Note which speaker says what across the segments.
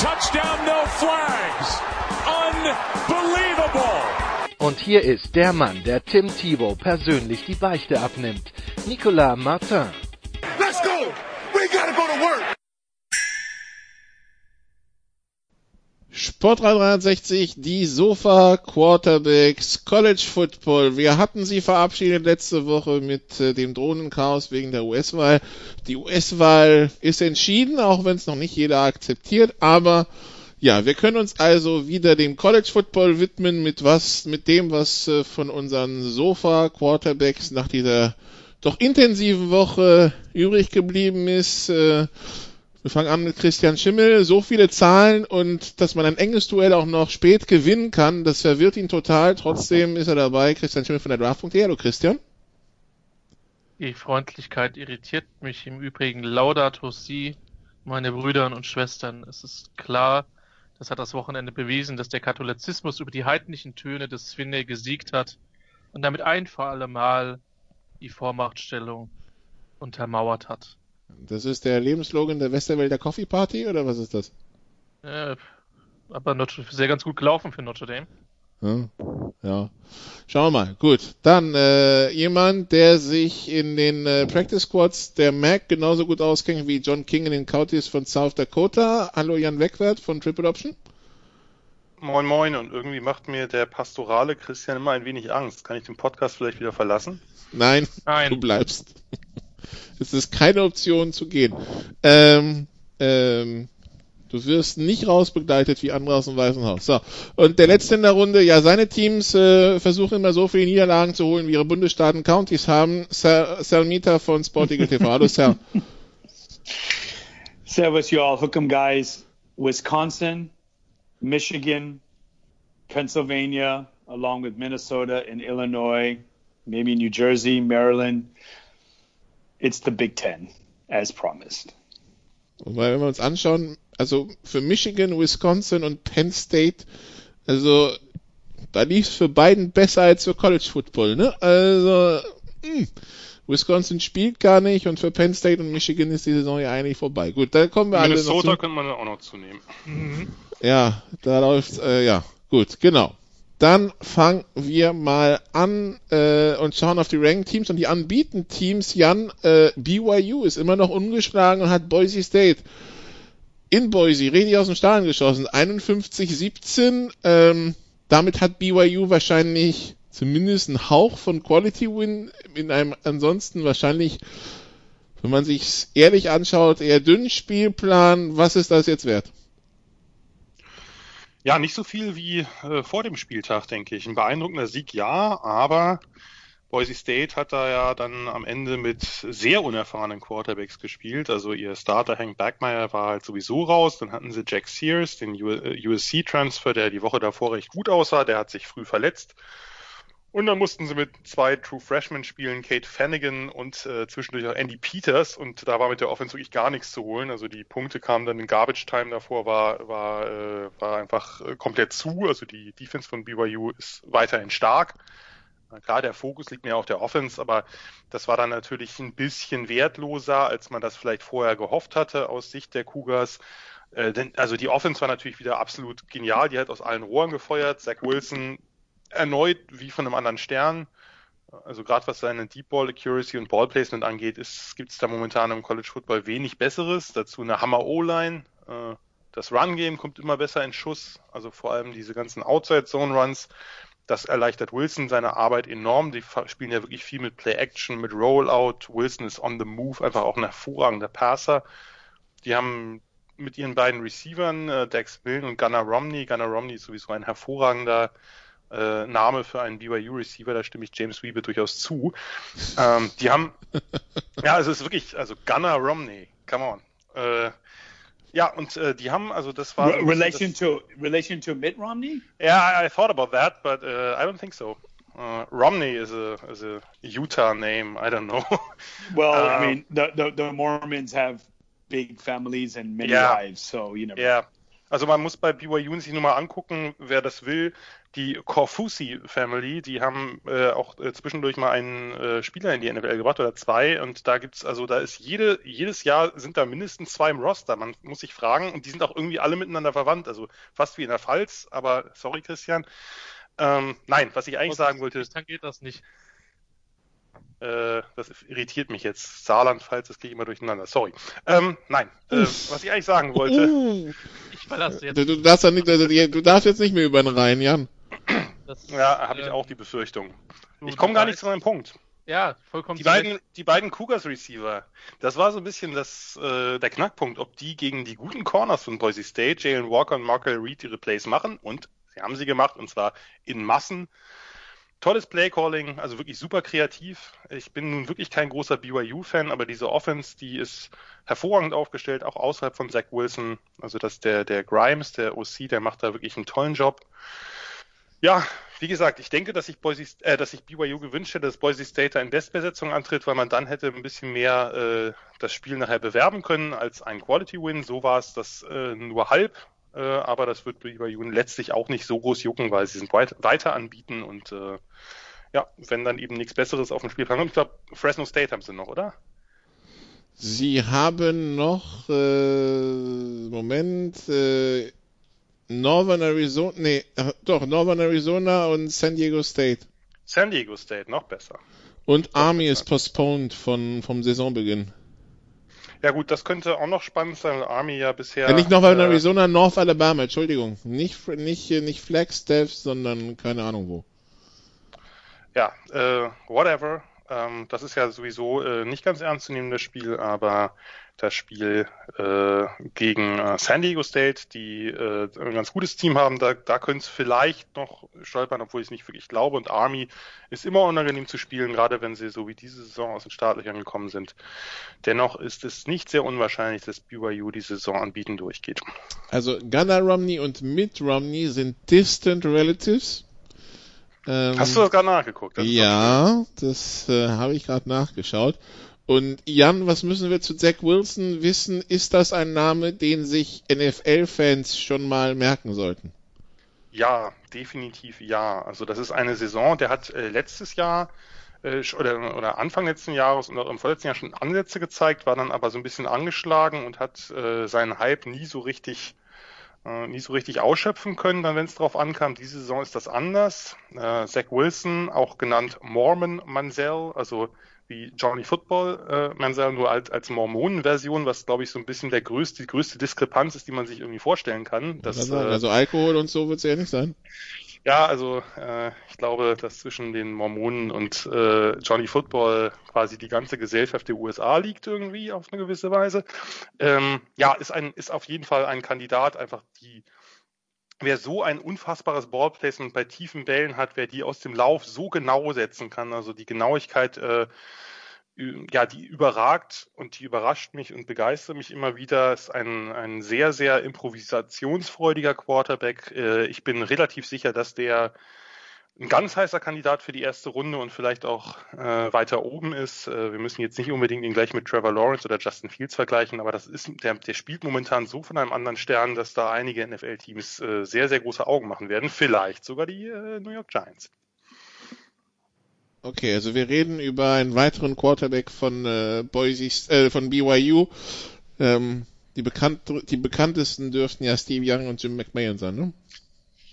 Speaker 1: touchdown, no flags. Unbelievable.
Speaker 2: Und hier ist der Mann, der Tim Thibault persönlich die Beichte abnimmt. Nicolas Martin.
Speaker 3: Let's go. We gotta go to work.
Speaker 4: Sport 360, die Sofa Quarterbacks, College Football. Wir hatten sie verabschiedet letzte Woche mit äh, dem Drohnenchaos wegen der US-Wahl. Die US-Wahl ist entschieden, auch wenn es noch nicht jeder akzeptiert, aber ja, wir können uns also wieder dem College Football widmen mit was, mit dem, was äh, von unseren Sofa Quarterbacks nach dieser doch intensiven Woche übrig geblieben ist. Äh, wir fangen an mit Christian Schimmel. So viele Zahlen und dass man ein enges Duell auch noch spät gewinnen kann, das verwirrt ihn total. Trotzdem ist er dabei. Christian Schimmel von der Draft.de. Hallo Christian.
Speaker 5: Die Freundlichkeit irritiert mich im Übrigen. Laudato si, meine Brüder und Schwestern. Es ist klar, das hat das Wochenende bewiesen, dass der Katholizismus über die heidnischen Töne des Svinne gesiegt hat und damit ein für alle Mal die Vormachtstellung untermauert hat.
Speaker 4: Das ist der Lebensslogan der Westerwälder Coffee Party oder was ist das?
Speaker 5: Äh, aber Notre, sehr ganz gut gelaufen für Notre Dame.
Speaker 4: Ja, ja. Schauen wir mal. Gut. Dann äh, jemand, der sich in den äh, Practice Squads der MAC genauso gut auskennt wie John King in den Counties von South Dakota. Hallo Jan Wegwert von Triple Option.
Speaker 6: Moin Moin und irgendwie macht mir der pastorale Christian immer ein wenig Angst. Kann ich den Podcast vielleicht wieder verlassen?
Speaker 4: Nein,
Speaker 5: Nein.
Speaker 4: du bleibst. Es ist keine Option zu gehen. Ähm, ähm, du wirst nicht rausbegleitet wie andere aus dem Weißen Haus. So. Und der letzte in der Runde, ja, seine Teams äh, versuchen immer so viele Niederlagen zu holen, wie ihre Bundesstaaten Counties haben. Sal Salmita von Sporting TV. Hallo Sal.
Speaker 7: Servus, y'all. 'em, guys. Wisconsin, Michigan, Pennsylvania, along with Minnesota and Illinois, maybe New Jersey, Maryland. It's the Big Ten, as promised.
Speaker 4: Weil wenn wir uns anschauen, also für Michigan, Wisconsin und Penn State, also da lief es für beiden besser als für College Football, ne? Also mh, Wisconsin spielt gar nicht und für Penn State und Michigan ist die Saison ja eigentlich vorbei. Gut, da kommen wir alle noch
Speaker 6: Minnesota könnte man auch noch zunehmen.
Speaker 4: Ja, da läuft äh, ja gut, genau. Dann fangen wir mal an äh, und schauen auf die Ranking Teams und die anbieten Teams. Jan, äh, BYU ist immer noch ungeschlagen und hat Boise State in Boise richtig aus dem Stadion geschossen. 51-17. Ähm, damit hat BYU wahrscheinlich zumindest einen Hauch von Quality Win in einem ansonsten wahrscheinlich, wenn man sich ehrlich anschaut, eher dünnen Spielplan. Was ist das jetzt wert?
Speaker 6: Ja, nicht so viel wie äh, vor dem Spieltag, denke ich. Ein beeindruckender Sieg, ja, aber Boise State hat da ja dann am Ende mit sehr unerfahrenen Quarterbacks gespielt. Also ihr Starter Hank Bergmeier war halt sowieso raus. Dann hatten sie Jack Sears, den USC-Transfer, der die Woche davor recht gut aussah. Der hat sich früh verletzt. Und dann mussten sie mit zwei True Freshmen spielen, Kate Flanagan und äh, zwischendurch auch Andy Peters. Und da war mit der Offense wirklich gar nichts zu holen. Also die Punkte kamen dann in Garbage Time davor, war, war, äh, war einfach äh, komplett zu. Also die Defense von BYU ist weiterhin stark. Na Klar, der Fokus liegt mehr auf der Offense, aber das war dann natürlich ein bisschen wertloser, als man das vielleicht vorher gehofft hatte aus Sicht der Cougars. Äh, also die Offense war natürlich wieder absolut genial. Die hat aus allen Rohren gefeuert. Zach Wilson erneut wie von einem anderen Stern. Also gerade was seine Deep Ball Accuracy und Ball Placement angeht, gibt es da momentan im College Football wenig Besseres. Dazu eine Hammer O-Line. Äh, das Run Game kommt immer besser in Schuss. Also vor allem diese ganzen Outside Zone Runs. Das erleichtert Wilson seine Arbeit enorm. Die spielen ja wirklich viel mit Play Action, mit Rollout. Wilson ist on the move, einfach auch ein hervorragender Passer. Die haben mit ihren beiden Receivern, äh, Dex Milne und Gunnar Romney. Gunnar Romney ist sowieso ein hervorragender äh, Name für einen BYU-Receiver, da stimme ich James Wiebe durchaus zu. Ähm, die haben, ja, also es ist wirklich, also Gunnar Romney, come on. Äh, Ja, und äh, die haben, also das war.
Speaker 7: Re relation to relation to Mitt Romney?
Speaker 6: Yeah, I, I thought about that, but uh, I don't think so. Uh, Romney is a is a Utah name. I don't know.
Speaker 7: well, um, I mean, the, the, the Mormons have big families and many yeah, wives, so you know.
Speaker 6: Yeah. Also man muss bei BYU sich nur mal angucken, wer das will. Die Corfusi Family, die haben äh, auch äh, zwischendurch mal einen äh, Spieler in die NFL gebracht oder zwei und da gibt's also da ist jede jedes Jahr sind da mindestens zwei im Roster. Man muss sich fragen und die sind auch irgendwie alle miteinander verwandt, also fast wie in der Pfalz. Aber sorry Christian, ähm, nein, was ich eigentlich sagen wollte.
Speaker 5: Dann geht das nicht.
Speaker 6: Äh, das irritiert mich jetzt. Saarland, falls das ich immer durcheinander. Sorry. Ähm, nein, äh, was ich eigentlich sagen wollte.
Speaker 5: Uh. Ich verlasse jetzt.
Speaker 4: Du, du, darfst ja nicht, du darfst jetzt nicht mehr über den Rhein, Jan.
Speaker 6: Das, ja, habe ich äh, auch die Befürchtung. Ich komme gar nicht zu meinem Punkt.
Speaker 5: Ja, vollkommen.
Speaker 6: Die beiden, die beiden Cougars Receiver, das war so ein bisschen das, äh, der Knackpunkt, ob die gegen die guten Corners von Boise State, Jalen Walker und Markel Reed ihre Plays machen und sie haben sie gemacht und zwar in Massen tolles Playcalling, also wirklich super kreativ. Ich bin nun wirklich kein großer BYU-Fan, aber diese Offense, die ist hervorragend aufgestellt, auch außerhalb von Zach Wilson. Also dass der, der Grimes, der OC, der macht da wirklich einen tollen Job. Ja, wie gesagt, ich denke, dass ich, Boise, äh, dass ich BYU gewünscht hätte, dass Boise State in Bestbesetzung antritt, weil man dann hätte ein bisschen mehr äh, das Spiel nachher bewerben können als ein Quality Win. So war es das äh, nur halb äh, aber das wird Juni letztlich auch nicht so groß jucken, weil sie sind weit, weiter anbieten und äh, ja, wenn dann eben nichts Besseres auf dem Spielplan kommt. Ich glaube, Fresno State haben sie noch, oder?
Speaker 4: Sie haben noch, äh, Moment, äh, Northern Arizona, nee, äh, doch, Northern Arizona und San Diego State.
Speaker 6: San Diego State, noch besser.
Speaker 4: Und Army ist postponed von, vom Saisonbeginn.
Speaker 6: Ja gut, das könnte auch noch spannend sein, weil Army ja bisher...
Speaker 4: Ja, nicht noch bei äh, Arizona, North Alabama, Entschuldigung. Nicht, nicht, nicht Flagstaff, sondern keine Ahnung wo.
Speaker 6: Ja, äh, whatever. Ähm, das ist ja sowieso äh, nicht ganz ernst zu nehmen, das Spiel, aber das Spiel äh, gegen äh, San Diego State, die äh, ein ganz gutes Team haben. Da, da könnte es vielleicht noch stolpern, obwohl ich es nicht wirklich glaube. Und Army ist immer unangenehm zu spielen, gerade wenn sie so wie diese Saison aus den Startlöchern gekommen sind. Dennoch ist es nicht sehr unwahrscheinlich, dass BYU die Saison anbieten durchgeht.
Speaker 4: Also Gunnar Romney und Mitt Romney sind distant relatives.
Speaker 6: Ähm, Hast du das gerade nachgeguckt?
Speaker 4: Das ja, das äh, habe ich gerade nachgeschaut. Und Jan, was müssen wir zu Zach Wilson wissen? Ist das ein Name, den sich NFL-Fans schon mal merken sollten?
Speaker 6: Ja, definitiv ja. Also das ist eine Saison, der hat äh, letztes Jahr äh, oder, oder Anfang letzten Jahres und auch im vorletzten Jahr schon Ansätze gezeigt, war dann aber so ein bisschen angeschlagen und hat äh, seinen Hype nie so richtig äh, nie so richtig ausschöpfen können, dann wenn es drauf ankam. Diese Saison ist das anders. Äh, Zach Wilson, auch genannt Mormon Mansell, also wie Johnny Football äh, Mansell, nur als, als Mormonen-Version, was glaube ich so ein bisschen der größte, die größte Diskrepanz ist, die man sich irgendwie vorstellen kann.
Speaker 4: Das, äh, also Alkohol und so wird es ja nicht sein.
Speaker 6: Ja, also äh, ich glaube, dass zwischen den Mormonen und äh, Johnny Football quasi die ganze Gesellschaft der USA liegt irgendwie auf eine gewisse Weise. Ähm, ja, ist ein ist auf jeden Fall ein Kandidat, einfach die wer so ein unfassbares Ballplacement bei tiefen Bällen hat, wer die aus dem Lauf so genau setzen kann, also die Genauigkeit, äh, ja, die überragt und die überrascht mich und begeistert mich immer wieder. Ist ein, ein sehr, sehr improvisationsfreudiger Quarterback. Äh, ich bin relativ sicher, dass der ein ganz heißer Kandidat für die erste Runde und vielleicht auch äh, weiter oben ist. Äh, wir müssen jetzt nicht unbedingt ihn gleich mit Trevor Lawrence oder Justin Fields vergleichen, aber das ist, der, der spielt momentan so von einem anderen Stern, dass da einige NFL-Teams äh, sehr, sehr große Augen machen werden. Vielleicht sogar die äh, New York Giants.
Speaker 4: Okay, also wir reden über einen weiteren Quarterback von äh, Boise, äh, von BYU. Ähm, die, bekannt, die bekanntesten dürften ja Steve Young und Jim McMahon sein, ne?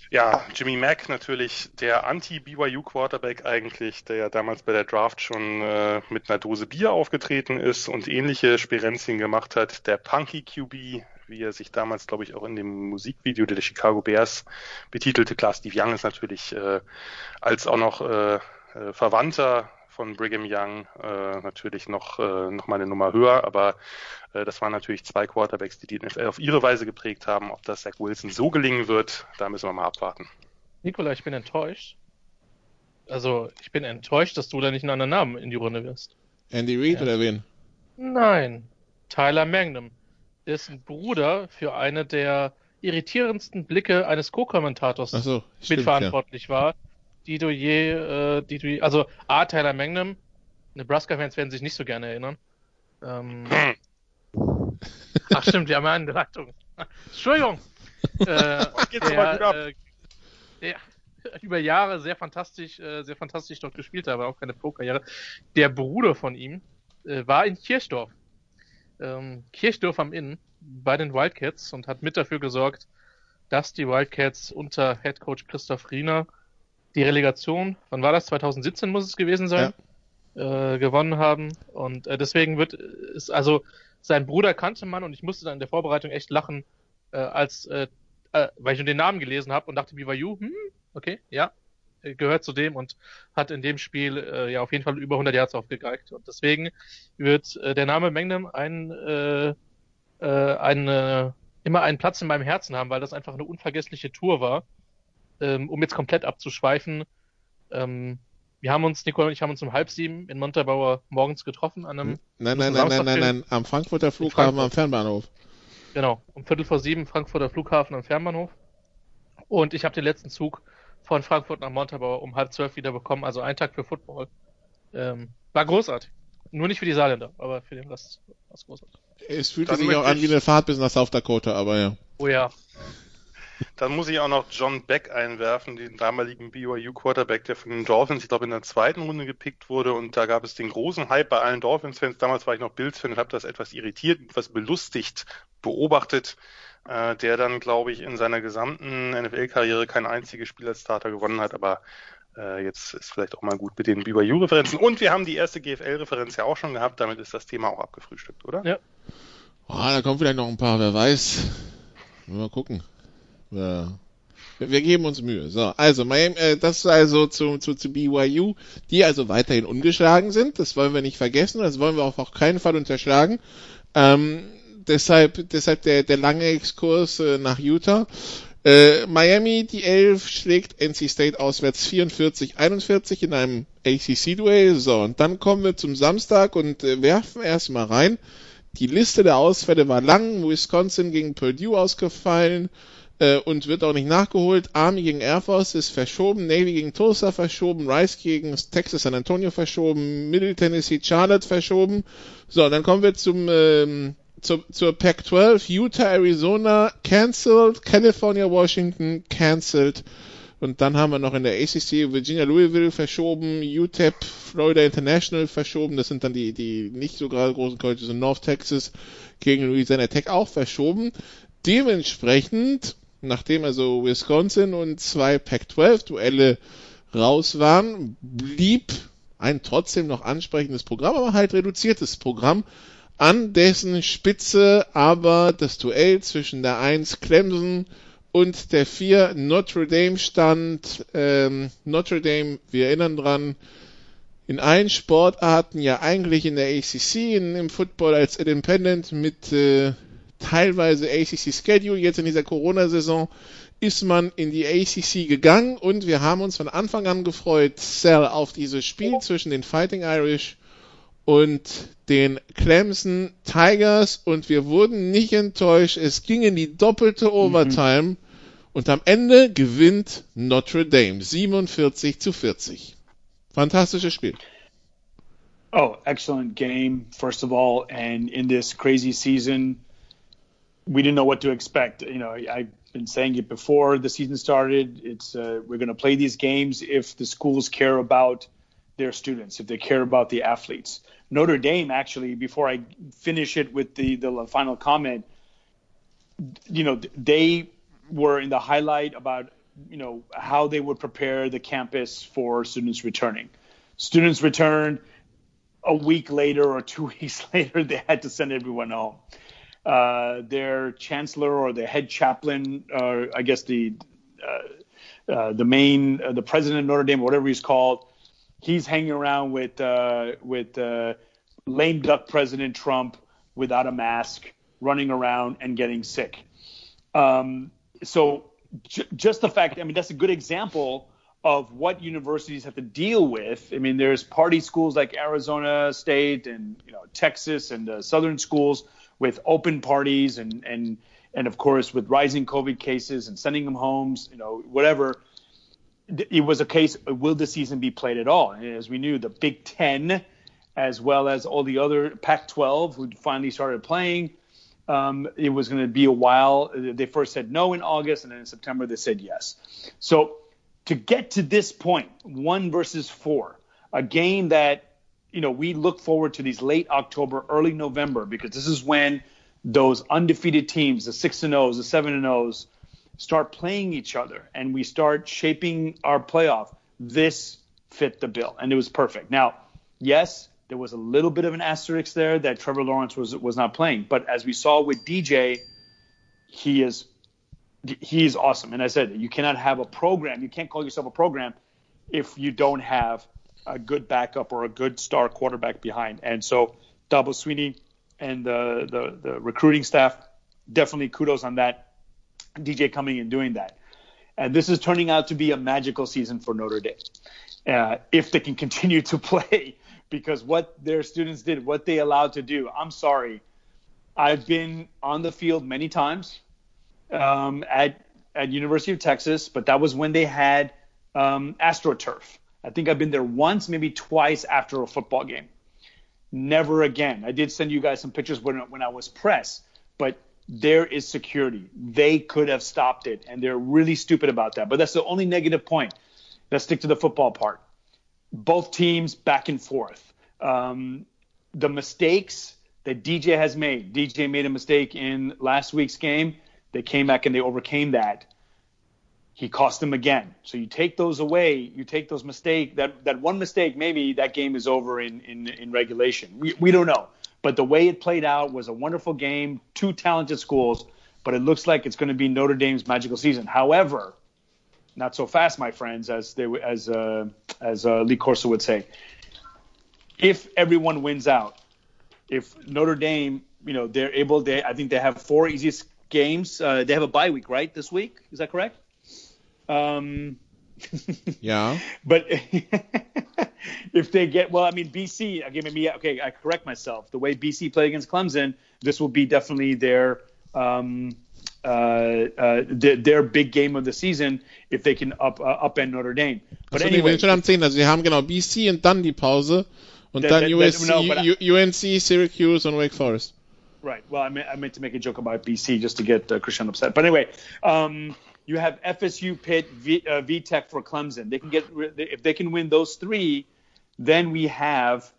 Speaker 6: Ja, Jimmy Mack natürlich der Anti-BYU-Quarterback eigentlich, der ja damals bei der Draft schon äh, mit einer Dose Bier aufgetreten ist und ähnliche Sperenzien gemacht hat. Der Punky QB, wie er sich damals, glaube ich, auch in dem Musikvideo der Chicago Bears betitelte. Klar, Steve Young ist natürlich äh, als auch noch äh, äh Verwandter von Brigham Young äh, natürlich noch, äh, noch mal eine Nummer höher, aber äh, das waren natürlich zwei Quarterbacks, die die NFL auf ihre Weise geprägt haben. Ob das Zach Wilson so gelingen wird, da müssen wir mal abwarten.
Speaker 5: Nikola, ich bin enttäuscht. Also, ich bin enttäuscht, dass du da nicht einen anderen Namen in die Runde wirst.
Speaker 4: Andy Reid ja. oder wen?
Speaker 5: Nein, Tyler Magnum. dessen Bruder für eine der irritierendsten Blicke eines Co-Kommentators
Speaker 4: so,
Speaker 5: mitverantwortlich ja. war, die du je, äh, die du, also A. Tyler Magnum, Nebraska-Fans werden sich nicht so gerne erinnern. Ähm, ach stimmt, wir haben ja eine Leitung. Entschuldigung. äh, der, äh, der über Jahre sehr fantastisch, äh, sehr fantastisch dort gespielt hat, aber auch keine Pro-Karriere. Der Bruder von ihm äh, war in Kirchdorf. Ähm, Kirchdorf am Inn bei den Wildcats und hat mit dafür gesorgt, dass die Wildcats unter Head Coach Christoph Riener die Relegation, wann war das? 2017 muss es gewesen sein, ja. äh, gewonnen haben. Und äh, deswegen wird es, also sein Bruder kannte man und ich musste dann in der Vorbereitung echt lachen, äh, als äh, äh, weil ich nur den Namen gelesen habe und dachte, BYU, hm, okay, ja, äh, gehört zu dem und hat in dem Spiel ja auf jeden Fall über 100 Yards aufgegeigt. Und deswegen wird der Name Magnum ein, eine, immer einen Platz in meinem Herzen haben, weil das einfach eine unvergessliche Tour war. Ähm, um jetzt komplett abzuschweifen, ähm, wir haben uns, Nicole und ich haben uns um halb sieben in Montabaur morgens getroffen an einem.
Speaker 4: Nein, nein, nein, nein, nein, nein, am Frankfurter Flughafen Frankfurt. am Fernbahnhof.
Speaker 5: Genau, um Viertel vor sieben Frankfurter Flughafen am Fernbahnhof. Und ich habe den letzten Zug von Frankfurt nach Montabaur um halb zwölf wieder bekommen, also ein Tag für Football. Ähm, war großartig. Nur nicht für die Saarländer, aber für den Rest war es großartig.
Speaker 4: Es fühlte Dann sich auch an wie eine Fahrt bis nach South Dakota, aber ja.
Speaker 5: Oh ja.
Speaker 6: Dann muss ich auch noch John Beck einwerfen, den damaligen BYU Quarterback, der von den Dolphins, ich glaube, in der zweiten Runde gepickt wurde. Und da gab es den großen Hype bei allen Dolphins-Fans. Damals war ich noch Bills-Fan und habe das etwas irritiert, etwas belustigt beobachtet, äh, der dann, glaube ich, in seiner gesamten NFL-Karriere kein einziges Spiel als Starter gewonnen hat. Aber äh, jetzt ist vielleicht auch mal gut mit den BYU-Referenzen. Und wir haben die erste GFL-Referenz ja auch schon gehabt. Damit ist das Thema auch abgefrühstückt, oder?
Speaker 5: Ja.
Speaker 4: Oh, da kommen vielleicht noch ein paar, wer weiß. Mal gucken. Ja. Wir geben uns Mühe. So, also Miami, äh, das also zu, zu, zu BYU, die also weiterhin ungeschlagen sind. Das wollen wir nicht vergessen. Das wollen wir auf auch keinen Fall unterschlagen. Ähm, deshalb, deshalb der, der lange Exkurs äh, nach Utah. Äh, Miami, die 11, schlägt NC State auswärts 44-41 in einem ACC-Duell. So, und dann kommen wir zum Samstag und äh, werfen erstmal rein. Die Liste der Ausfälle war lang. Wisconsin gegen Purdue ausgefallen äh, und wird auch nicht nachgeholt. Army gegen Air Force ist verschoben, Navy gegen Tulsa verschoben, Rice gegen Texas San Antonio verschoben, Middle Tennessee Charlotte verschoben. So, dann kommen wir zum ähm, zur, zur Pac-12, Utah, Arizona cancelled, California, Washington cancelled. Und dann haben wir noch in der ACC Virginia Louisville verschoben, UTEP, Florida International verschoben. Das sind dann die, die nicht so gerade großen Colleges in North Texas gegen Louisiana Tech auch verschoben. Dementsprechend nachdem also Wisconsin und zwei Pac-12-Duelle raus waren, blieb ein trotzdem noch ansprechendes Programm, aber halt reduziertes Programm, an dessen Spitze aber das Duell zwischen der 1 Clemson und der 4 Notre Dame stand. Ähm, Notre Dame, wir erinnern dran, in allen Sportarten ja eigentlich in der ACC, in, im Football als Independent mit äh, teilweise ACC Schedule. Jetzt in dieser Corona-Saison ist man in die ACC gegangen und wir haben uns von Anfang an gefreut, Sal, auf dieses Spiel zwischen den Fighting Irish und den Clemson Tigers und wir wurden nicht enttäuscht. Es ging in die doppelte Overtime mhm. und am Ende gewinnt Notre Dame 47 zu 40. Fantastisches Spiel.
Speaker 7: Oh, excellent game, first of all. And in this crazy season, we didn't know what to expect. You know, I've been saying it before the season started. It's uh, we're going to play these games if the schools care about their students, if they care about the athletes. Notre Dame, actually, before I finish it with the the final comment, you know, they were in the highlight about you know how they would prepare the campus for students returning. Students returned a week later or two weeks later, they had to send everyone home uh, their chancellor or the head chaplain, uh, I guess the uh, uh the main, uh, the president of Notre Dame, whatever he's called, he's hanging around with uh, with lame duck President Trump without a mask, running around and getting sick. Um, so j- just the fact, I mean, that's a good example of what universities have to deal with. I mean, there's party schools like Arizona State and you know Texas and southern schools with open parties and and and of course with rising COVID cases and sending them homes, you know, whatever. It was a case: will the season be played at all? And as we knew, the Big Ten, as well as all the other Pac-12, who finally started playing, um, it was going to be a while. They first said no in August, and then in September they said yes. So to get to this point, one versus four, a game that you know we look forward to these late October, early November because this is when those undefeated teams, the six and O's, the seven and O's, start playing each other, and we start shaping our playoff. This fit the bill, and it was perfect. Now, yes, there was a little bit of an asterisk there that Trevor Lawrence was was not playing, but as we saw with DJ, he is he's awesome. And I said you cannot have a program, you can't call yourself a program if you don't have a good backup or a good star quarterback behind. And so Dabo Sweeney and the, the the recruiting staff definitely kudos on that. DJ coming and doing that. And this is turning out to be a magical season for Notre Dame. Uh, if they can continue to play, because what their students did, what they allowed to do, I'm sorry. I've been on the field many times um, at at University of Texas, but that was when they had um, AstroTurf. I think I've been there once, maybe twice after a football game. Never again. I did send you guys some pictures when when I was press, but there is security. They could have stopped it, and they're really stupid about that. But that's the only negative point. Let's stick to the football part. Both teams back and forth. Um, the mistakes that DJ has made. DJ made a mistake in last week's game. They came back and they overcame that. He cost them again. So you take those away, you take those mistake that that one mistake, maybe that game is over in in, in regulation. We we don't know. But the way it played out was a wonderful game, two talented schools, but it looks like it's going to be Notre Dame's magical season. However, not so fast, my friends, as they as uh, as uh, Lee Corso would say. If everyone wins out, if Notre Dame, you know, they're able, they I think they have four easiest games. Uh, they have a bye week, right? This week, is that correct? Um,
Speaker 4: yeah.
Speaker 7: But if they get well, I mean BC. Again, maybe okay. I correct myself. The way BC played against Clemson, this will be definitely their um, uh, uh, their, their big game of the season if they can up uh, upend Notre Dame. But
Speaker 4: Also,
Speaker 7: anyway,
Speaker 4: schon am 10. Also, sie haben genau BC und dann die Pause und
Speaker 7: That-
Speaker 4: dann
Speaker 7: that- that-
Speaker 4: USC,
Speaker 7: no, I-
Speaker 4: UNC, Syracuse und Wake Forest.
Speaker 7: Right. Well, I meant, I meant to make a joke about BC just to get uh, Christian upset. But anyway, um, you have FSU, Pitt, v, uh, for Clemson. They can get if they can win those three, then we have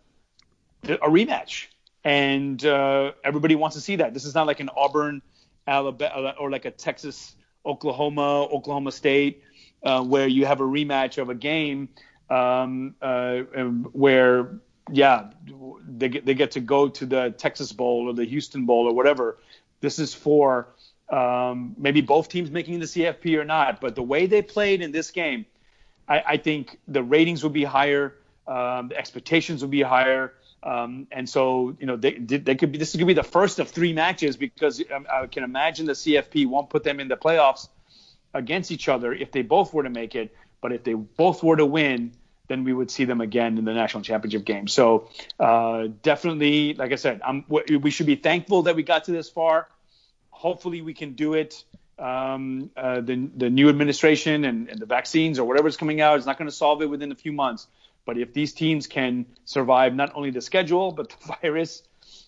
Speaker 7: a rematch, and uh, everybody wants to see that. This is not like an Auburn, Alabama, or like a Texas, Oklahoma, Oklahoma State, uh, where you have a rematch of a game um, uh, where yeah, they get, they get to go to the Texas Bowl or the Houston Bowl or whatever. This is for um, maybe both teams making the CFP or not. But the way they played in this game, I, I think the ratings would be higher, um, the expectations would be higher. Um, and so, you know, they, they could be, this could be the first of three matches because um, I can imagine the CFP won't put them in the playoffs against each other if they both were to make it. But if they both were to win, then we would see them again in the national championship game. So uh, definitely, like I said, I'm, we should be thankful that we got to this far. Hopefully, we can do it. Um, uh, the the new administration and, and the vaccines or whatever is coming out is not going to solve it within a few months. But if these teams can survive not only the schedule but the virus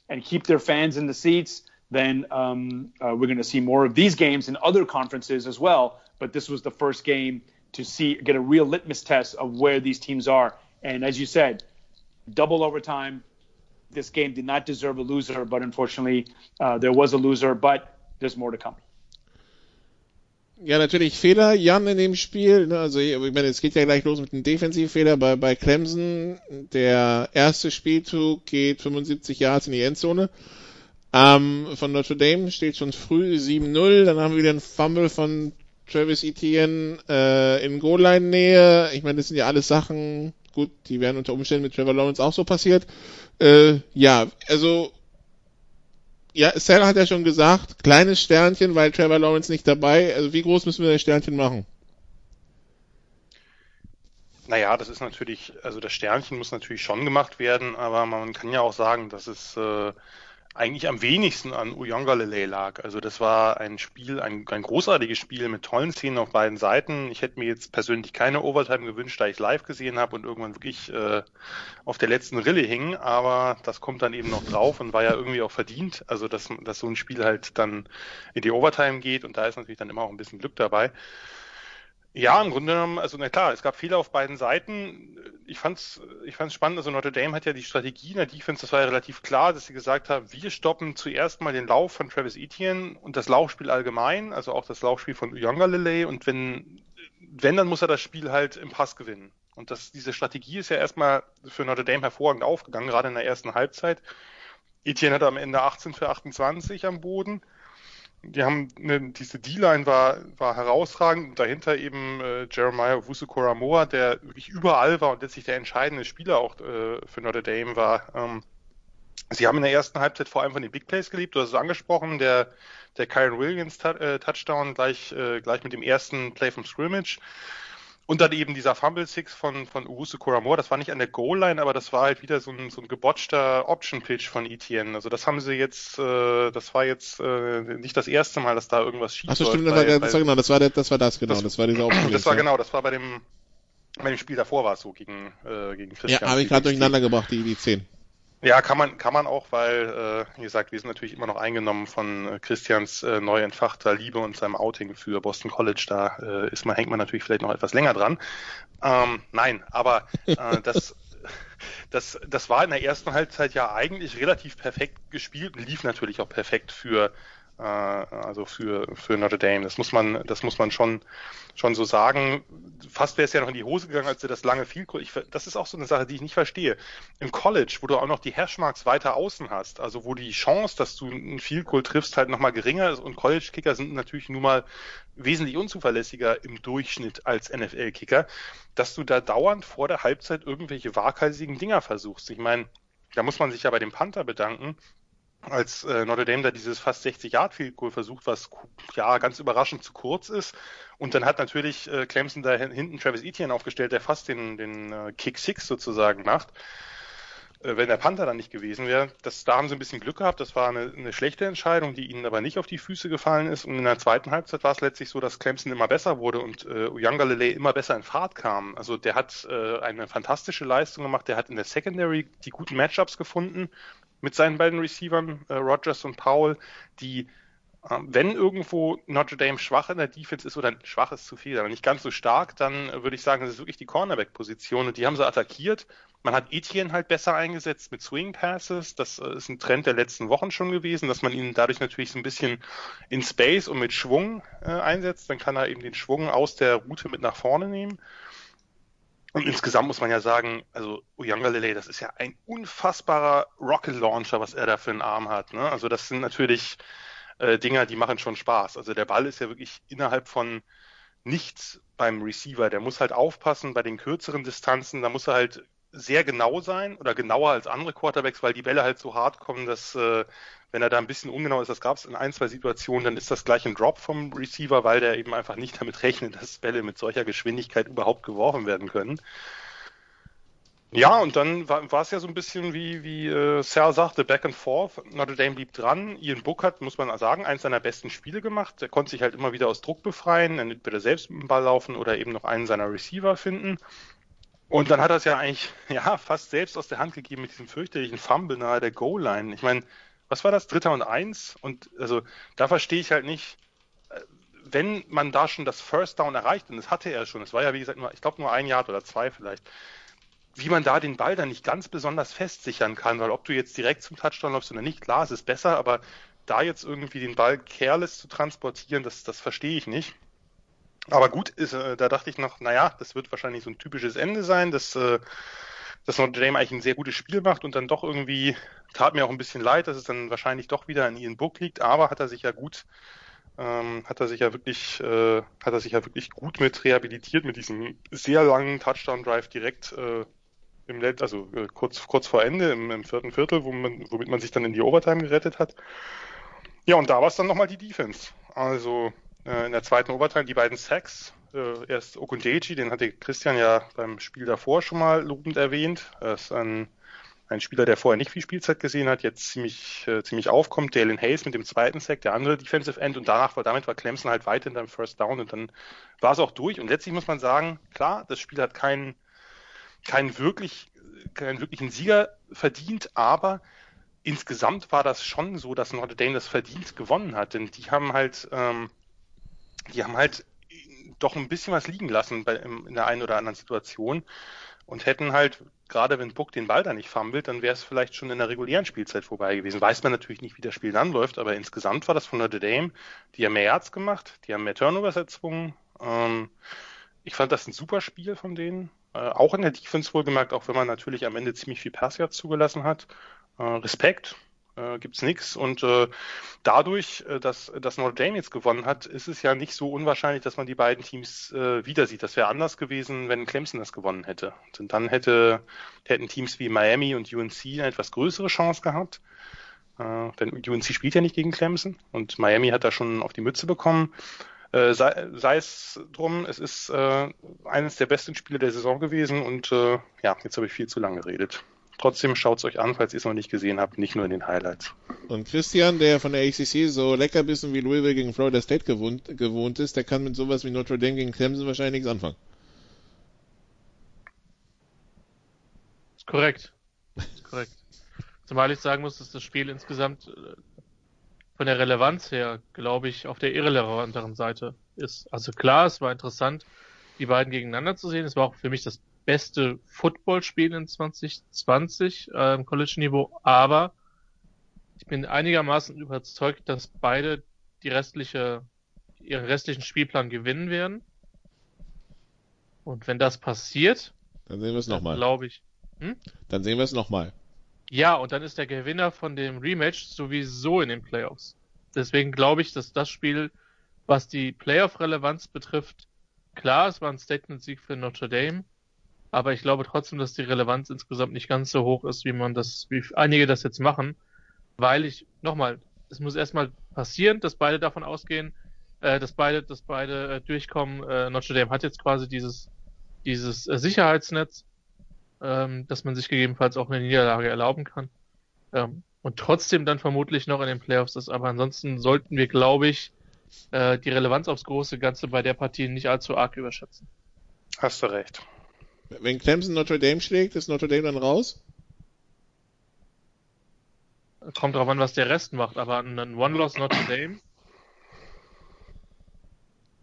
Speaker 7: and keep their fans in the seats, then um, uh, we're going to see more of these games in other conferences as well. But this was the first game to see get a real litmus test of where these teams are. And as you said, double overtime. This game did not deserve a loser, but unfortunately, uh, there was a loser. But there's more to come.
Speaker 4: Ja, natürlich Fehler, Jan, in dem Spiel. Ne? Also, ich meine, es geht ja gleich los mit einem Defensivfehler bei, bei Clemson. Der erste Spielzug geht 75 Yards in die Endzone. Ähm, von Notre Dame steht schon früh 7-0. Dann haben wir wieder einen Fumble von Travis Etienne äh, in Goal-Line-Nähe. Ich meine, das sind ja alles Sachen, gut, die wären unter Umständen mit Trevor Lawrence auch so passiert. Äh, ja, also ja, Sarah hat ja schon gesagt, kleines Sternchen, weil Trevor Lawrence nicht dabei. Also wie groß müssen wir das Sternchen machen?
Speaker 6: Naja, das ist natürlich, also das Sternchen muss natürlich schon gemacht werden, aber man kann ja auch sagen, dass es äh, eigentlich am wenigsten an Uyangalele lag. Also das war ein Spiel, ein, ein großartiges Spiel mit tollen Szenen auf beiden Seiten. Ich hätte mir jetzt persönlich keine Overtime gewünscht, da ich live gesehen habe und irgendwann wirklich äh, auf der letzten Rille hing. Aber das kommt dann eben noch drauf und war ja irgendwie auch verdient. Also dass, dass so ein Spiel halt dann in die Overtime geht und da ist natürlich dann immer auch ein bisschen Glück dabei. Ja, im Grunde genommen, also na klar, es gab Fehler auf beiden Seiten. Ich fand's, ich fand's spannend. Also Notre Dame hat ja die Strategie in der Defense, das war ja relativ klar, dass sie gesagt haben, wir stoppen zuerst mal den Lauf von Travis Etienne und das Laufspiel allgemein, also auch das Laufspiel von Uyonga Lele und wenn, wenn, dann muss er das Spiel halt im Pass gewinnen. Und das, diese Strategie ist ja erstmal für Notre Dame hervorragend aufgegangen, gerade in der ersten Halbzeit. Etienne hatte am Ende 18 für 28 am Boden die haben eine, diese D-Line war, war herausragend und dahinter eben äh, Jeremiah Wusu-Koramoa, der wirklich überall war und letztlich der entscheidende Spieler auch äh, für Notre Dame war. Ähm, sie haben in der ersten Halbzeit vor allem von den Big Plays geliebt, du hast es angesprochen, der, der Kyron Williams äh, Touchdown gleich, äh, gleich mit dem ersten Play vom Scrimmage. Und dann eben dieser Fumble Six von, von Uwusu Koramor, das war nicht an der Goal-Line, aber das war halt wieder so ein, so ein gebotchter Option-Pitch von ETN. Also das haben sie jetzt, äh, das war jetzt äh, nicht das erste Mal, dass da irgendwas schief
Speaker 4: Achso, stimmt, bei, das, war genau, das war, der, das war das, genau, das, das war dieser
Speaker 6: Option Das war genau, das war bei dem, bei dem Spiel davor war es so gegen, äh, gegen
Speaker 4: Christian. Ja, habe ich gerade durcheinander gebracht, die, die 10.
Speaker 6: Ja, kann man, kann man auch, weil, äh, wie gesagt, wir sind natürlich immer noch eingenommen von äh, Christians äh, neu entfachter Liebe und seinem Outing für Boston College. Da äh, ist man, hängt man natürlich vielleicht noch etwas länger dran. Ähm, nein, aber äh, das, das, das war in der ersten Halbzeit ja eigentlich relativ perfekt gespielt und lief natürlich auch perfekt für also für, für Notre Dame. Das muss man, das muss man schon, schon so sagen. Fast wäre es ja noch in die Hose gegangen, als er das lange Goal. Ich, das ist auch so eine Sache, die ich nicht verstehe. Im College, wo du auch noch die Hashmarks weiter außen hast, also wo die Chance, dass du ein Field Goal triffst, halt nochmal geringer ist und College-Kicker sind natürlich nun mal wesentlich unzuverlässiger im Durchschnitt als NFL-Kicker, dass du da dauernd vor der Halbzeit irgendwelche waghalsigen Dinger versuchst. Ich meine, da muss man sich ja bei dem Panther bedanken, als äh, Notre Dame da dieses fast 60 Yard Field Goal versucht, was ja ganz überraschend zu kurz ist. Und dann hat natürlich äh, Clemson da hinten Travis Etienne aufgestellt, der fast den, den äh, Kick Six sozusagen macht. Äh, wenn der Panther dann nicht gewesen wäre, das, da haben sie ein bisschen Glück gehabt. Das war eine, eine schlechte Entscheidung, die ihnen aber nicht auf die Füße gefallen ist. Und in der zweiten Halbzeit war es letztlich so, dass Clemson immer besser wurde und äh, Uyangalele immer besser in Fahrt kam. Also der hat äh, eine fantastische Leistung gemacht. Der hat in der Secondary die guten Matchups gefunden mit seinen beiden Receivern, äh, Rogers und Powell, die, äh, wenn irgendwo Notre Dame schwach in der Defense ist, oder schwach ist zu viel, aber nicht ganz so stark, dann äh, würde ich sagen, das ist wirklich die Cornerback-Position und die haben sie attackiert. Man hat Etienne halt besser eingesetzt mit Swing Passes. Das äh, ist ein Trend der letzten Wochen schon gewesen, dass man ihn dadurch natürlich so ein bisschen in Space und mit Schwung äh, einsetzt. Dann kann er eben den Schwung aus der Route mit nach vorne nehmen. Und insgesamt muss man ja sagen, also Uyangalele, das ist ja ein unfassbarer Rocket Launcher, was er da für einen Arm hat. Ne? Also das sind natürlich äh, Dinger, die machen schon Spaß. Also der Ball ist ja wirklich innerhalb von nichts beim Receiver. Der muss halt aufpassen bei den kürzeren Distanzen. Da muss er halt sehr genau sein oder genauer als andere Quarterbacks, weil die Bälle halt so hart kommen, dass äh, wenn er da ein bisschen ungenau ist, das gab es in ein, zwei Situationen, dann ist das gleich ein Drop vom Receiver, weil der eben einfach nicht damit rechnet, dass Bälle mit solcher Geschwindigkeit überhaupt geworfen werden können. Ja, und dann war, es ja so ein bisschen wie, wie äh, Sal sagte, back and forth. Notre Dame blieb dran. Ian Book hat, muss man sagen, eins seiner besten Spiele gemacht. Er konnte sich halt immer wieder aus Druck befreien, entweder selbst mit dem Ball laufen oder eben noch einen seiner Receiver finden. Und dann hat er es ja eigentlich ja fast selbst aus der Hand gegeben mit diesem fürchterlichen Fumble nahe der Goal-Line. Ich meine, was war das? Dritter und eins? Und also da verstehe ich halt nicht, äh, wenn man da schon das First Down erreicht, und das hatte er schon, es war ja wie gesagt nur, ich glaube nur ein Jahr oder zwei vielleicht, wie man da den Ball dann nicht ganz besonders festsichern kann, weil ob du jetzt direkt zum Touchdown läufst oder nicht, klar, es ist besser, aber da jetzt irgendwie den Ball careless zu transportieren, das, das verstehe ich nicht. Aber gut, ist, äh, da dachte ich noch, naja, das wird wahrscheinlich so ein typisches Ende sein, dass, äh, dass Notre Dame eigentlich ein sehr gutes Spiel macht und dann doch irgendwie, tat mir auch ein bisschen leid, dass es dann wahrscheinlich doch wieder an Ian Book liegt, aber hat er sich ja gut, ähm, hat er sich ja wirklich, äh, hat er sich ja wirklich gut mit rehabilitiert mit diesem sehr langen Touchdown-Drive direkt äh, im Let also äh, kurz, kurz vor Ende im, im vierten Viertel, wo man, womit man sich dann in die Overtime gerettet hat. Ja, und da war es dann nochmal die Defense. Also äh, in der zweiten Overtime die beiden Sacks. Äh, erst Okundeji, den hatte Christian ja beim Spiel davor schon mal lobend erwähnt. Er ist ein, ein Spieler, der vorher nicht viel Spielzeit gesehen hat, jetzt ziemlich, äh, ziemlich aufkommt. Dalen Hayes mit dem zweiten Sack, der andere Defensive End und danach war, damit war Clemson halt weit in deinem First Down und dann war es auch durch. Und letztlich muss man sagen, klar, das Spiel hat keinen, keinen wirklich, keinen wirklichen Sieger verdient, aber insgesamt war das schon so, dass Notre Dame das verdient gewonnen hat, denn die haben halt, ähm, die haben halt doch ein bisschen was liegen lassen bei, in der einen oder anderen Situation und hätten halt, gerade wenn Buck den Ball da nicht fummelt, dann wäre es vielleicht schon in der regulären Spielzeit vorbei gewesen. Weiß man natürlich nicht, wie das Spiel dann läuft, aber insgesamt war das von Notre Dame, die haben mehr Yards gemacht, die haben mehr Turnovers erzwungen. Ähm, ich fand das ein super Spiel von denen. Äh, auch in der Defense wohlgemerkt, auch wenn man natürlich am Ende ziemlich viel Pass zugelassen hat. Äh, Respekt, äh, gibt's nichts. Und äh, dadurch, äh, dass, dass Notre Dame jetzt gewonnen hat, ist es ja nicht so unwahrscheinlich, dass man die beiden Teams äh, wieder sieht. Das wäre anders gewesen, wenn Clemson das gewonnen hätte. Und dann hätte, hätten Teams wie Miami und UNC eine etwas größere Chance gehabt. Äh, denn UNC spielt ja nicht gegen Clemson und Miami hat da schon auf die Mütze bekommen. Äh, sei, sei es drum, es ist äh, eines der besten Spiele der Saison gewesen und äh, ja, jetzt habe ich viel zu lange geredet. Trotzdem schaut es euch an, falls ihr es noch nicht gesehen habt, nicht nur in den Highlights.
Speaker 4: Und Christian, der von der ACC so leckerbissen wie Louisville gegen Florida State gewohnt, gewohnt ist, der kann mit sowas wie Notre Dame gegen Clemson wahrscheinlich nichts anfangen.
Speaker 5: Ist korrekt. Ist korrekt. Zumal ich sagen muss, dass das Spiel insgesamt äh, von der Relevanz her, glaube ich, auf der irrelevanteren Seite ist. Also klar, es war interessant, die beiden gegeneinander zu sehen. Es war auch für mich das beste Footballspiel in 2020 äh, im College-Niveau, aber ich bin einigermaßen überzeugt, dass beide die restliche, ihren restlichen Spielplan gewinnen werden. Und wenn das passiert,
Speaker 4: dann sehen wir es nochmal.
Speaker 5: Glaube ich.
Speaker 4: Hm? Dann sehen wir es nochmal.
Speaker 5: Ja, und dann ist der Gewinner von dem Rematch sowieso in den Playoffs. Deswegen glaube ich, dass das Spiel, was die Playoff-Relevanz betrifft, klar, es war ein Statement-Sieg für Notre Dame, aber ich glaube trotzdem, dass die Relevanz insgesamt nicht ganz so hoch ist, wie man das, wie einige das jetzt machen, weil ich, nochmal, es muss erstmal passieren, dass beide davon ausgehen, äh, dass beide, dass beide äh, durchkommen. Äh, Notre Dame hat jetzt quasi dieses, dieses äh, Sicherheitsnetz, ähm, dass man sich gegebenenfalls auch eine Niederlage erlauben kann. Ähm, und trotzdem dann vermutlich noch in den Playoffs ist. Aber ansonsten sollten wir, glaube ich, äh, die Relevanz aufs große Ganze bei der Partie nicht allzu arg überschätzen.
Speaker 6: Hast du recht.
Speaker 4: Wenn Clemson Notre Dame schlägt, ist Notre Dame dann raus?
Speaker 5: Kommt drauf an, was der Rest macht, aber ein One-Loss Notre Dame.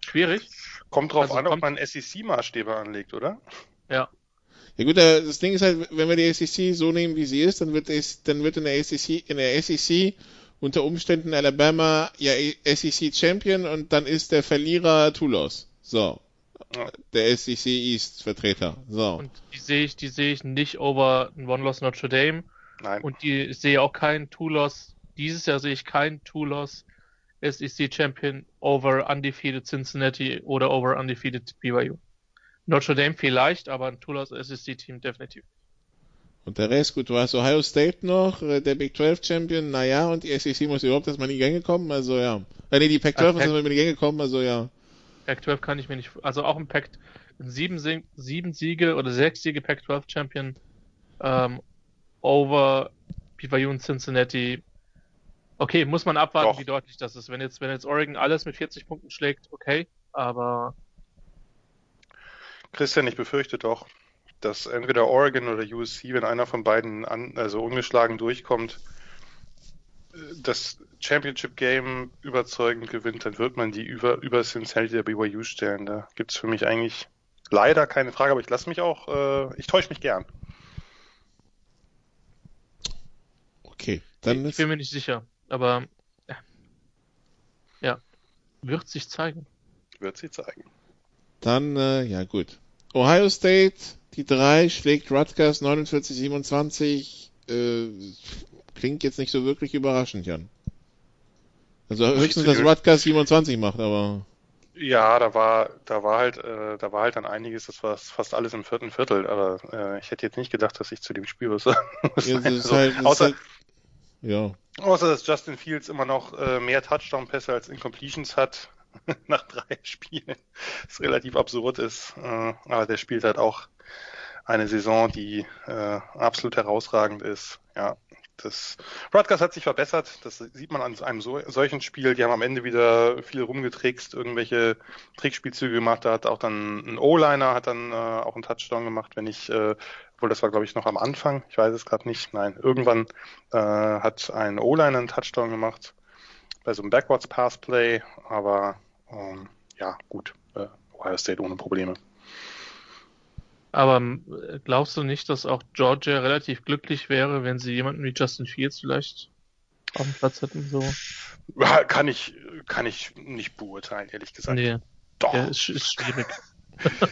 Speaker 5: Schwierig.
Speaker 6: Kommt drauf also an, ob man SEC-Maßstäbe anlegt, oder?
Speaker 5: Ja.
Speaker 4: Ja gut, das Ding ist halt, wenn wir die SEC so nehmen, wie sie ist, dann wird es, dann wird in der SEC, in der SEC unter Umständen Alabama ja SEC Champion und dann ist der Verlierer Toulouse. So. Der SEC East Vertreter. So.
Speaker 5: Und die sehe ich, die sehe ich nicht over ein One-Loss Notre Dame.
Speaker 6: Nein.
Speaker 5: Und die ich sehe auch keinen Two-Loss. Dieses Jahr sehe ich keinen Two-Loss SEC Champion over undefeated Cincinnati oder over undefeated BYU. Notre Dame vielleicht, aber ein Two-Loss SEC Team definitiv.
Speaker 4: Und der Rest, gut, du hast Ohio State noch, äh, der Big 12 Champion, naja, und die SEC muss überhaupt erstmal in die Gänge kommen, also ja. Äh, nee, die Pac 12 muss erstmal in die Gänge kommen, also ja.
Speaker 5: Pac 12 kann ich mir nicht, also auch ein Pac, sieben, sieben Siege oder sechs Siege Pac 12 Champion, ähm, over BYU und Cincinnati. Okay, muss man abwarten, Doch. wie deutlich das ist. Wenn jetzt, wenn jetzt Oregon alles mit 40 Punkten schlägt, okay, aber.
Speaker 6: Christian, ich befürchte doch, dass entweder Oregon oder USC, wenn einer von beiden an, also ungeschlagen durchkommt, das Championship Game überzeugend gewinnt, dann wird man die über, über Cincinnati der BYU stellen. Da gibt es für mich eigentlich leider keine Frage, aber ich lasse mich auch, äh, ich täusche mich gern.
Speaker 4: Okay, dann
Speaker 5: ich, ich bin mir nicht sicher, aber ja, ja. wird sich zeigen.
Speaker 6: Wird sich zeigen.
Speaker 4: Dann, äh, ja gut. Ohio State, die drei schlägt Rutgers 49-27. Äh, klingt jetzt nicht so wirklich überraschend, Jan. Also höchstens, dass Rutgers 27 macht, aber.
Speaker 6: Ja, da war, da war halt, äh, da war halt dann einiges, das war fast alles im vierten Viertel, aber äh, ich hätte jetzt nicht gedacht, dass ich zu dem Spiel was sagen muss. Ja, also, halt, außer, halt,
Speaker 4: ja.
Speaker 6: außer, dass Justin Fields immer noch äh, mehr Touchdown-Pässe als Incompletions hat nach drei Spielen, was relativ absurd ist. Äh, aber der spielt halt auch eine Saison, die äh, absolut herausragend ist. Ja, das Rutgers hat sich verbessert. Das sieht man an einem so, solchen Spiel. Die haben am Ende wieder viel rumgetrickst, irgendwelche Trickspielzüge gemacht. Da hat auch dann ein O-Liner hat dann äh, auch einen Touchdown gemacht, wenn ich, äh, obwohl das war glaube ich noch am Anfang. Ich weiß es gerade nicht. Nein, irgendwann äh, hat ein O-Liner einen Touchdown gemacht bei so einem Backwards Pass Play. Aber ähm, ja, gut. Äh, Ohio State ohne Probleme.
Speaker 5: Aber ähm, glaubst du nicht, dass auch Georgia relativ glücklich wäre, wenn sie jemanden wie Justin Fields vielleicht auf dem Platz hätten? So?
Speaker 6: Ja, kann ich, kann ich nicht beurteilen, ehrlich gesagt.
Speaker 5: Nee.
Speaker 6: Doch.
Speaker 5: Ja, ist, ist schwierig.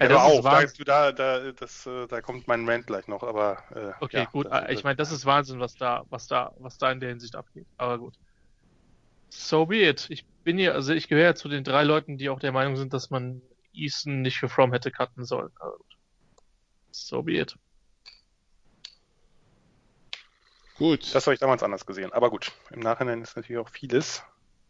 Speaker 6: ja, aber auch, da, du, da, da, das, äh, da kommt mein Rant gleich noch, aber. Äh,
Speaker 5: okay,
Speaker 6: ja,
Speaker 5: gut.
Speaker 6: das,
Speaker 5: Ich meine, das ist Wahnsinn, was da, was da, was da in der Hinsicht abgeht. Aber gut. So be it. Ich bin ja, also ich gehöre ja zu den drei Leuten, die auch der Meinung sind, dass man Easton nicht für From hätte cutten sollen. Also, so be it.
Speaker 6: Gut. Das habe ich damals anders gesehen. Aber gut, im Nachhinein ist natürlich auch vieles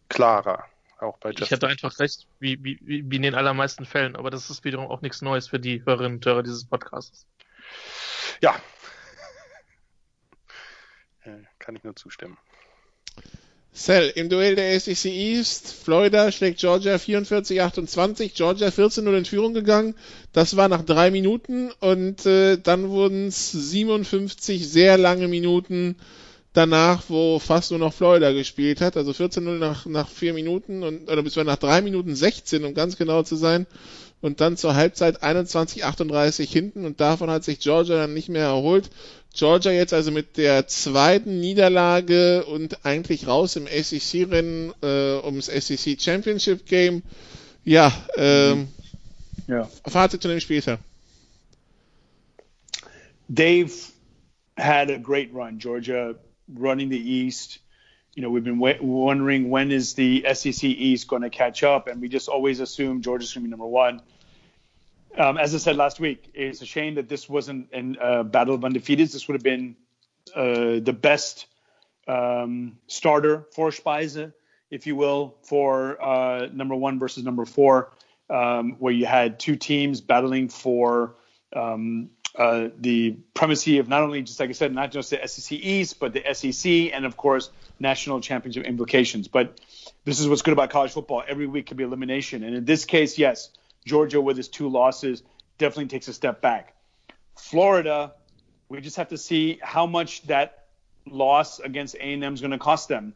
Speaker 6: klarer. Auch bei
Speaker 5: Justin. Ich hatte einfach recht, wie, wie, wie in den allermeisten Fällen, aber das ist wiederum auch nichts Neues für die Hörerinnen und Hörer dieses Podcasts.
Speaker 6: Ja. Äh, kann ich nur zustimmen.
Speaker 4: Cell, im Duell der SEC East, Florida schlägt Georgia 44-28, Georgia 14-0 in Führung gegangen. Das war nach drei Minuten und äh, dann wurden es 57 sehr lange Minuten danach, wo fast nur noch Florida gespielt hat. Also 14-0 nach, nach vier Minuten und oder bis nach drei Minuten 16, um ganz genau zu sein. Und dann zur Halbzeit 21-38 hinten und davon hat sich Georgia dann nicht mehr erholt. Georgia jetzt also mit der zweiten Niederlage und eigentlich raus im SEC-Rennen äh, ums SEC Championship Game. Ja, ähm, ja. Fazit zu dem Spieltag.
Speaker 7: Dave had a great run. Georgia running the East. You know, we've been wondering when is the SEC East going to catch up, and we just always assume Georgia's going to be number one. Um, as I said last week, it's a shame that this wasn't a uh, battle of undefeateds. This would have been uh, the best um, starter for Speise, if you will, for uh, number one versus number four, um, where you had two teams battling for um, uh, the primacy of not only, just like I said, not just the SEC East, but the SEC, and of course, national championship implications. But this is what's good about college football. Every week can be elimination. And in this case, yes, Georgia, with his two losses, definitely takes a step back. Florida, we just have to see how much that loss against A&M is going to cost them,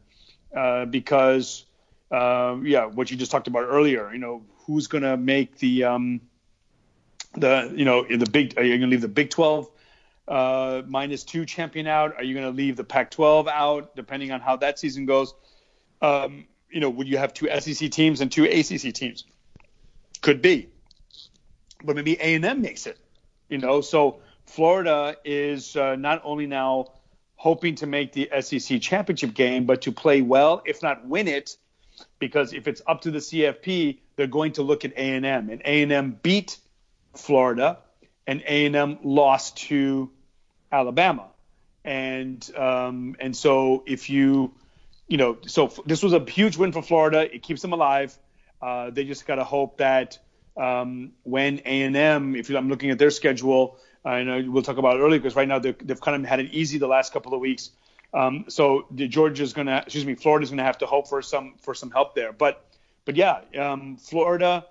Speaker 7: uh, because uh, yeah, what you just talked about earlier. You know, who's going to make the um, the you know the big? Are you going to leave the Big 12 uh, minus two champion out? Are you going to leave the Pac-12 out? Depending on how that season goes. Um, you know, would you have two SEC teams and two ACC teams? Could be, but maybe A and M makes it. You know, so Florida is uh, not only now hoping to make the SEC championship game, but to play well, if not win it, because if it's up to the CFP, they're going to look at A and M, and A and M beat Florida, and A and M lost to Alabama, and um, and so if you you know, so this was a huge win for Florida. It keeps them alive. Uh, they just got to hope that um, when A&M, if I'm looking at their schedule, I know we'll talk about it earlier because right now they've kind of had it easy the last couple of weeks. Um, so Georgia's going to, excuse me, Florida's going to have to hope for some for some help there. But but yeah, um, Florida,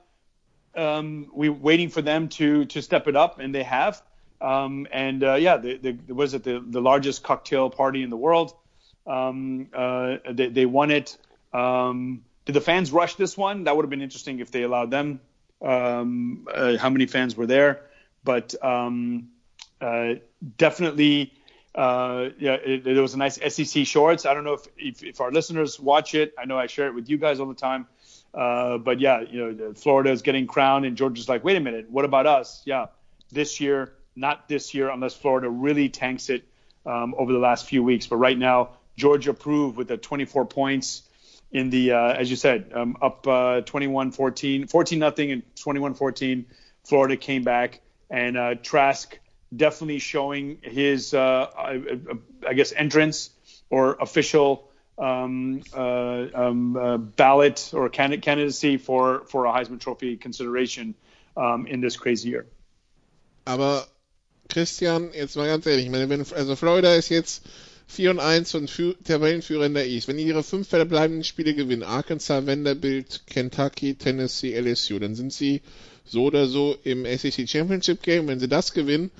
Speaker 7: um, we're waiting for them to to step it up, and they have. Um, and uh, yeah, the, the, was it the, the largest cocktail party in the world? Um, uh, they, they won it. Um, did the fans rush this one? That would have been interesting if they allowed them. Um, uh, how many fans were there? But um, uh, definitely, uh, yeah, it, it, was a nice SEC shorts. I don't know if, if, if our listeners watch it. I know I share it with you guys all the time. Uh, but yeah, you know, Florida is getting crowned, and Georgia's like, wait a minute, what about us? Yeah, this year, not this year, unless Florida really tanks it um, over the last few weeks. But right now, Georgia proved with the 24 points in the, uh, as you said, um, up uh, 21-14, 14 nothing, and 21-14. Florida came back, and uh, Trask definitely showing his, uh, I, I, guess, entrance or official um, uh, um, uh, ballot or candidacy for for a Heisman Trophy consideration um, in this crazy year.
Speaker 4: Aber Christian, jetzt mal ganz ehrlich, ich meine, wenn, also Florida ist jetzt 4 und 1 und Fü Tabellenführer in der East. Wenn ihre fünf verbleibenden Spiele gewinnen, Arkansas, Vanderbilt, Kentucky, Tennessee, LSU, dann sind sie so oder so im SEC Championship Game. Wenn sie das gewinnen,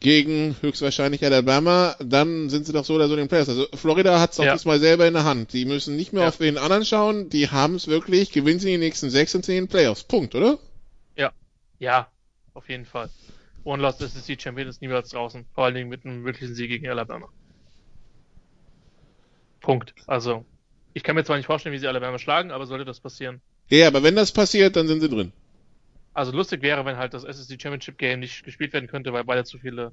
Speaker 4: gegen höchstwahrscheinlich Alabama, dann sind sie doch so oder so in den Playoffs. Also Florida hat es auch
Speaker 5: Ja.
Speaker 4: diesmal selber in der Hand. Die müssen nicht mehr
Speaker 5: Ja.
Speaker 4: auf den anderen schauen, die haben es wirklich, gewinnen sie die nächsten sechs und sind in den Playoffs. Punkt, oder?
Speaker 5: Ja, auf jeden Fall. One Lost SEC Champion ist niemals draußen. Vor allen Dingen mit einem wirklichen Sieg gegen Alabama. Punkt. Also, ich kann mir zwar nicht vorstellen, wie sie Alabama schlagen, aber sollte das passieren.
Speaker 4: Ja, aber wenn das passiert, dann sind sie drin.
Speaker 5: Also lustig wäre, wenn halt das SSC Championship Game nicht gespielt werden könnte, weil beide zu viele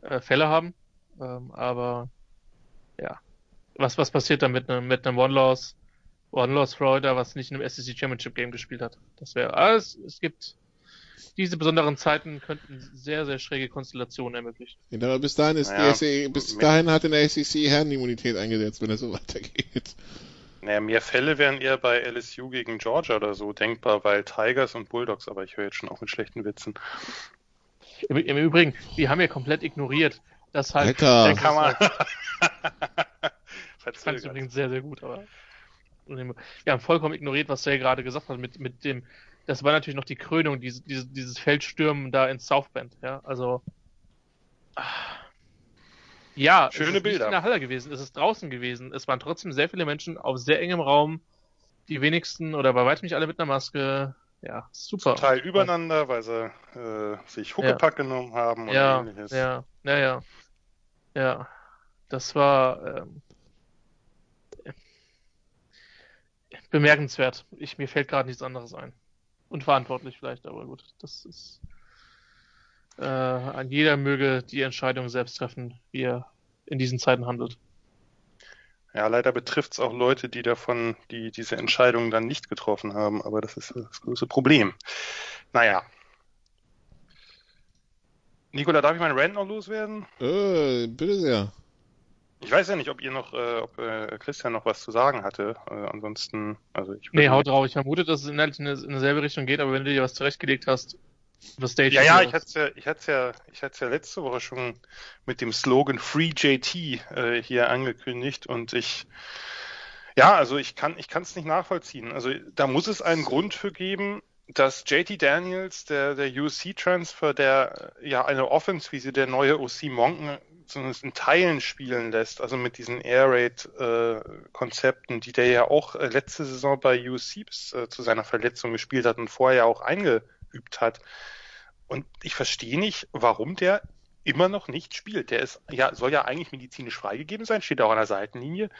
Speaker 5: äh, Fälle haben. Ähm, aber ja. Was, was passiert dann mit einem, mit einem One-Loss, One-Loss Florida, was nicht in einem SEC Championship Game gespielt hat? Das wäre alles. Es gibt diese besonderen Zeiten könnten sehr, sehr schräge Konstellationen ermöglichen.
Speaker 4: Ja, aber bis dahin ist
Speaker 6: Naja,
Speaker 4: die SEC, bis dahin hat in der SEC Herrenimmunität eingesetzt, wenn es so weitergeht.
Speaker 6: Naja, mehr Fälle wären eher bei LSU gegen Georgia oder so denkbar, weil Tigers und Bulldogs, aber ich höre jetzt schon auch mit schlechten Witzen.
Speaker 5: Im, Im Übrigen, wir haben ja komplett ignoriert, dass halt.
Speaker 4: Alter.
Speaker 6: Kann man.
Speaker 5: halt- Ich fand es
Speaker 6: Verzögert.
Speaker 5: übrigens sehr, sehr gut, aber wir haben vollkommen ignoriert, was Sale gerade gesagt hat, mit, mit dem, das war natürlich noch die Krönung, diese, diese, dieses Feldstürmen da in South Bend, ja, also, ah. ja,
Speaker 6: Schöne
Speaker 5: es ist
Speaker 6: Bilder.
Speaker 5: nicht in der Halle gewesen, es ist draußen gewesen, es waren trotzdem sehr viele Menschen auf sehr engem Raum, die wenigsten oder bei weitem nicht alle mit einer Maske, ja, super.
Speaker 6: Zum Teil übereinander, weil sie äh, sich Huckepack genommen haben und
Speaker 5: ja,
Speaker 6: ähnliches.
Speaker 5: ja, ja, ja, ja, das war, ähm, bemerkenswert. Ich, mir fällt gerade nichts anderes ein. Unverantwortlich vielleicht, aber gut, das ist. Äh, an jeder möge die Entscheidung selbst treffen, wie er in diesen Zeiten handelt.
Speaker 6: Ja, leider betrifft es auch Leute, die davon, die diese Entscheidung dann nicht getroffen haben, aber das ist das große Problem. Naja. Nikola, darf ich meinen Rant noch loswerden?
Speaker 4: Äh, bitte sehr.
Speaker 6: Ich weiß ja nicht, ob ihr noch, äh, ob äh, Christian noch was zu sagen hatte. Äh, ansonsten, also ich
Speaker 5: Nee, haut drauf. Ich vermute, dass es inhaltlich in, in dieselbe Richtung geht, aber wenn du dir was zurechtgelegt hast, the stage
Speaker 6: Ja, ja, ich hatte ja, ich hatte ja, ich hatte ja letzte Woche schon mit dem Slogan Free JT äh, hier angekündigt und ich, ja, also ich kann, ich kann es nicht nachvollziehen. Also da muss es einen Grund für geben, dass JT Daniels, der, der USC-Transfer, der ja eine Offense, wie sie der neue OC Monken zumindest in Teilen spielen lässt, also mit diesen Air Raid äh, Konzepten, die der ja auch äh, letzte Saison bei bis äh, zu seiner Verletzung gespielt hat und vorher auch eingeübt hat. Und ich verstehe nicht, warum der immer noch nicht spielt. Der ist ja soll ja eigentlich medizinisch freigegeben sein, steht auch an der Seitenlinie.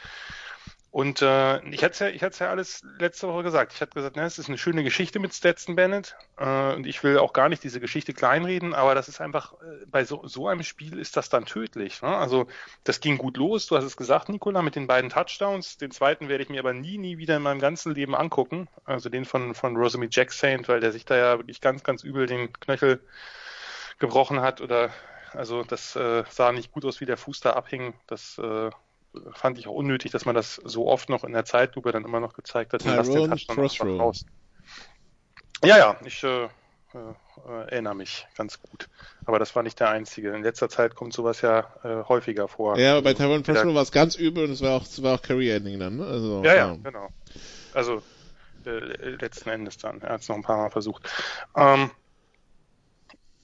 Speaker 6: Und äh, ich hatte ja, ich ja alles letzte Woche gesagt. Ich hatte gesagt, ne, es ist eine schöne Geschichte mit Stetson Bennett äh, und ich will auch gar nicht diese Geschichte kleinreden, aber das ist einfach äh, bei so, so einem Spiel ist das dann tödlich. Ne? Also das ging gut los. Du hast es gesagt, Nicola, mit den beiden Touchdowns. Den zweiten werde ich mir aber nie, nie wieder in meinem ganzen Leben angucken. Also den von von Rosamie Jack Saint, weil der sich da ja wirklich ganz, ganz übel den Knöchel gebrochen hat oder also das äh, sah nicht gut aus, wie der Fuß da abhing. Das äh, fand ich auch unnötig, dass man das so oft noch in der Zeitlupe dann immer noch gezeigt hat.
Speaker 4: Tyrone Crossrow.
Speaker 6: raus. Ja, ja, ich äh, äh, erinnere mich ganz gut. Aber das war nicht der einzige. In letzter Zeit kommt sowas ja äh, häufiger vor.
Speaker 4: Ja, aber bei
Speaker 6: Also,
Speaker 4: Tyrone
Speaker 6: wieder-
Speaker 4: Prospero war es ganz übel und es war auch, es war auch Career-Ending dann, ne? Also,
Speaker 6: Ja, ja, genau. Also äh, letzten Endes dann. Er hat es noch ein paar Mal versucht. Ähm,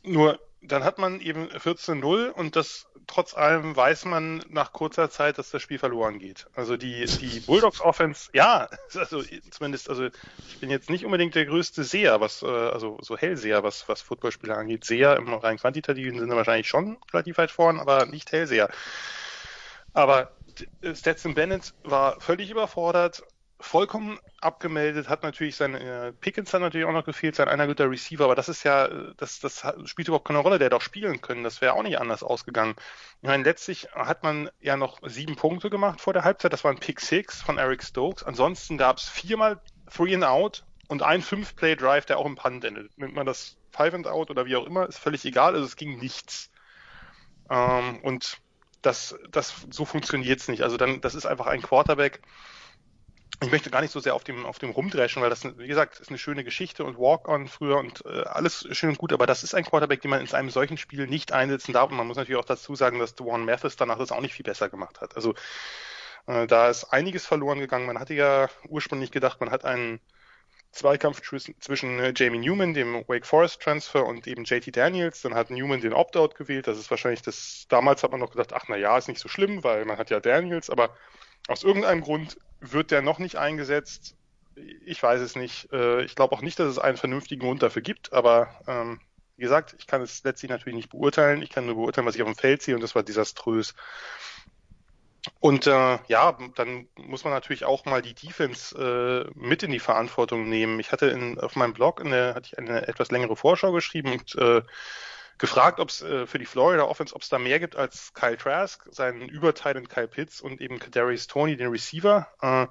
Speaker 6: nur dann hat man eben 14-0 und das trotz allem weiß man nach kurzer Zeit, dass das Spiel verloren geht. Also die, die Bulldogs Offense, ja, also zumindest, also ich bin jetzt nicht unbedingt der größte Seher, was, äh, also so Hellseher, was, was Footballspieler angeht. Seher im rein quantitativen Sinne wahrscheinlich schon relativ weit vorn, aber nicht Hellseher. Aber Stetson Bennett war völlig überfordert, vollkommen abgemeldet, hat natürlich sein äh, Pickens hat natürlich auch noch gefehlt, sein einer guter Receiver, aber das ist ja, äh, das, das spielt überhaupt keine Rolle, der hätte auch spielen können, das wäre auch nicht anders ausgegangen. Ich meine, letztlich hat man ja noch sieben Punkte gemacht vor der Halbzeit, das war ein Pick Six von Eric Stokes, ansonsten gab es viermal Three and Out und ein Fünf-Play-Drive, der auch im Punt endet. Nennt man das Five and Out oder wie auch immer, ist völlig egal, also es ging nichts. Ähm, und das, das, so funktioniert's nicht. Also dann, das ist einfach ein Quarterback, ich möchte gar nicht so sehr auf dem, auf dem rumdreschen, weil das, wie gesagt, ist eine schöne Geschichte und Walk-on früher und äh, alles schön und gut, aber das ist ein Quarterback, den man in einem solchen Spiel nicht einsetzen darf. Und man muss natürlich auch dazu sagen, dass Dwan Mathis danach das auch nicht viel besser gemacht hat. Also äh, da ist einiges verloren gegangen. Man hatte ja ursprünglich gedacht, man hat einen Zweikampf zwischen äh, Jamie Newman, dem Wake Forest Transfer, und eben JT Daniels. Dann hat Newman den Opt-out gewählt. Das ist wahrscheinlich das, damals hat man noch gedacht, ach na ja, ist nicht so schlimm, weil man hat ja Daniels, aber aus irgendeinem Grund wird der noch nicht eingesetzt. Ich weiß es nicht. Äh, ich glaube auch nicht, dass es einen vernünftigen Grund dafür gibt, aber ähm, wie gesagt, ich kann es letztlich natürlich nicht beurteilen. Ich kann nur beurteilen, was ich auf dem Feld sehe und das war desaströs. Und äh, ja, dann muss man natürlich auch mal die Defense äh, mit in die Verantwortung nehmen. Ich hatte in, auf meinem Blog eine, hatte ich eine etwas längere Vorschau geschrieben und äh, gefragt, ob es äh, für die Florida Offense, ob es da mehr gibt als Kyle Trask, seinen Überteil in Kyle Pitts und eben Kadarius Tony, den Receiver. Äh,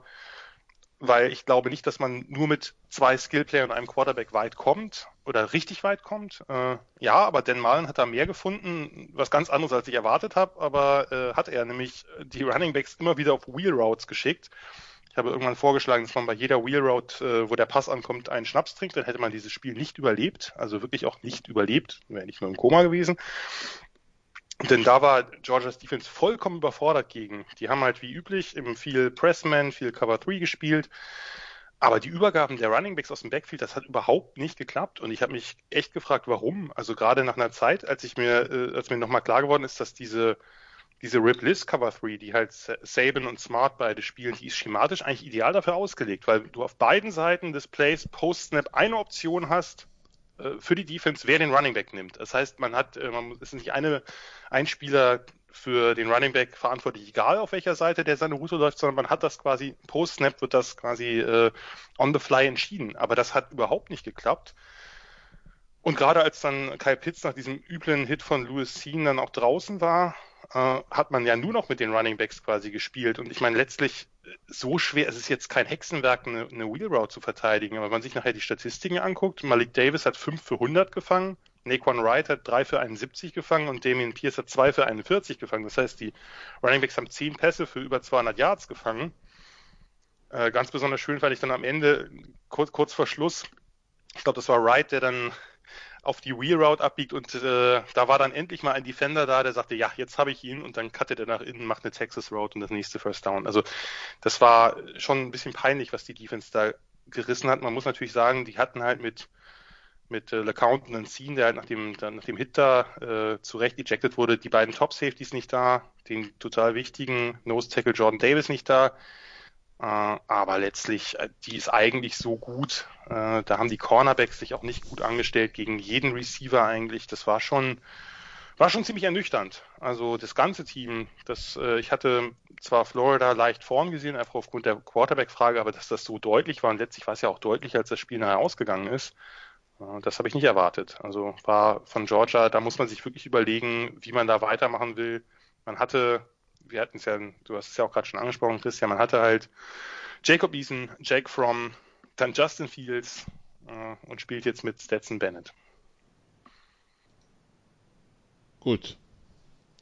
Speaker 6: weil ich glaube nicht, dass man nur mit zwei Skillplayer und einem Quarterback weit kommt oder richtig weit kommt. Äh, ja, aber Dan Mullen hat da mehr gefunden, was ganz anderes als ich erwartet habe, aber äh, hat er nämlich die Running Backs immer wieder auf Wheel Routes geschickt habe irgendwann vorgeschlagen, dass man bei jeder Wheel Route, äh, wo der Pass ankommt, einen Schnaps trinkt. Dann hätte man dieses Spiel nicht überlebt. Also wirklich auch nicht überlebt. Wäre nicht nur im Koma gewesen. Denn da war Georgia's Defense vollkommen überfordert gegen. Die haben halt wie üblich eben viel Pressman, viel Cover 3 gespielt. Aber die Übergaben der Running Backs aus dem Backfield, das hat überhaupt nicht geklappt. Und ich habe mich echt gefragt, warum. Also gerade nach einer Zeit, als ich mir, äh, als mir nochmal klar geworden ist, dass diese diese Rip List Cover 3, die halt Saban und Smart beide spielen, die ist schematisch eigentlich ideal dafür ausgelegt, weil du auf beiden Seiten des Plays Post-Snap eine Option hast äh, für die Defense, wer den Running Back nimmt. Das heißt, man hat, äh, man ist nicht eine, ein Spieler für den Running Back verantwortlich, egal auf welcher Seite der seine Route läuft, sondern man hat das quasi, Post-Snap wird das quasi äh, on the fly entschieden. Aber das hat überhaupt nicht geklappt. Und gerade als dann Kyle Pitts nach diesem üblen Hit von Louis Sean dann auch draußen war, äh, hat man ja nur noch mit den Running Backs quasi gespielt. Und ich meine, letztlich äh, so schwer, es ist jetzt kein Hexenwerk, eine, eine Wheel Route zu verteidigen. Aber wenn man sich nachher die Statistiken anguckt, Malik Davis hat 5 für 100 gefangen, Naquan Wright hat 3 für 71 gefangen und Damien Pierce hat 2 für 41 gefangen. Das heißt, die Running Backs haben 10 Pässe für über 200 Yards gefangen. Äh, ganz besonders schön fand ich dann am Ende, kurz, kurz vor Schluss, ich glaube, das war Wright, der dann auf die Wheel Route abbiegt und äh, da war dann endlich mal ein Defender da, der sagte, ja, jetzt habe ich ihn und dann cuttet er nach innen, macht eine Texas Route und das nächste First Down. Also das war schon ein bisschen peinlich, was die Defense da gerissen hat. Man muss natürlich sagen, die hatten halt mit mit äh, LeCount und Scene, der halt nach dem, nach dem Hit da äh, zurecht ejected wurde, die beiden Top Safeties nicht da, den total wichtigen Nose Tackle Jordan Davis nicht da. Äh, aber letztlich, äh, die ist eigentlich so gut. Äh, da haben die Cornerbacks sich auch nicht gut angestellt gegen jeden Receiver eigentlich. Das war schon, war schon ziemlich ernüchternd. Also das ganze Team, das, ich hatte zwar Florida leicht vorn gesehen, einfach aufgrund der Quarterback-Frage, aber dass das so deutlich war und letztlich war es ja auch deutlich, als das Spiel nachher ausgegangen ist. Das habe ich nicht erwartet. Also war von Georgia, da muss man sich wirklich überlegen, wie man da weitermachen will. Man hatte wir hatten es ja, du hast es ja auch gerade schon angesprochen, Christian, man hatte halt Jacob Eason, Jake Fromm, dann Justin Fields äh, und spielt jetzt mit Stetson Bennett.
Speaker 4: Gut.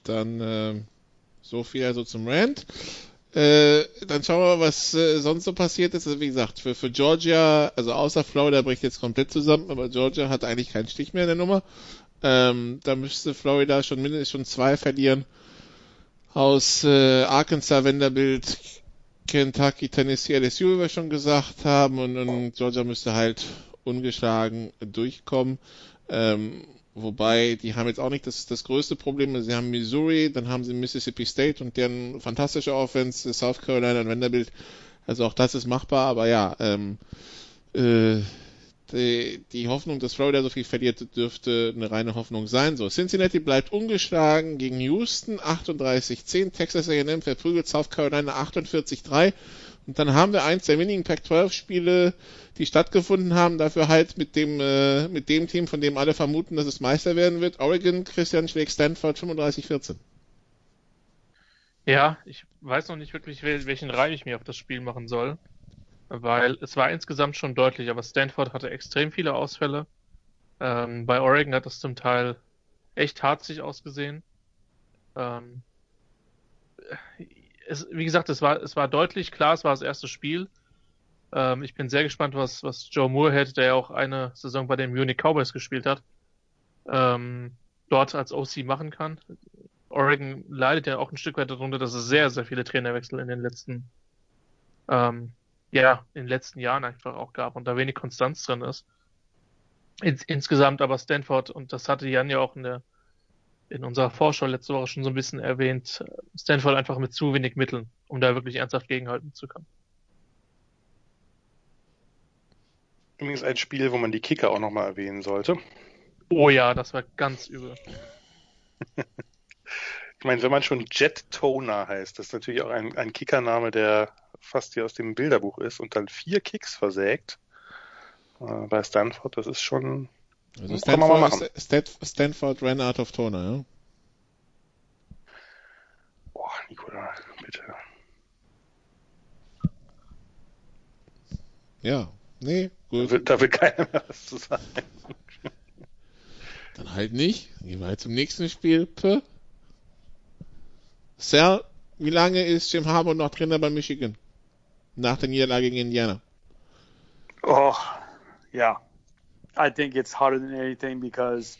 Speaker 4: Dann äh, so viel also zum Rand. Äh, dann schauen wir mal, was äh, sonst so passiert ist. Also wie gesagt, für, für Georgia, also außer Florida bricht jetzt komplett zusammen, aber Georgia hat eigentlich keinen Stich mehr in der Nummer. Ähm, da müsste Florida schon mindestens schon zwei verlieren aus äh, Arkansas, Vanderbilt, Kentucky, Tennessee, LSU, wie wir schon gesagt haben, und, und Georgia müsste halt ungeschlagen durchkommen. Ähm, wobei, die haben jetzt auch nicht das, das größte Problem. Sie haben Missouri, dann haben sie Mississippi State und deren fantastische Offense, South Carolina und Vanderbilt. Also auch das ist machbar, aber ja, ähm, äh, die, die Hoffnung, dass Florida so viel verliert, dürfte eine reine Hoffnung sein. So, Cincinnati bleibt ungeschlagen gegen Houston 38-10, Texas A&M verprügelt South Carolina 48-3 und dann haben wir eins der wenigen Pac-12 Spiele, die stattgefunden haben, dafür halt mit dem äh, mit dem Team, von dem alle vermuten, dass es Meister werden wird. Oregon Christian schlägt Stanford 35-14.
Speaker 5: Ja, ich weiß noch nicht wirklich, welchen Reim ich mir auf das Spiel machen soll weil es war insgesamt schon deutlich, aber Stanford hatte extrem viele Ausfälle. Ähm, bei Oregon hat das zum Teil echt harzig ausgesehen. Ähm, es, wie gesagt, es war, es war deutlich klar, es war das erste Spiel. Ähm, ich bin sehr gespannt, was, was Joe Moorhead, der ja auch eine Saison bei den Munich Cowboys gespielt hat, ähm, dort als OC machen kann. Oregon leidet ja auch ein Stück weit darunter, dass es sehr, sehr viele Trainerwechsel in den letzten, ähm, ja, in den letzten Jahren einfach auch gab und da wenig Konstanz drin ist. Ins, insgesamt aber Stanford, und das hatte Jan ja auch in der in unserer Vorschau letzte Woche schon so ein bisschen erwähnt, Stanford einfach mit zu wenig Mitteln, um da wirklich ernsthaft gegenhalten zu können.
Speaker 6: Übrigens ein Spiel, wo man die Kicker auch nochmal erwähnen sollte.
Speaker 5: Oh ja, das war ganz übel.
Speaker 6: ich meine, wenn man schon Jet Toner heißt, das ist natürlich auch ein, ein Kickername, der fast hier aus dem Bilderbuch ist und dann vier Kicks versägt äh, bei Stanford, das ist schon.
Speaker 4: Also Stanford, Stanford ran out of Toner, ja?
Speaker 6: Boah, Nikola, bitte.
Speaker 4: Ja, nee, gut.
Speaker 6: Da will, da will keiner mehr was zu sagen.
Speaker 4: Dann halt nicht. Gehen wir halt zum nächsten Spiel. P. Sal, wie lange ist Jim Harbour noch Trainer bei Michigan? Nach der Niederlage gegen Indiana.
Speaker 7: Oh, yeah. I think it's harder than anything because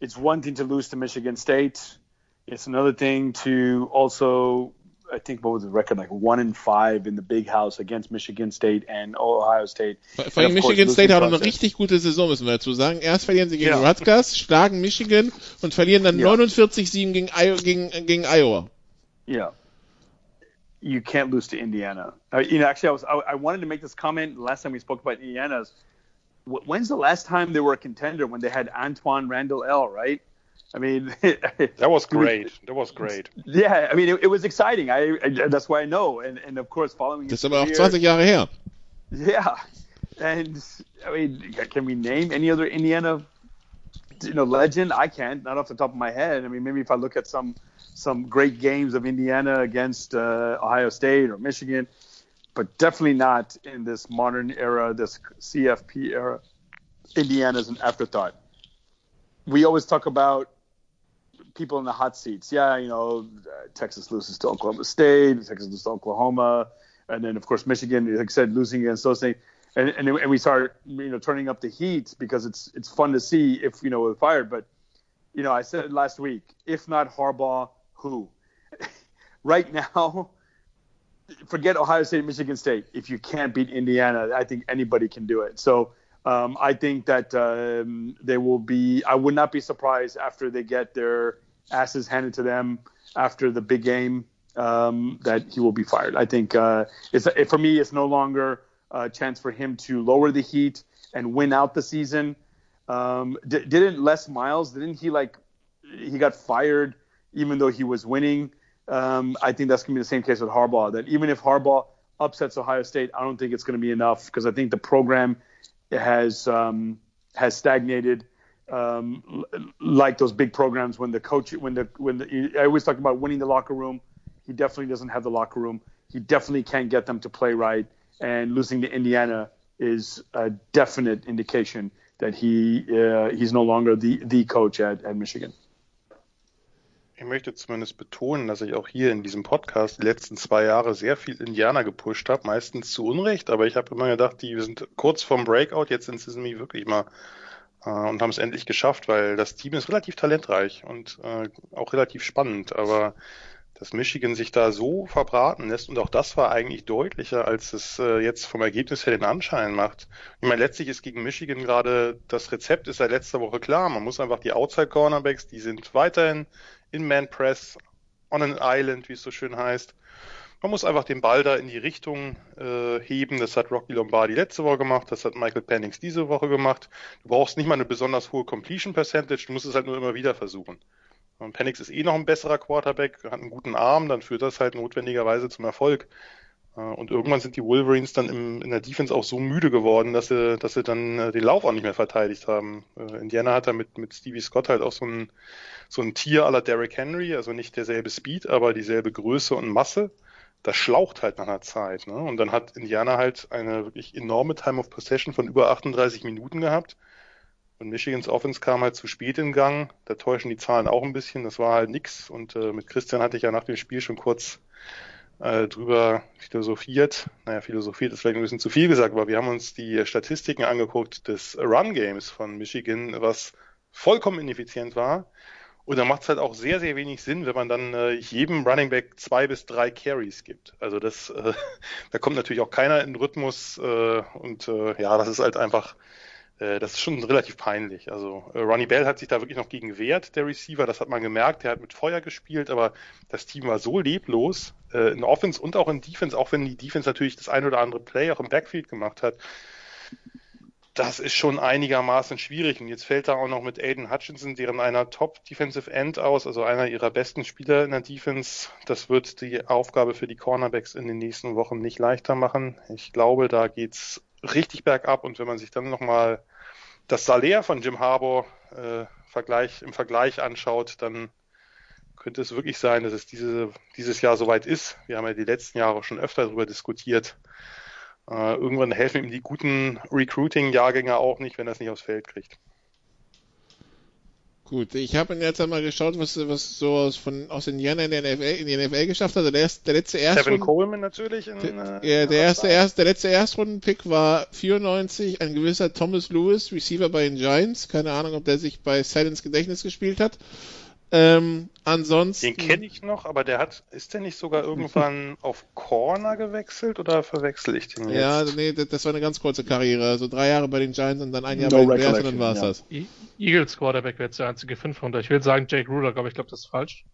Speaker 7: it's one thing to lose to Michigan State. It's another thing to also I think what was the record like one in five in the big house against Michigan State and Ohio State.
Speaker 4: Vor allem Michigan State hat eine richtig gute Saison, müssen wir dazu sagen. Erst verlieren sie gegen ja. Rutgers, schlagen Michigan und verlieren dann ja. 49-7 gegen, gegen, gegen Iowa.
Speaker 7: Yeah. You can't lose to Indiana. Uh, you know, actually, I was I, I, wanted to make this comment last time we spoke about Indiana's. When's the last time they were a contender when they had Antoine Randall L. Right? I mean,
Speaker 6: that was great. That was great.
Speaker 7: Yeah, I mean, it, it was exciting. I, I, that's why I know, and and of course following.
Speaker 4: Das ist aber auch 20 Jahre her.
Speaker 7: Yeah, and I mean, can we name any other Indiana, you know, legend? I can't, not off the top of my head. I mean, maybe if I look at some some great games of Indiana against uh, Ohio State or Michigan, but definitely not in this modern era, this CFP era. Indiana is an afterthought. We always talk about people in the hot seats. Yeah, you know, Texas loses to Oklahoma State, Texas loses to Oklahoma, and then of course Michigan, like I said, losing against those things. And, and, and we start, you know, turning up the heat because it's it's fun to see if you know we're fired. But you know, I said last week, if not Harbaugh, who? right now, forget Ohio State, Michigan State. If you can't beat Indiana, I think anybody can do it. So um, I think that um, they will be. I would not be surprised after they get their asses handed to them after the big game um, that he will be fired. I think uh, it's it, for me, it's no longer a chance for him to lower the heat and win out the season. Um, d- didn't Les Miles? Didn't he like he got fired even though he was winning? Um, I think that's gonna be the same case with Harbaugh. That even if Harbaugh upsets Ohio State, I don't think it's gonna be enough because I think the program has um, has stagnated um, like those big programs when the coach when the when the, I always talk about winning the locker room. He definitely doesn't have the locker room. He definitely can't get them to play right. And losing to Indiana is a definite indication that he uh, he's no longer the the coach at, at Michigan.
Speaker 6: Ich möchte zumindest betonen, dass ich auch hier in diesem Podcast die letzten zwei Jahre sehr viel Indianer gepusht habe, meistens zu Unrecht, aber ich habe immer gedacht, die sind kurz vorm Breakout, jetzt sind sie nämlich wirklich mal äh, und haben es endlich geschafft, weil das Team ist relativ talentreich und äh, auch relativ spannend, aber dass Michigan sich da so verbraten lässt und auch das war eigentlich deutlicher, als es äh, jetzt vom Ergebnis her den Anschein macht. Ich meine, letztlich ist gegen Michigan gerade das Rezept ist seit letzter Woche klar. Man muss einfach die Outside Cornerbacks, die sind weiterhin in Man Press on an Island, wie es so schön heißt. Man muss einfach den Ball da in die Richtung äh, heben. Das hat Rocky Lombardi letzte Woche gemacht, das hat Michael Pennings diese Woche gemacht. Du brauchst nicht mal eine besonders hohe Completion Percentage, du musst es halt nur immer wieder versuchen. Und Penix ist eh noch ein besserer Quarterback, hat einen guten Arm, dann führt das halt notwendigerweise zum Erfolg. Äh, und irgendwann sind die Wolverines dann im, in der Defense auch so müde geworden, dass sie, dass sie dann äh, den Lauf auch nicht mehr verteidigt haben. Äh, Indiana hat da mit, mit Stevie Scott halt auch so ein, so ein Tier aller Derrick Henry, also nicht derselbe Speed, aber dieselbe Größe und Masse. Das schlaucht halt nach einer Zeit. Ne? Und dann hat Indiana halt eine wirklich enorme Time of Possession von über 38 Minuten gehabt und Michigans Offense kam halt zu spät in Gang. Da täuschen die Zahlen auch ein bisschen. Das war halt nix. Und äh, mit Christian hatte ich ja nach dem Spiel schon kurz äh, drüber philosophiert. Naja, philosophiert ist vielleicht ein bisschen zu viel gesagt, aber wir haben uns die Statistiken angeguckt des Run Games von Michigan, was vollkommen ineffizient war. Und da macht es halt auch sehr, sehr wenig Sinn, wenn man dann äh, jedem Running Back zwei bis drei Carries gibt. Also das, äh, da kommt natürlich auch keiner in den Rhythmus äh, und äh, ja, das ist halt einfach, das ist schon relativ peinlich. Also äh, Ronnie Bell hat sich da wirklich noch gegen gewehrt, der Receiver, das hat man gemerkt, der hat mit Feuer gespielt, aber das Team war so leblos, äh, in Offense und auch in Defense, auch wenn die Defense natürlich das ein oder andere Play auch im Backfield gemacht hat das ist schon einigermaßen schwierig. Und jetzt fällt da auch noch mit Aiden Hutchinson, deren einer Top Defensive End aus, also einer ihrer besten Spieler in der Defense. Das wird die Aufgabe für die Cornerbacks in den nächsten Wochen nicht leichter machen. Ich glaube, da geht's richtig bergab. Und wenn man sich dann nochmal das Salär von Jim Harbour äh, Vergleich, im Vergleich anschaut, dann könnte es wirklich sein, dass es diese, dieses Jahr soweit ist. Wir haben ja die letzten Jahre schon öfter darüber diskutiert äh, irgendwann helfen ihm die guten Recruiting-Jahrgänge auch nicht, wenn er es nicht aufs Feld kriegt.
Speaker 4: Gut, ich habe jetzt einmal geschaut, was, was so aus, von, aus Indiana in, der NFL, in die NFL geschafft hat. Also der, der letzte Erstrunden,
Speaker 6: Kevin Coleman natürlich. In,
Speaker 4: der, äh, der, erste, erst, der letzte Erstrunden-Pick war 94, ein gewisser Thomas Lewis, Receiver bei den Giants. Keine Ahnung, ob der sich bei Silence Gedächtnis gespielt hat. Ähm, ansonsten.
Speaker 6: Den kenne ich noch, aber der hat, ist der nicht sogar irgendwann auf Corner gewechselt oder verwechsel ich den jetzt?
Speaker 4: Ja, nee, das war eine ganz kurze Karriere. Also drei Jahre bei den Giants und dann ein Jahr no bei den Bears und dann war es ja. das.
Speaker 5: Eagles Quarterback wäre jetzt der einzige 500. Ich will sagen Jake Rudock, aber ich glaube, das ist falsch.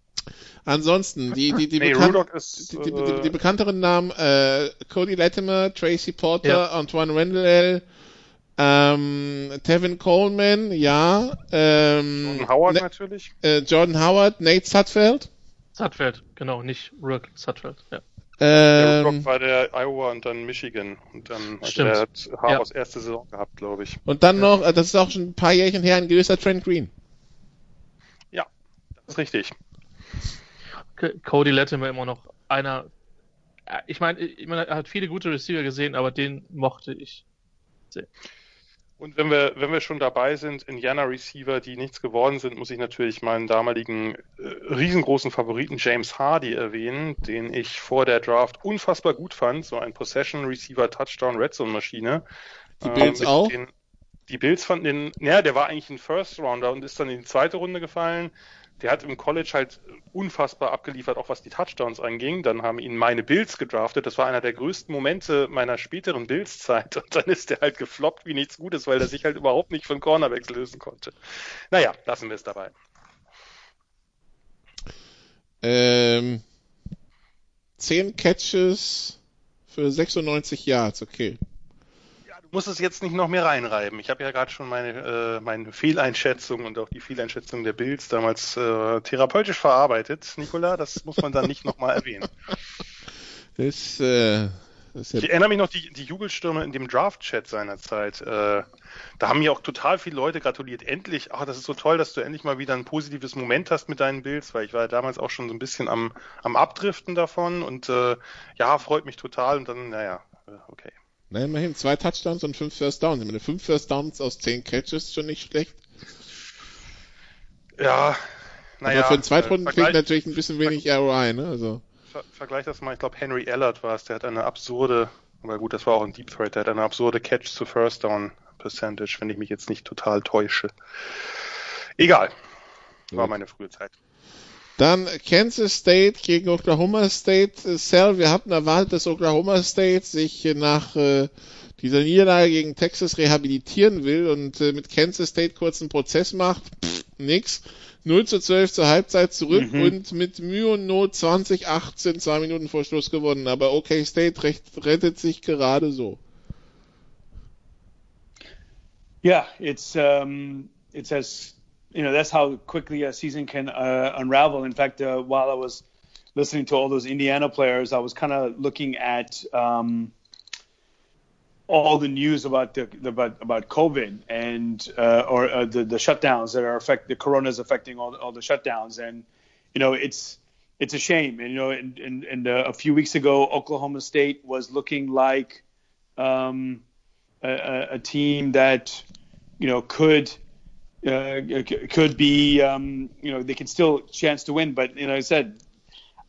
Speaker 4: Ansonsten, die, die, die, nee, bekan ist, die, die, die, die, bekannteren Namen, äh, Cody Latimer, Tracy Porter, ja. Antoine Randall, ähm, Tevin Coleman, ja. Ähm,
Speaker 6: Jordan Howard ne natürlich.
Speaker 4: Äh, Jordan Howard, Nate Sutfeld.
Speaker 5: Sutfeld, genau, nicht Rook, Sutfeld, ja.
Speaker 6: Ähm, der Rook war der Iowa und dann Michigan. Und dann also der hat Harbors ja. erste Saison gehabt, glaube ich.
Speaker 4: Und dann noch, äh, das ist auch schon ein paar Jährchen her, ein gewisser Trent Green.
Speaker 6: Ja, das ist richtig.
Speaker 5: Cody Latimer immer noch einer. Äh, ich meine, ich mein, er hat viele gute Receiver gesehen, aber den mochte ich sehr.
Speaker 6: Und wenn wir, wenn wir schon dabei sind, Indiana Receiver, die nichts geworden sind, muss ich natürlich meinen damaligen äh, riesengroßen Favoriten James Hardy erwähnen, den ich vor der Draft unfassbar gut fand. So ein Possession Receiver Touchdown Red Zone Maschine.
Speaker 4: Die Bills ähm, auch?
Speaker 6: Den, die Bills fanden den, naja, der war eigentlich ein First Rounder und ist dann in die zweite Runde gefallen der hat im College halt unfassbar abgeliefert, auch was die Touchdowns anging. Dann haben ihn meine Bills gedraftet. Das war einer der größten Momente meiner späteren Bills-Zeit. Und dann ist der halt gefloppt wie nichts Gutes, weil er sich halt überhaupt nicht von Cornerbacks lösen konnte. Naja, lassen wir es dabei.
Speaker 4: Ähm, 10 Catches für 96 Yards, okay
Speaker 6: muss es jetzt nicht noch mehr reinreiben. Ich habe ja gerade schon meine, äh, meine Fehleinschätzung und auch die Fehleinschätzung der Bills damals äh, therapeutisch verarbeitet. Nikola, das muss man dann nicht nochmal erwähnen.
Speaker 4: Das, äh, das
Speaker 6: ja ich erinnere mich noch die, die Jubelstürme in dem Draft-Chat seinerzeit. Äh, da haben mir auch total viele Leute gratuliert. Endlich, ach, das ist so toll, dass du endlich mal wieder ein positives Moment hast mit deinen Bills, weil ich war ja damals auch schon so ein bisschen am, am Abdriften davon und äh, ja, freut mich total und dann, naja, äh, okay.
Speaker 4: Na, immerhin zwei Touchdowns und fünf First Downs. Ich meine, fünf First Downs aus zehn Catches ist schon nicht schlecht.
Speaker 6: Ja, naja.
Speaker 4: Aber für einen Zweitrunden-Pick äh, natürlich ein bisschen wenig ROI, ne? Also.
Speaker 6: Ver vergleich das mal, ich glaube Henry Ellard war es, der hat eine absurde, aber gut, das war auch ein Deep Threat, der hat eine absurde Catch to First Down Percentage, wenn ich mich jetzt nicht total täusche. Egal. War meine frühe Zeit.
Speaker 4: Dann Kansas State gegen Oklahoma State. Sal, wir hatten erwartet, dass Oklahoma State sich nach äh, dieser Niederlage gegen Texas rehabilitieren will und äh, mit Kansas State kurzen Prozess macht. Pff, nix. 0 zu 12 zur Halbzeit zurück mhm. und mit Mühe und Not 2018 zwei Minuten vor Schluss gewonnen. Aber OK State recht, rettet sich gerade so.
Speaker 7: Yeah, it's um, it's as you know that's how quickly a season can uh, unravel. In fact, uh, while I was listening to all those Indiana players, I was kind of looking at um, all the news about the about about COVID and uh, or uh, the the shutdowns that are affect the corona is affecting all all the shutdowns, and you know it's it's a shame. And you know, and, and, and uh, a few weeks ago, Oklahoma State was looking like um, a, a team that you know could uh, could be, um, you know, they can still chance to win. But you know, I said,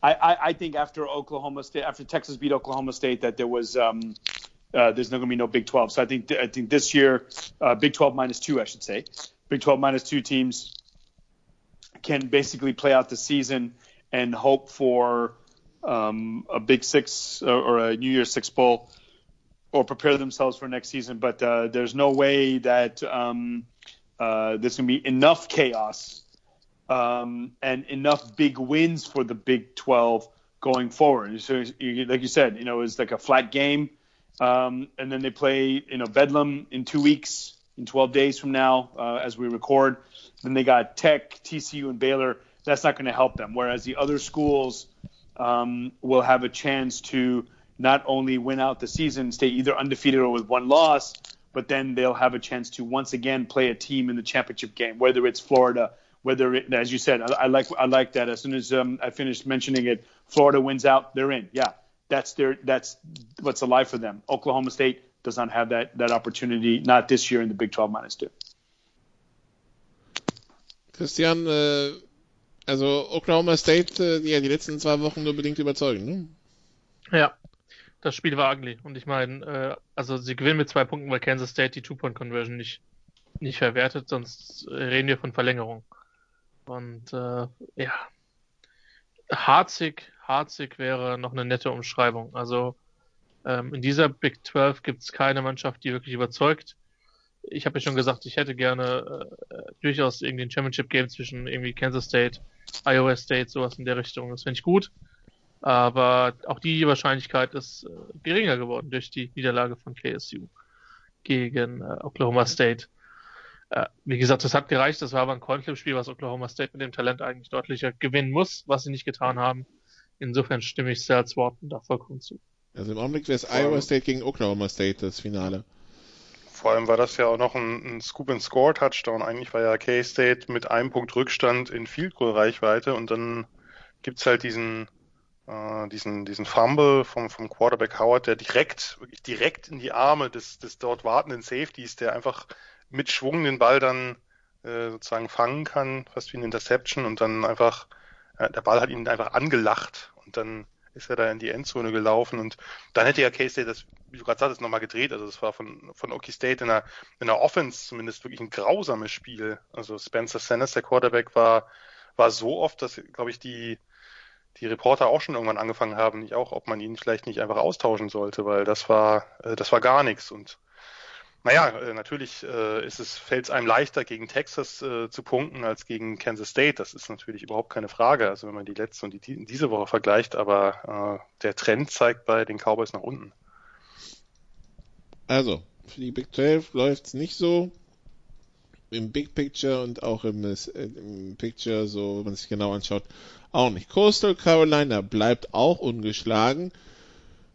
Speaker 7: I, I, I think after Oklahoma State, after Texas beat Oklahoma State, that there was um, uh, there's not going to be no Big 12. So I think I think this year, uh, Big 12 minus two, I should say, Big 12 minus two teams can basically play out the season and hope for um, a Big Six or, a New Year's Six bowl or prepare themselves for next season. But uh, there's no way that um, uh, there's going to be enough chaos um, and enough big wins for the Big 12 going forward. So, you, like you said, you know, it's like a flat game, um, and then they play, you know, Bedlam in two weeks, in 12 days from now, uh, as we record. Then they got Tech, TCU, and Baylor. That's not going to help them. Whereas the other schools um, will have a chance to not only win out the season, stay either undefeated or with one loss, but then they'll have a chance to once again play a team in the championship game, whether it's Florida, whether it, as you said, I, I like I like that. As soon as um, I finished mentioning it, Florida wins out, they're in. Yeah, that's their that's what's alive for them. Oklahoma State does not have that that opportunity, not this year in the Big 12 minus two.
Speaker 4: Christian, äh, also Oklahoma State, äh, ja, die letzten zwei Wochen nur bedingt überzeugend, ne?
Speaker 5: Ja, das Spiel war ugly. Und ich meine, äh, also sie gewinnen mit zwei Punkten, weil Kansas State die Two-Point-Conversion nicht, nicht verwertet, sonst reden wir von Verlängerung. Und äh, ja, harzig, harzig wäre noch eine nette Umschreibung. Also ähm, in dieser Big 12 gibt es keine Mannschaft, die wirklich überzeugt. Ich habe ja schon gesagt, ich hätte gerne äh, durchaus irgendwie ein Championship-Game zwischen irgendwie Kansas State, Iowa State, sowas in der Richtung. Das finde ich gut. Aber auch die Wahrscheinlichkeit ist äh, geringer geworden durch die Niederlage von KSU gegen äh, Oklahoma State. Äh, wie gesagt, das hat gereicht. Das war aber ein Coinflip-Spiel, was Oklahoma State mit dem Talent eigentlich deutlicher gewinnen muss, was sie nicht getan haben. Insofern stimme ich Sals Worten da vollkommen zu.
Speaker 4: Also im Augenblick wäre es Iowa State gegen Oklahoma State das Finale.
Speaker 6: Vor allem war das ja auch noch ein, ein Scoop-and-Score-Touchdown. Eigentlich war ja K-State mit einem Punkt Rückstand in Field Goal-Reichweite und dann gibt's halt diesen, äh, diesen, diesen Fumble vom, vom Quarterback Howard, der direkt, wirklich direkt in die Arme des, des dort wartenden Safeties, der einfach mit Schwung den Ball dann äh, sozusagen fangen kann, fast wie eine Interception und dann einfach, äh, der Ball hat ihn einfach angelacht und dann ist er da in die Endzone gelaufen und dann hätte ja K-State das, wie du gerade sagtest, nochmal gedreht. Also das war von, von Okie State in der, in der Offense zumindest wirklich ein grausames Spiel. Also Spencer Sanders, der Quarterback, war, war so oft, dass, glaube ich, die, die Reporter auch schon irgendwann angefangen haben, nicht auch, ob man ihn vielleicht nicht einfach austauschen sollte, weil das war, äh, das war gar nichts und naja, äh, natürlich äh, ist es, fällt es einem leichter, gegen Texas äh, zu punkten als gegen Kansas State. Das ist natürlich überhaupt keine Frage. Also wenn man die letzte und die, diese Woche vergleicht, aber äh, der Trend zeigt bei den Cowboys nach unten.
Speaker 4: Also, für die Big 12 läuft es nicht so. Im Big Picture und auch im, äh, im Picture, so wenn man sich genau anschaut, auch nicht. Coastal Carolina bleibt auch ungeschlagen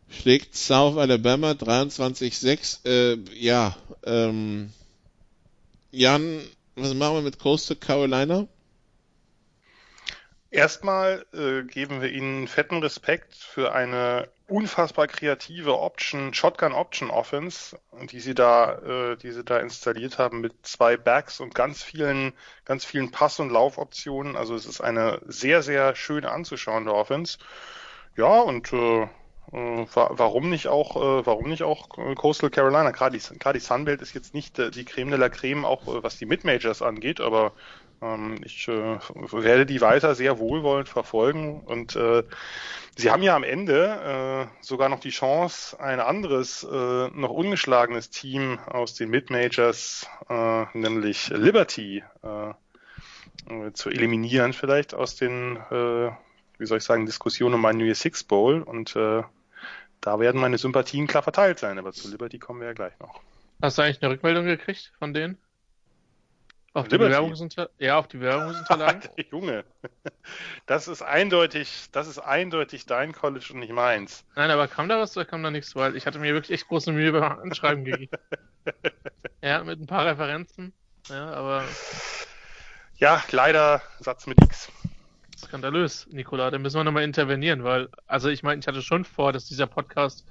Speaker 4: schlägt South Alabama 23-6. Äh, ja, ähm, Jan, was machen wir mit Coastal Carolina?
Speaker 6: Erstmal äh, geben wir ihnen fetten Respekt für eine unfassbar kreative Option, Shotgun Option Offense, die sie da, äh, die sie da installiert haben mit zwei Backs und ganz vielen, ganz vielen Pass- und Laufoptionen. Also es ist eine sehr, sehr schöne anzuschauende Offense. Ja, und äh, äh, warum nicht auch, äh, warum nicht auch Coastal Carolina? Gerade die, die Sunbelt ist jetzt nicht äh, die Creme de la Creme, auch was die Mid-Majors angeht, aber ich werde die weiter sehr wohlwollend verfolgen und sie haben ja am Ende sogar noch die Chance, ein anderes, noch ungeschlagenes Team aus den Mid-Majors, nämlich Liberty, zu eliminieren vielleicht aus den wie soll ich sagen, Diskussionen um einen New Year's Six Bowl und äh, da werden meine Sympathien klar verteilt sein, aber zu Liberty kommen wir ja gleich noch.
Speaker 5: Hast du eigentlich eine Rückmeldung gekriegt von denen? Auf die, Bewerbungsunter ja, auf die Bewerbungsunterlagen?
Speaker 6: Junge, das ist eindeutig, das ist eindeutig dein College und nicht meins.
Speaker 5: Nein, aber kam da was oder kam da nichts? Weil ich hatte mir wirklich echt große Mühe beim Anschreiben gegeben. ja, mit ein paar Referenzen. Ja, aber.
Speaker 6: Ja, leider Satz mit X
Speaker 5: skandalös, Nikola. Da müssen wir nochmal intervenieren, weil, also ich meine, ich hatte schon vor, dass dieser Podcast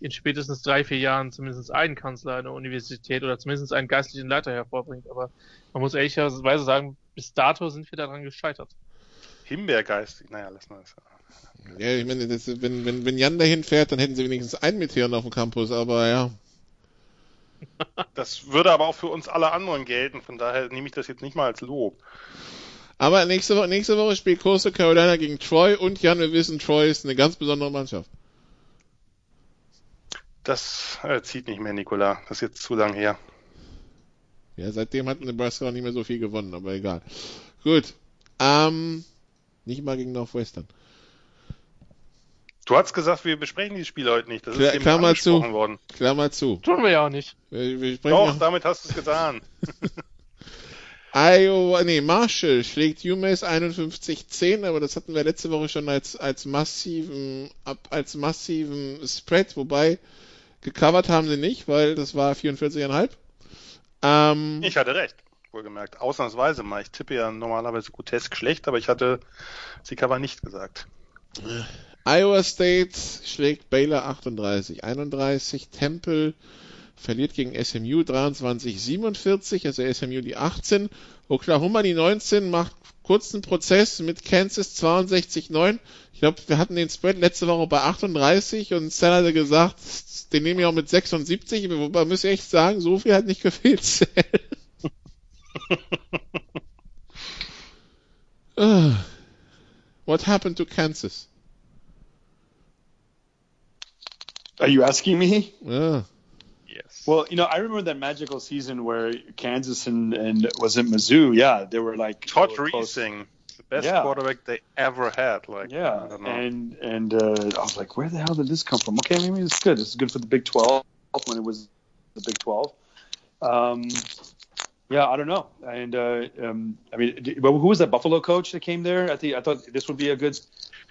Speaker 5: in spätestens drei, vier Jahren zumindest einen Kanzler einer Universität oder zumindest einen geistlichen Leiter hervorbringt. Aber man muss ehrlicherweise sagen, bis dato sind wir daran gescheitert.
Speaker 6: Himbeergeist, naja, lassen wir das.
Speaker 4: Ja, ich meine, das, wenn, wenn, wenn Jan dahin fährt, dann hätten sie wenigstens einen Meteoren auf dem Campus, aber ja.
Speaker 6: Das würde aber auch für uns alle anderen gelten, von daher nehme ich das jetzt nicht mal als Lob.
Speaker 4: Aber nächste Woche, nächste Woche spielt Coastal Carolina gegen Troy und Jan, wir wissen, Troy ist eine ganz besondere Mannschaft.
Speaker 6: Das äh, zieht nicht mehr, Nikola. Das ist jetzt zu lang her.
Speaker 4: Ja, seitdem hat Nebraska auch nicht mehr so viel gewonnen, aber egal. Gut. Ähm, nicht mal gegen Northwestern.
Speaker 6: Du hast gesagt, wir besprechen dieses Spiel heute nicht. Das
Speaker 4: Klar,
Speaker 6: ist eben
Speaker 4: Klammer zu.
Speaker 6: worden.
Speaker 4: Klammer zu.
Speaker 5: Tun wir ja auch nicht.
Speaker 4: Wir, wir
Speaker 6: Doch,
Speaker 4: noch-
Speaker 6: damit hast du es getan.
Speaker 4: Iowa, nee, Marshall schlägt UMass 51-10, aber das hatten wir letzte Woche schon als, als massiven, ab, als massiven Spread, wobei gecovert haben sie nicht, weil das war 44,5. Ähm,
Speaker 6: Ich hatte recht, wohlgemerkt. Ausnahmsweise mal. Ich tippe ja normalerweise grotesk schlecht, aber ich hatte sie aber nicht gesagt.
Speaker 4: Iowa State schlägt Baylor 38, 31, Temple verliert gegen SMU 23, 47, also SMU die 18, Oklahoma die 19 macht kurzen Prozess mit Kansas 62, 9. Ich glaube, wir hatten den Spread letzte Woche bei 38 und Sal hatte gesagt, den nehme ich auch mit 76, wobei muss ich echt sagen, so viel hat nicht gefehlt, Sal. Ah. What happened to Kansas?
Speaker 7: Are you asking me?
Speaker 4: Ja.
Speaker 7: Well, you know, I remember that magical season where Kansas and, and was it Mizzou? Yeah, they were like
Speaker 6: Todd. Reesing, the best
Speaker 7: Yeah.
Speaker 6: quarterback they ever had. Like, I
Speaker 7: Yeah,
Speaker 6: don't know.
Speaker 7: and and uh, I was like, where the hell did this come from? Okay, maybe it's good. It's good for the Big Twelve when it was the Big Twelve. Um, yeah, I don't know. And uh, um, I mean, who was that Buffalo coach that came there? I think I thought this would be a good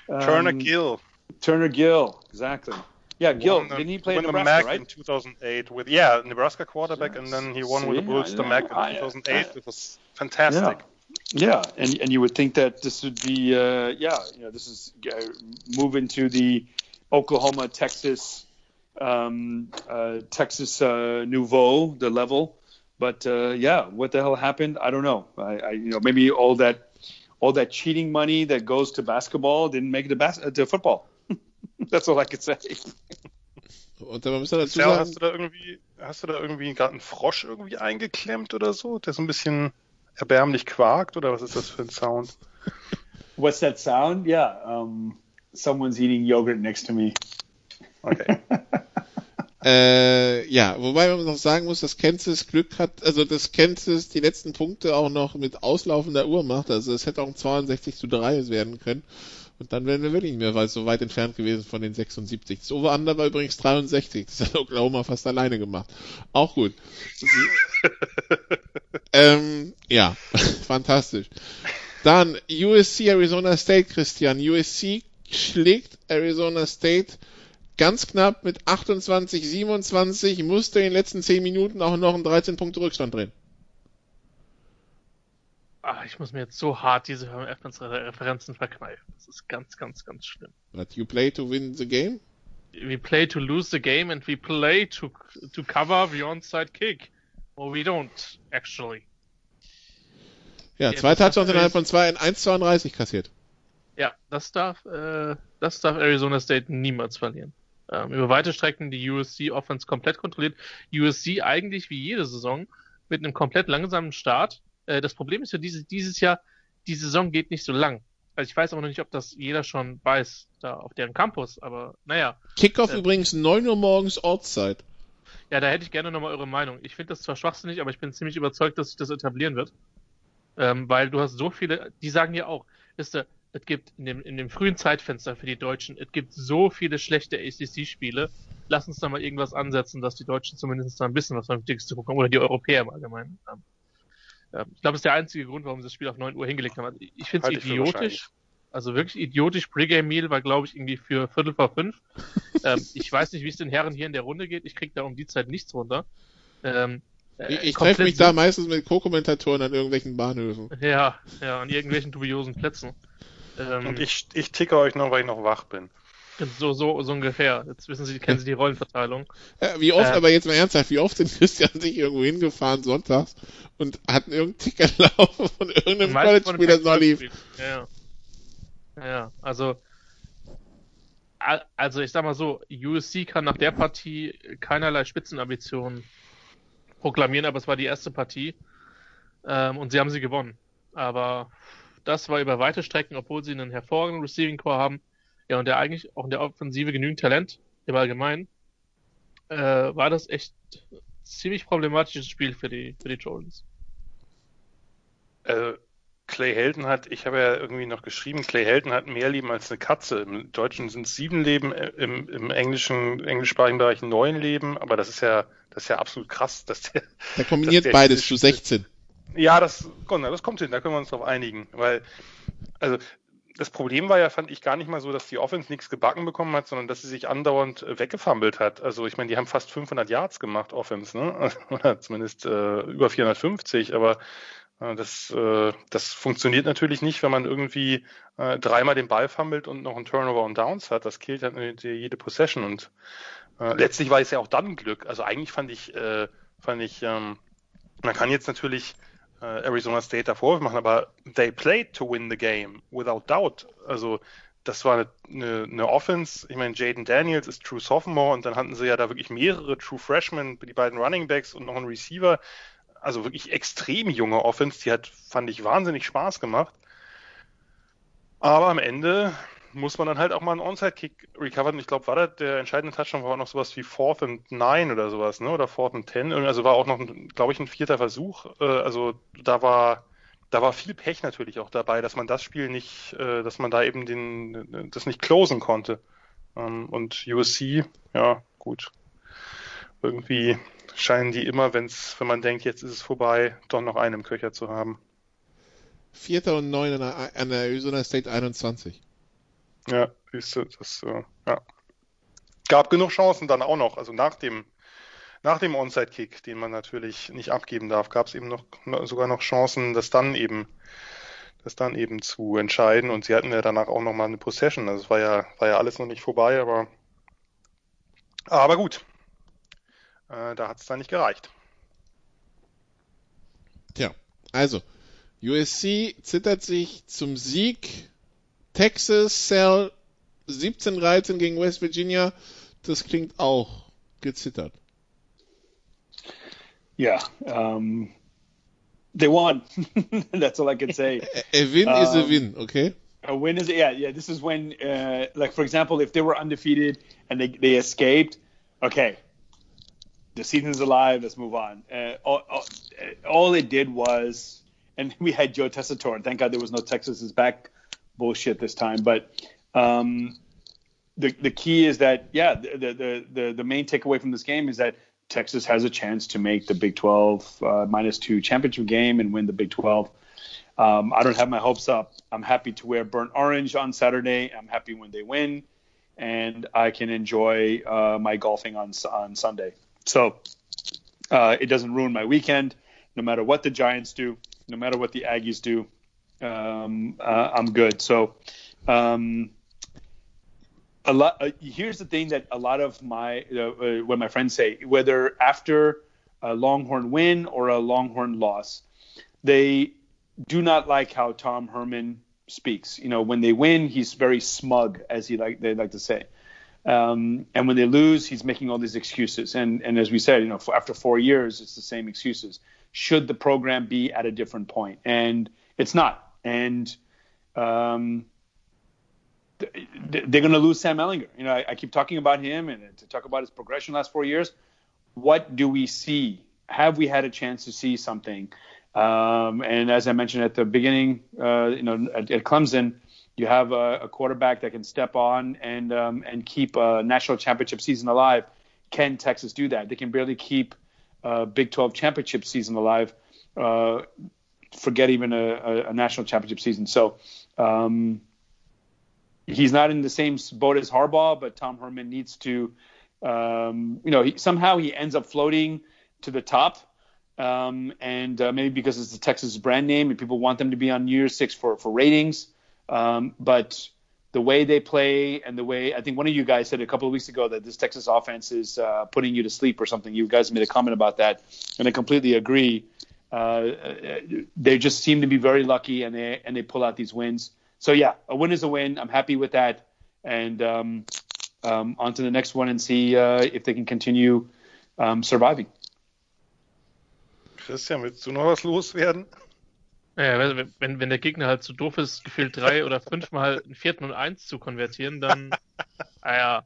Speaker 7: um,
Speaker 6: Turner Gill.
Speaker 7: Turner Gill, exactly. Yeah,
Speaker 6: Gil,
Speaker 7: Didn't he play in
Speaker 6: won the
Speaker 7: Nebraska,
Speaker 6: MAC in 2008 with yeah Nebraska quarterback, and then he won with the
Speaker 7: See,
Speaker 6: Bulls the MAC in
Speaker 7: I-
Speaker 6: 2008.
Speaker 7: I-
Speaker 6: it was fantastic.
Speaker 7: Yeah, and and you would think that this would be uh, yeah, you know, this is uh, move into the Oklahoma, Texas, um, uh, Texas uh, nouveau, the level. But uh, yeah, what the hell happened? I don't know. I, I you know maybe all that all that cheating money that goes to basketball didn't make it to, bas- to football. That's all I could say.
Speaker 4: Und da müssen wir dazu sagen,
Speaker 6: hast du da irgendwie, hast du da irgendwie gerade einen Frosch irgendwie eingeklemmt oder so, der so ein bisschen erbärmlich quakt oder was ist das für ein Sound?
Speaker 7: What's that sound? Yeah, um, someone's eating yogurt next to me.
Speaker 6: Okay.
Speaker 4: Äh, ja, wobei man noch sagen muss, dass Kansas Glück hat, also dass Kansas die letzten Punkte auch noch mit auslaufender Uhr macht. Also es hätte auch ein 62 zu 3 werden können. Und dann wären wir wirklich nicht mehr so weit entfernt gewesen von den 76. Das Over-Under war übrigens 63. Das hat Oklahoma fast alleine gemacht. Auch gut. ähm, ja, fantastisch. Dann USC Arizona State, Christian. USC schlägt Arizona State ganz knapp mit 28, 27, musste in den letzten 10 Minuten auch noch einen 13 Punkte Rückstand drehen.
Speaker 5: Ah, ich muss mir jetzt so hart diese Referenzen verkneifen. Das ist ganz, ganz, ganz schlimm.
Speaker 4: But you play to win the game?
Speaker 5: We play to lose the game and we play to to cover the onside kick. Or we don't, actually.
Speaker 4: Ja,
Speaker 5: Ja,
Speaker 4: zwei
Speaker 5: das hat
Speaker 4: Touchdowns innerhalb von zwei in 1,32 kassiert.
Speaker 5: Ja, das darf, äh, das darf Arizona State niemals verlieren. Ähm, über weite Strecken die USC Offense komplett kontrolliert. USC eigentlich wie jede Saison mit einem komplett langsamen Start. Äh, das Problem ist ja diese, dieses Jahr, die Saison geht nicht so lang. Also ich weiß aber noch nicht, ob das jeder schon weiß, da auf deren Campus, aber naja.
Speaker 4: Kickoff
Speaker 5: Ja.
Speaker 4: übrigens 9 Uhr morgens Ortszeit.
Speaker 5: Ja, da hätte ich gerne nochmal eure Meinung. Ich finde das zwar schwachsinnig, aber ich bin ziemlich überzeugt, dass sich das etablieren wird. Ähm, weil du hast so viele, die sagen ja auch, wisst ihr, es gibt in dem, in dem frühen Zeitfenster für die Deutschen, es gibt so viele schlechte ACC-Spiele. Lass uns da mal irgendwas ansetzen, dass die Deutschen zumindest da ein bisschen was Vernünftiges zu gucken haben, oder die Europäer im Allgemeinen. Ähm, ich glaube, das ist der einzige Grund, warum sie das Spiel auf 9 Uhr hingelegt haben. Also ich finde es idiotisch. Also wirklich idiotisch. Pre-Game-Meal war, glaube ich, irgendwie für Viertel vor fünf. ähm, ich weiß nicht, wie es den Herren hier in der Runde geht. Ich krieg da um die Zeit nichts runter. Ähm, äh,
Speaker 4: Ich, ich treffe mich da meistens mit Co-Kommentatoren an irgendwelchen Bahnhöfen.
Speaker 5: Ja, ja, an irgendwelchen dubiosen Plätzen. Ähm,
Speaker 6: Und ich, ich ticke euch noch, weil ich noch wach bin.
Speaker 5: So, so, so ungefähr. Jetzt wissen Sie, kennen Sie die Rollenverteilung.
Speaker 4: Wie oft,
Speaker 5: Äh.
Speaker 4: aber jetzt mal ernsthaft, wie oft sind Christian sich irgendwo hingefahren sonntags und hat irgendeinen Ticker laufen von irgendeinem College-Spieler, das noch lief?
Speaker 5: Pac-12 Spiel. Ja, ja. Ja, also also ich sag mal so, USC kann nach der Partie keinerlei Spitzenambitionen proklamieren, aber es war die erste Partie ähm, und sie haben sie gewonnen. Aber das war über weite Strecken, obwohl sie einen hervorragenden Receiving Core haben, ja und der eigentlich auch in der Offensive genügend Talent im Allgemeinen, äh, war das echt ziemlich problematisches Spiel für die für die Trojans.
Speaker 6: Äh, Clay Helden hat, ich habe ja irgendwie noch geschrieben, Clay Helden hat mehr Leben als eine Katze. Im Deutschen sind es sieben Leben, äh, im, im englischen, englischsprachigen Bereich neun Leben, aber das ist ja, das ist ja absolut krass, dass der.
Speaker 4: Der kombiniert der beides zu 16.
Speaker 6: Ja, das, das kommt hin, da können wir uns drauf einigen, weil, also, das Problem war ja, fand ich gar nicht mal so, dass die Offense nichts gebacken bekommen hat, sondern dass sie sich andauernd äh, weggefummelt hat. Also ich meine, die haben fast 500 Yards gemacht, Offense, ne? Oder zumindest äh, über 450, aber äh, das, äh, das funktioniert natürlich nicht, wenn man irgendwie äh, dreimal den Ball fummelt und noch einen Turnover und Downs hat. Das killt halt jede Possession und äh, letztlich war es ja auch dann Glück. Also eigentlich fand ich, äh, fand ich, ähm, man kann jetzt natürlich Arizona State davor machen, aber they played to win the game, without doubt. Also das war eine, eine, eine Offense. Ich meine, Jaden Daniels ist True Sophomore und dann hatten sie ja da wirklich mehrere True Freshmen, die beiden Running Backs und noch einen Receiver also wirklich extrem junge Offense, die hat, fand ich, wahnsinnig Spaß gemacht. Aber am Ende muss man dann halt auch mal einen Onside-Kick recovern. Ich glaube, war das der entscheidende Touchdown war auch noch sowas wie Fourth and Nine oder sowas, ne? Oder Fourth and Ten. Also war auch noch, glaube ich, ein vierter Versuch. Äh, also da war, da war viel Pech natürlich auch dabei, dass man das Spiel nicht, äh, dass man da eben den, das nicht closen konnte. Ähm, und USC, ja, gut. Irgendwie scheinen die immer, wenn's, wenn man denkt, jetzt ist es vorbei, doch noch einen im Köcher zu haben.
Speaker 4: Vierter und neun an der Arizona State 21.
Speaker 6: Ja, siehst du, das, äh, ja. Gab genug Chancen dann auch noch, also nach dem, nach dem Onside-Kick, den man natürlich nicht abgeben darf, gab es eben noch, sogar noch Chancen, das dann eben, das dann eben zu entscheiden und sie hatten ja danach auch noch mal eine Possession, also es war ja, war ja alles noch nicht vorbei, aber, aber gut, äh, da hat es dann nicht gereicht.
Speaker 4: Tja, also USC zittert sich zum Sieg. Texas Cell 17-13 gegen West Virginia. Das klingt auch gezittert.
Speaker 7: Yeah, um, they won. That's all I can say.
Speaker 4: A, win um, is a um, win, okay?
Speaker 7: A win is yeah, yeah. This is when, uh, like for example, if they were undefeated and they they escaped, okay, the season's alive. Let's move on. Uh, all, all, all, it did was, and we had Joe Tessitore. Thank God there was no Texas is back bullshit this time. But um, the the key is that yeah, the, the the the main takeaway from this game is that Texas has a chance to make the Big 12 uh, minus two championship game and win the Big 12. Um, I don't have my hopes up. I'm happy to wear burnt orange on Saturday. I'm happy when they win, and I can enjoy uh, my golfing on on Sunday. So uh, it doesn't ruin my weekend. No matter what the Giants do, no matter what the Aggies do, um, uh, I'm good. So um, a lot. Uh, here's the thing that a lot of my uh, uh, what my friends say, whether after a Longhorn win or a Longhorn loss, they do not like how Tom Herman speaks. You know, when they win, he's very smug, as he like they like to say. Um, and when they lose, he's making all these excuses. And and as we said, you know, after four years, it's the same excuses. Should the program be at a different point? And it's not. And um, they're going to lose Sam Ellinger. You know, I, I, keep talking about him and to talk about his progression last four years. What do we see? Have we had a chance to see something? Um, and as I mentioned at the beginning, uh, you know, at, at Clemson, you have a, a quarterback that can step on and um, and keep a national championship season alive. Can Texas do that? They can barely keep a Big 12 championship season alive. Uh, forget even a, a, national championship season. So um, he's not in the same boat as Harbaugh, but Tom Herman needs to, um, you know, he, somehow he ends up floating to the top. Um, and uh, maybe because it's the Texas brand name and people want them to be on New Year's Six for, for ratings. Um, but the way they play and the way I think one of you guys said a couple of weeks ago that this Texas offense is uh, putting you to sleep or something. You guys made a comment about that, and I completely agree. Uh, they just seem to be very lucky, and they and they pull out these wins. So yeah, a win is a win. I'm happy with that, and um, um, on to the next one and see uh, if they can continue um, surviving.
Speaker 6: Christian, willst du noch was loswerden?
Speaker 5: Naja, wenn, wenn der Gegner halt zu so doof ist, gefühlt drei oder fünfmal einen vierten und eins zu konvertieren, dann, naja,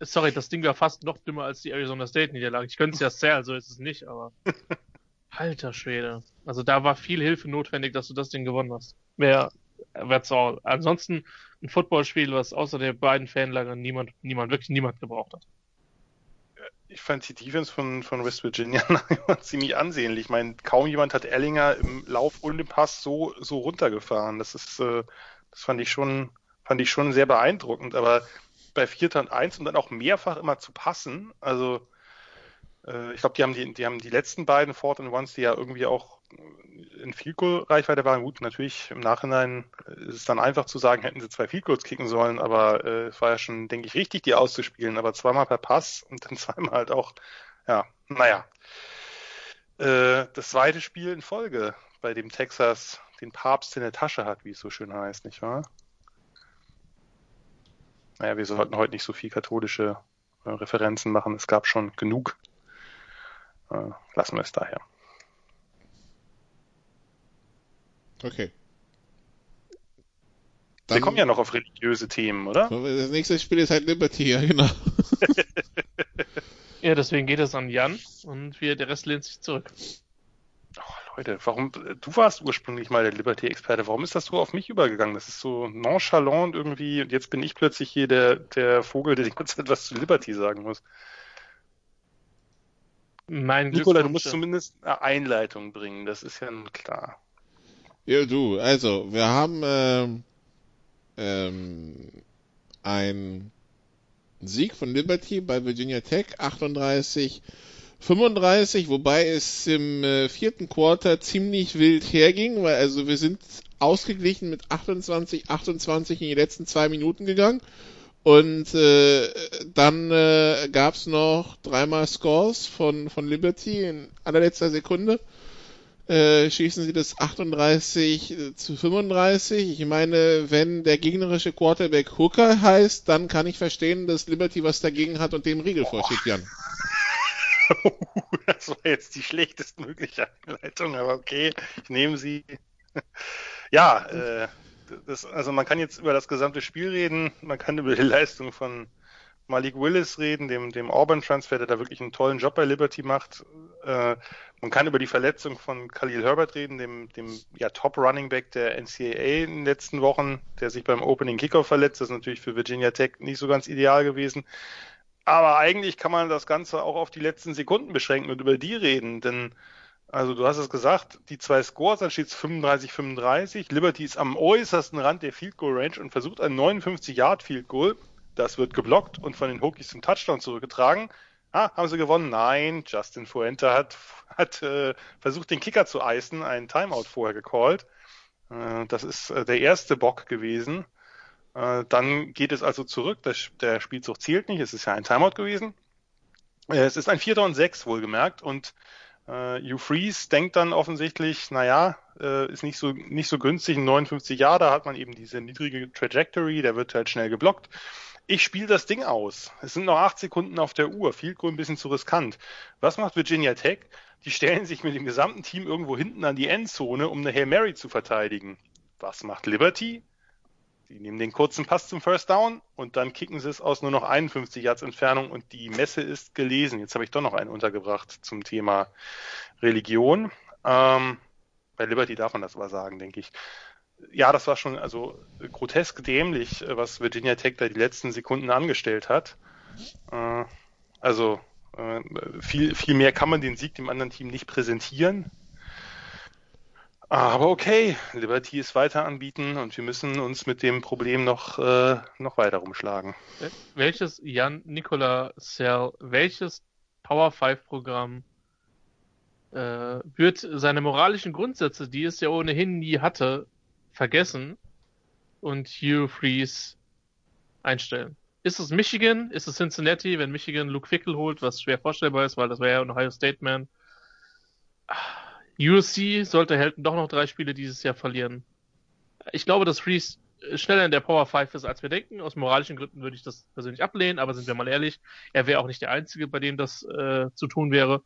Speaker 5: sorry, das Ding war fast noch dümmer als die Arizona State Niederlage. Ich könnte es ja zählen, so ist es nicht, aber alter Schwede. Also da war viel Hilfe notwendig, dass du das Ding gewonnen hast. Wer, that's all. Ansonsten ein Footballspiel, was außer der beiden Fanlager niemand, niemand, wirklich niemand gebraucht hat
Speaker 6: ich fand die Defense von, von West Virginia ziemlich ansehnlich. Ich meine, kaum jemand hat Ellinger im Lauf und im Pass so, so runtergefahren. Das ist, äh, das fand ich schon, fand ich schon sehr beeindruckend. Aber bei Vierter und Eins und dann auch mehrfach immer zu passen, also ich glaube, die haben die, die haben die letzten beiden Fourth and Ones, die ja irgendwie auch in Field Goal Reichweite waren. Gut, natürlich im Nachhinein ist es dann einfach zu sagen, hätten sie zwei Field Goals kicken sollen, aber äh, es war ja schon, denke ich, richtig, die auszuspielen. Aber zweimal per Pass und dann zweimal halt auch, ja, naja. Äh, das zweite Spiel in Folge, bei dem Texas den Papst in der Tasche hat, wie es so schön heißt, nicht wahr? Naja, wir sollten heute nicht so viel katholische äh, Referenzen machen. Es gab schon genug. Äh, lassen wir es daher.
Speaker 4: Okay.
Speaker 6: Dann, wir kommen ja noch auf religiöse Themen, oder?
Speaker 4: Das nächste Spiel ist halt Liberty, ja, genau.
Speaker 5: ja, deswegen geht es an Jan und wir, der Rest lehnt sich zurück.
Speaker 6: Oh, Leute, warum, du warst ursprünglich mal der Liberty-Experte, warum ist das so auf mich übergegangen? Das ist so nonchalant irgendwie und jetzt bin ich plötzlich hier der, der Vogel, der die ganze Zeit was zu Liberty sagen muss.
Speaker 5: Mein
Speaker 6: Nikola, du musst zumindest eine Einleitung bringen, das ist ja klar.
Speaker 4: Ja, du, also, wir haben ähm, ähm, ein Sieg von Liberty bei Virginia Tech, 38 35, wobei es im äh, vierten Quarter ziemlich wild herging, weil also wir sind ausgeglichen mit 28 28 in die letzten zwei Minuten gegangen und äh, dann äh, gab noch dreimal Scores von von Liberty in allerletzter Sekunde äh, schießen sie das 38 äh, zu 35. Ich meine, wenn der gegnerische Quarterback Hooker heißt, dann kann ich verstehen, dass Liberty was dagegen hat und dem Riegel vorschiebt, Jan.
Speaker 6: das war jetzt die schlechtestmögliche Einleitung, aber okay, ich nehme sie. ja, äh, das, also man kann jetzt über das gesamte Spiel reden, man kann über die Leistung von Malik Willis reden, dem, dem Auburn-Transfer, der da wirklich einen tollen Job bei Liberty macht. Äh, man kann über die Verletzung von Khalil Herbert reden, dem, dem ja, Top-Running-Back der NCAA in den letzten Wochen, der sich beim Opening Kickoff verletzt. Das ist natürlich für Virginia Tech nicht so ganz ideal gewesen. Aber eigentlich kann man das Ganze auch auf die letzten Sekunden beschränken und über die reden, denn also du hast es gesagt, die zwei Scores, dann steht es 35-35. Liberty ist am äußersten Rand der Field Goal Range und versucht ein 59 Yard Field Goal. Das wird geblockt und von den Hokies zum Touchdown zurückgetragen. Ah, haben sie gewonnen? Nein, Justin Fuente hat, hat äh, versucht, den Kicker zu eisen, einen Timeout vorher gecallt. Äh, das ist äh, der erste Bock gewesen. Äh, dann geht es also zurück. Das, der Spielzug zählt nicht. Es ist ja ein Timeout gewesen. Äh, es ist ein Vierter und Sechs, wohlgemerkt. Und äh, Freeze denkt dann offensichtlich, naja, äh, ist nicht so, nicht so günstig. In 59 Jahren, da hat man eben diese niedrige Trajectory, der wird halt schnell geblockt ich spiele das Ding aus. Es sind noch acht Sekunden auf der Uhr. Viel ein bisschen zu riskant. Was macht Virginia Tech? Die stellen sich mit dem gesamten Team irgendwo hinten an die Endzone, um eine Hail Mary zu verteidigen. Was macht Liberty? Die nehmen den kurzen Pass zum First Down und dann kicken sie es aus nur noch 51 Yards Entfernung und die Messe ist gelesen. Jetzt habe ich doch noch einen untergebracht zum Thema Religion. Ähm, bei Liberty darf man das aber sagen, denke ich ja, das war schon also grotesk dämlich, was Virginia Tech da die letzten Sekunden angestellt hat. Äh, also äh, viel, viel mehr kann man den Sieg dem anderen Team nicht präsentieren. Aber okay, Liberty ist weiter anbieten und wir müssen uns mit dem Problem noch, äh, noch weiter rumschlagen.
Speaker 5: Welches Jan Nicola Cell, welches Power 5 Programm äh, wird seine moralischen Grundsätze, die es ja ohnehin nie hatte, vergessen und Hugh Freeze einstellen. Ist es Michigan? Ist es Cincinnati, wenn Michigan Luke Fickle holt, was schwer vorstellbar ist, weil das wäre ja ein Ohio State Man. USC sollte Helton doch noch drei Spiele dieses Jahr verlieren. Ich glaube, dass Freeze schneller in der Power 5 ist, als wir denken. Aus moralischen Gründen würde ich das persönlich ablehnen, aber sind wir mal ehrlich, er wäre auch nicht der Einzige, bei dem das äh, zu tun wäre.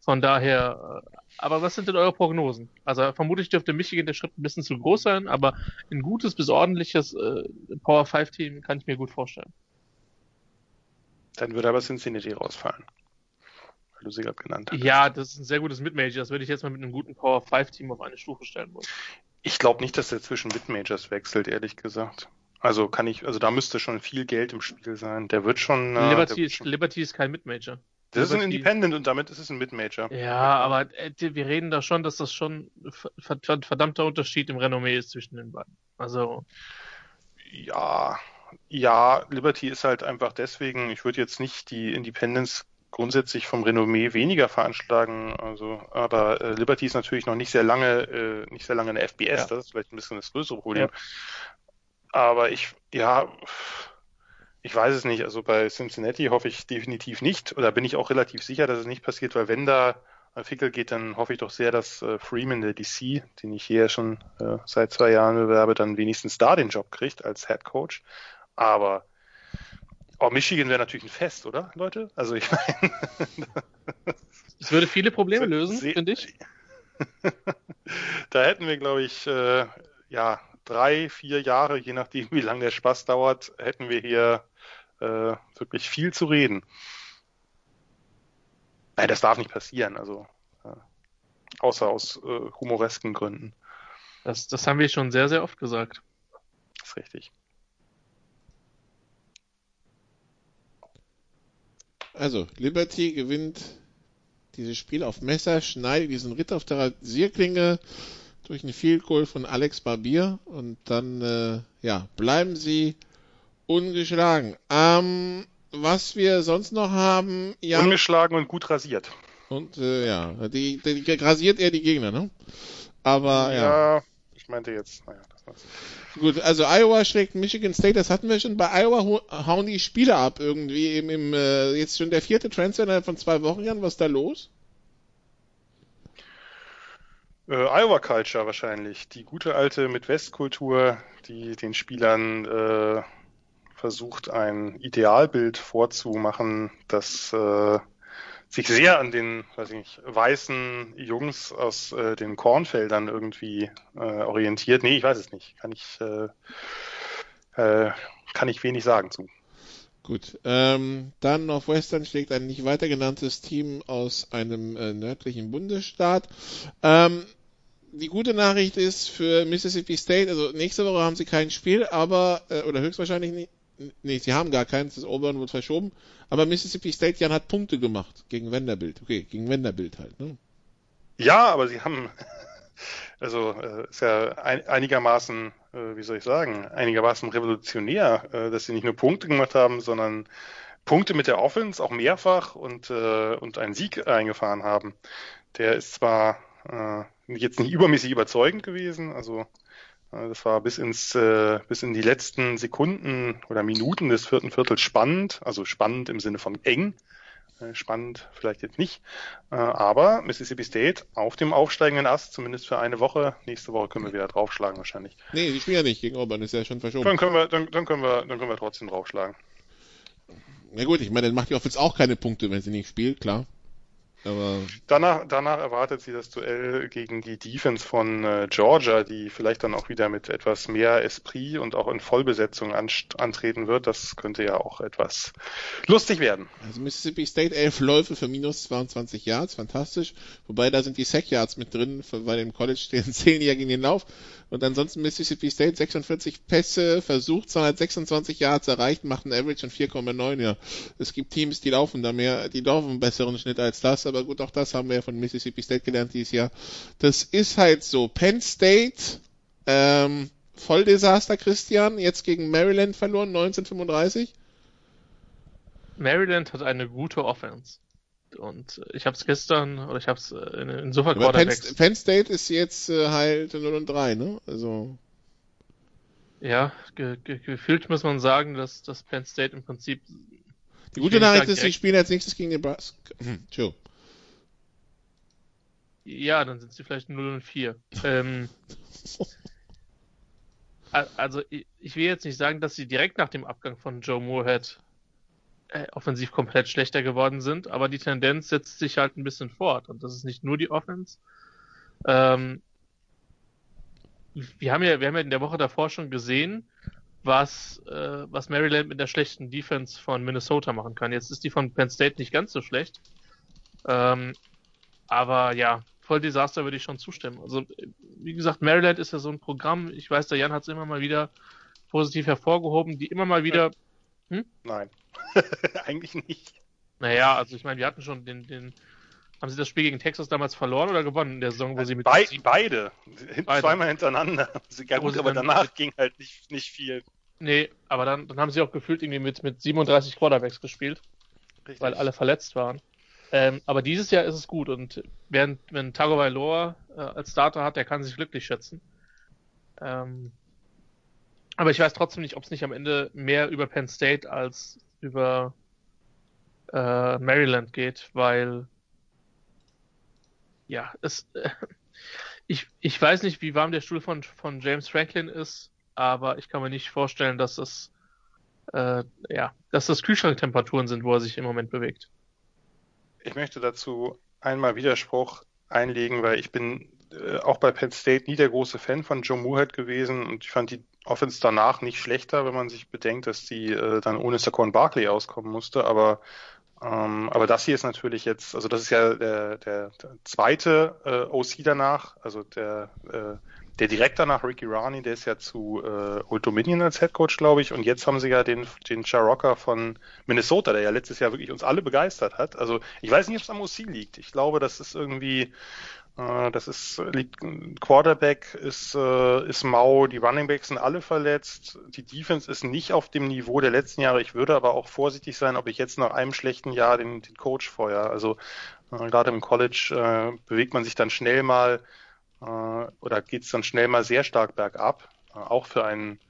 Speaker 5: Von daher, äh, aber was sind denn eure Prognosen? Also vermutlich dürfte Michigan der Schritt ein bisschen zu groß sein, aber ein gutes bis ordentliches äh, Power 5 Team kann ich mir gut vorstellen.
Speaker 6: Dann würde aber Cincinnati rausfallen. Du sie gerade genannt hast.
Speaker 5: Ja, das ist ein sehr gutes Mid-Major. Das würde ich jetzt mal mit einem guten Power 5 Team auf eine Stufe stellen wollen.
Speaker 6: Ich glaube nicht, dass der zwischen Mid-Majors wechselt, ehrlich gesagt. Also kann ich, also da müsste schon viel Geld im Spiel sein. Der wird schon. äh,
Speaker 5: Liberty,
Speaker 6: wird
Speaker 5: ist,
Speaker 6: schon,
Speaker 5: Liberty ist kein Mid-Major.
Speaker 6: das ist ein
Speaker 5: Liberty-
Speaker 6: Independent und damit ist es ein Mid-Major.
Speaker 5: Ja, aber äh, wir reden da schon, dass das schon ein ver- verdammter Unterschied im Renommee ist zwischen den beiden. Also,
Speaker 6: Ja, ja, Liberty ist halt einfach deswegen, ich würde jetzt nicht die Independence grundsätzlich vom Renommee weniger veranschlagen, also, aber äh, Liberty ist natürlich noch nicht sehr lange, äh, nicht sehr lange in der FBS,
Speaker 5: Ja.
Speaker 6: das ist vielleicht ein bisschen das größere Problem. Aber ich, ja, ich weiß es nicht, also bei Cincinnati hoffe ich definitiv nicht, oder bin ich auch relativ sicher, dass es nicht passiert, weil wenn da ein Fickel geht, dann hoffe ich doch sehr, dass äh, Freeman, der DC, den ich hier schon äh, seit zwei Jahren bewerbe, dann wenigstens da den Job kriegt als Head Coach. Aber oh, Michigan wäre natürlich ein Fest, oder, Leute? Also ich meine,
Speaker 5: es würde viele Probleme lösen,
Speaker 6: Se-
Speaker 5: finde ich.
Speaker 6: da hätten wir, glaube ich, äh, ja, drei, vier Jahre, je nachdem, wie lange der Spaß dauert, hätten wir hier äh, wirklich viel zu reden. Nein, das darf nicht passieren, also äh, außer aus äh, humoresken Gründen.
Speaker 5: Das, das haben wir schon sehr, sehr oft gesagt.
Speaker 6: Das ist richtig.
Speaker 4: Also, Liberty gewinnt dieses Spiel auf Messer, schneidet diesen Ritter auf der Rasierklinge durch einen Field Goal von Alex Barbier und dann, äh, ja, bleiben sie ungeschlagen. Ähm, was wir sonst noch haben, ja,
Speaker 6: Ungeschlagen und gut rasiert.
Speaker 4: und, äh, ja, die, die, die rasiert eher die Gegner, ne? Aber, ja.
Speaker 6: ich meinte jetzt, naja.
Speaker 4: Gut, also Iowa schlägt Michigan State, das hatten wir schon. Bei Iowa hauen die Spiele ab irgendwie. Im, im, äh, jetzt schon der vierte Transfer innerhalb von zwei Wochen, Jan. Was ist da los?
Speaker 6: Äh, Iowa Culture wahrscheinlich. Die gute alte Midwest-Kultur, die den Spielern äh, versucht, ein Idealbild vorzumachen, das äh, sich sehr an den, weiß ich nicht, weißen Jungs aus äh, den Kornfeldern irgendwie äh, orientiert. Nee, ich weiß es nicht. Kann ich, äh, äh, kann ich wenig sagen zu.
Speaker 4: Gut, ähm, dann Northwestern schlägt ein nicht weiter genanntes Team aus einem äh, nördlichen Bundesstaat. Ähm, die gute Nachricht ist für Mississippi State, also nächste Woche haben sie kein Spiel, aber, äh, oder höchstwahrscheinlich nicht, nee, sie haben gar keins, das Auburn wird verschoben, aber Mississippi State, Jan, hat Punkte gemacht gegen Vanderbilt. Okay, gegen Vanderbilt halt, ne?
Speaker 6: Ja, aber sie haben, also äh, ist ja ein, einigermaßen, äh, wie soll ich sagen, einigermaßen revolutionär, äh, dass sie nicht nur Punkte gemacht haben, sondern Punkte mit der Offense auch mehrfach und, äh, und einen Sieg eingefahren haben. Der ist zwar äh, jetzt nicht übermäßig überzeugend gewesen, also das war bis ins äh, bis in die letzten Sekunden oder Minuten des vierten Viertels spannend, also spannend im Sinne von eng. Äh, Spannend vielleicht jetzt nicht, Äh, aber Mississippi State auf dem aufsteigenden Ast, zumindest für eine Woche. Nächste Woche können wir wieder draufschlagen wahrscheinlich.
Speaker 4: Nee, die spielen ja nicht gegen Auburn, ist ja schon verschoben.
Speaker 6: Dann können wir, dann, dann können wir, dann können wir trotzdem draufschlagen.
Speaker 4: Na gut, ich meine, dann macht die Offense auch keine Punkte, wenn sie nicht spielt, klar. Aber
Speaker 6: Danach, danach erwartet sie das Duell gegen die Defense von äh, Georgia, die vielleicht dann auch wieder mit etwas mehr Esprit und auch in Vollbesetzung antreten wird. Das könnte ja auch etwas lustig werden.
Speaker 4: Also Mississippi State elf Läufe für minus 22 Yards, fantastisch. Wobei da sind die Sack Yards mit drin, weil im College stehen 10 ja gegen den Lauf. Und ansonsten Mississippi State 46 Pässe, versucht 226 Yards erreicht, macht einen Average von 4,9. Ja, es gibt Teams, die laufen da mehr, die laufen einen besseren Schnitt als das. Aber gut, auch das haben wir ja von Mississippi State gelernt dieses Jahr. Das ist halt so. Penn State, ähm, Volldesaster, Christian, jetzt gegen Maryland verloren, 1935.
Speaker 5: Maryland hat eine gute Offense. Und äh, ich habe es gestern, oder ich habe es in, in
Speaker 4: Aber Penn,
Speaker 5: Quarterbacks.
Speaker 4: Penn State ist jetzt äh, halt 0 und 3, ne? Also,
Speaker 5: Ja, ge ge gefühlt muss man sagen, dass, dass Penn State im Prinzip.
Speaker 4: die gute Nachricht ist, sie spielen als nächstes gegen Nebraska. Hm, Joe.
Speaker 5: Ja, dann sind sie vielleicht 0 und 4. ähm, also ich, will jetzt nicht sagen, dass sie direkt nach dem Abgang von Joe Moorhead äh, offensiv komplett schlechter geworden sind, aber die Tendenz setzt sich halt ein bisschen fort und das ist nicht nur die Offense. Ähm, wir haben ja, wir haben ja in der Woche davor schon gesehen, was, äh, was Maryland mit der schlechten Defense von Minnesota machen kann. Jetzt ist die von Penn State nicht ganz so schlecht. Ähm, aber ja, voll Desaster würde ich schon zustimmen. Also, wie gesagt, Maryland ist ja so ein Programm, ich weiß, der Jan hat es immer mal wieder positiv hervorgehoben, die immer mal wieder.
Speaker 6: Hm? Nein, eigentlich nicht.
Speaker 5: Naja, also ich meine, wir hatten schon den, den, haben Sie das Spiel gegen Texas damals verloren oder gewonnen in der Saison, wo Sie mit
Speaker 6: Be beide. beide, zweimal hintereinander. Ja gut, aber danach ging halt nicht, nicht viel.
Speaker 5: Nee, aber dann, dann haben sie auch gefühlt irgendwie mit, mit 37 Quarterbacks gespielt, Richtig. weil alle verletzt waren. Ähm, aber dieses Jahr ist es gut und während, wenn Tagovailoa äh, als Starter hat, der kann sich glücklich schätzen. Ähm, aber ich weiß trotzdem nicht, ob es nicht am Ende mehr über Penn State als über äh, Maryland geht, weil ja, es äh, ich, ich weiß nicht, wie warm der Stuhl von, von James Franklin ist, aber ich kann mir nicht vorstellen, dass es äh, ja, dass das Kühlschranktemperaturen sind, wo er sich im Moment bewegt.
Speaker 6: Ich möchte dazu einmal Widerspruch einlegen, weil ich bin äh, auch bei Penn State nie der große Fan von Joe Moorhead gewesen und ich fand die Offense danach nicht schlechter, wenn man sich bedenkt, dass die äh, dann ohne Saquon Barkley auskommen musste, aber ähm, aber das hier ist natürlich jetzt, also das ist ja der, der, zweite äh, OC danach, also der äh, der direkt danach Ricky Rani, der ist ja zu äh, Old Dominion als Head Coach, glaube ich. Und jetzt haben sie ja den, den Charocca von Minnesota, der ja letztes Jahr wirklich uns alle begeistert hat. Also ich weiß nicht, ob es am OC liegt. Ich glaube, das ist irgendwie, das ist, liegt, Quarterback ist, äh, ist mau, die Running Backs sind alle verletzt, die Defense ist nicht auf dem Niveau der letzten Jahre. Ich würde aber auch vorsichtig sein, ob ich jetzt nach einem schlechten Jahr den, den Coach feuer. Also äh, gerade im College äh, bewegt man sich dann schnell mal äh, oder geht es dann schnell mal sehr stark bergab, äh, auch für ein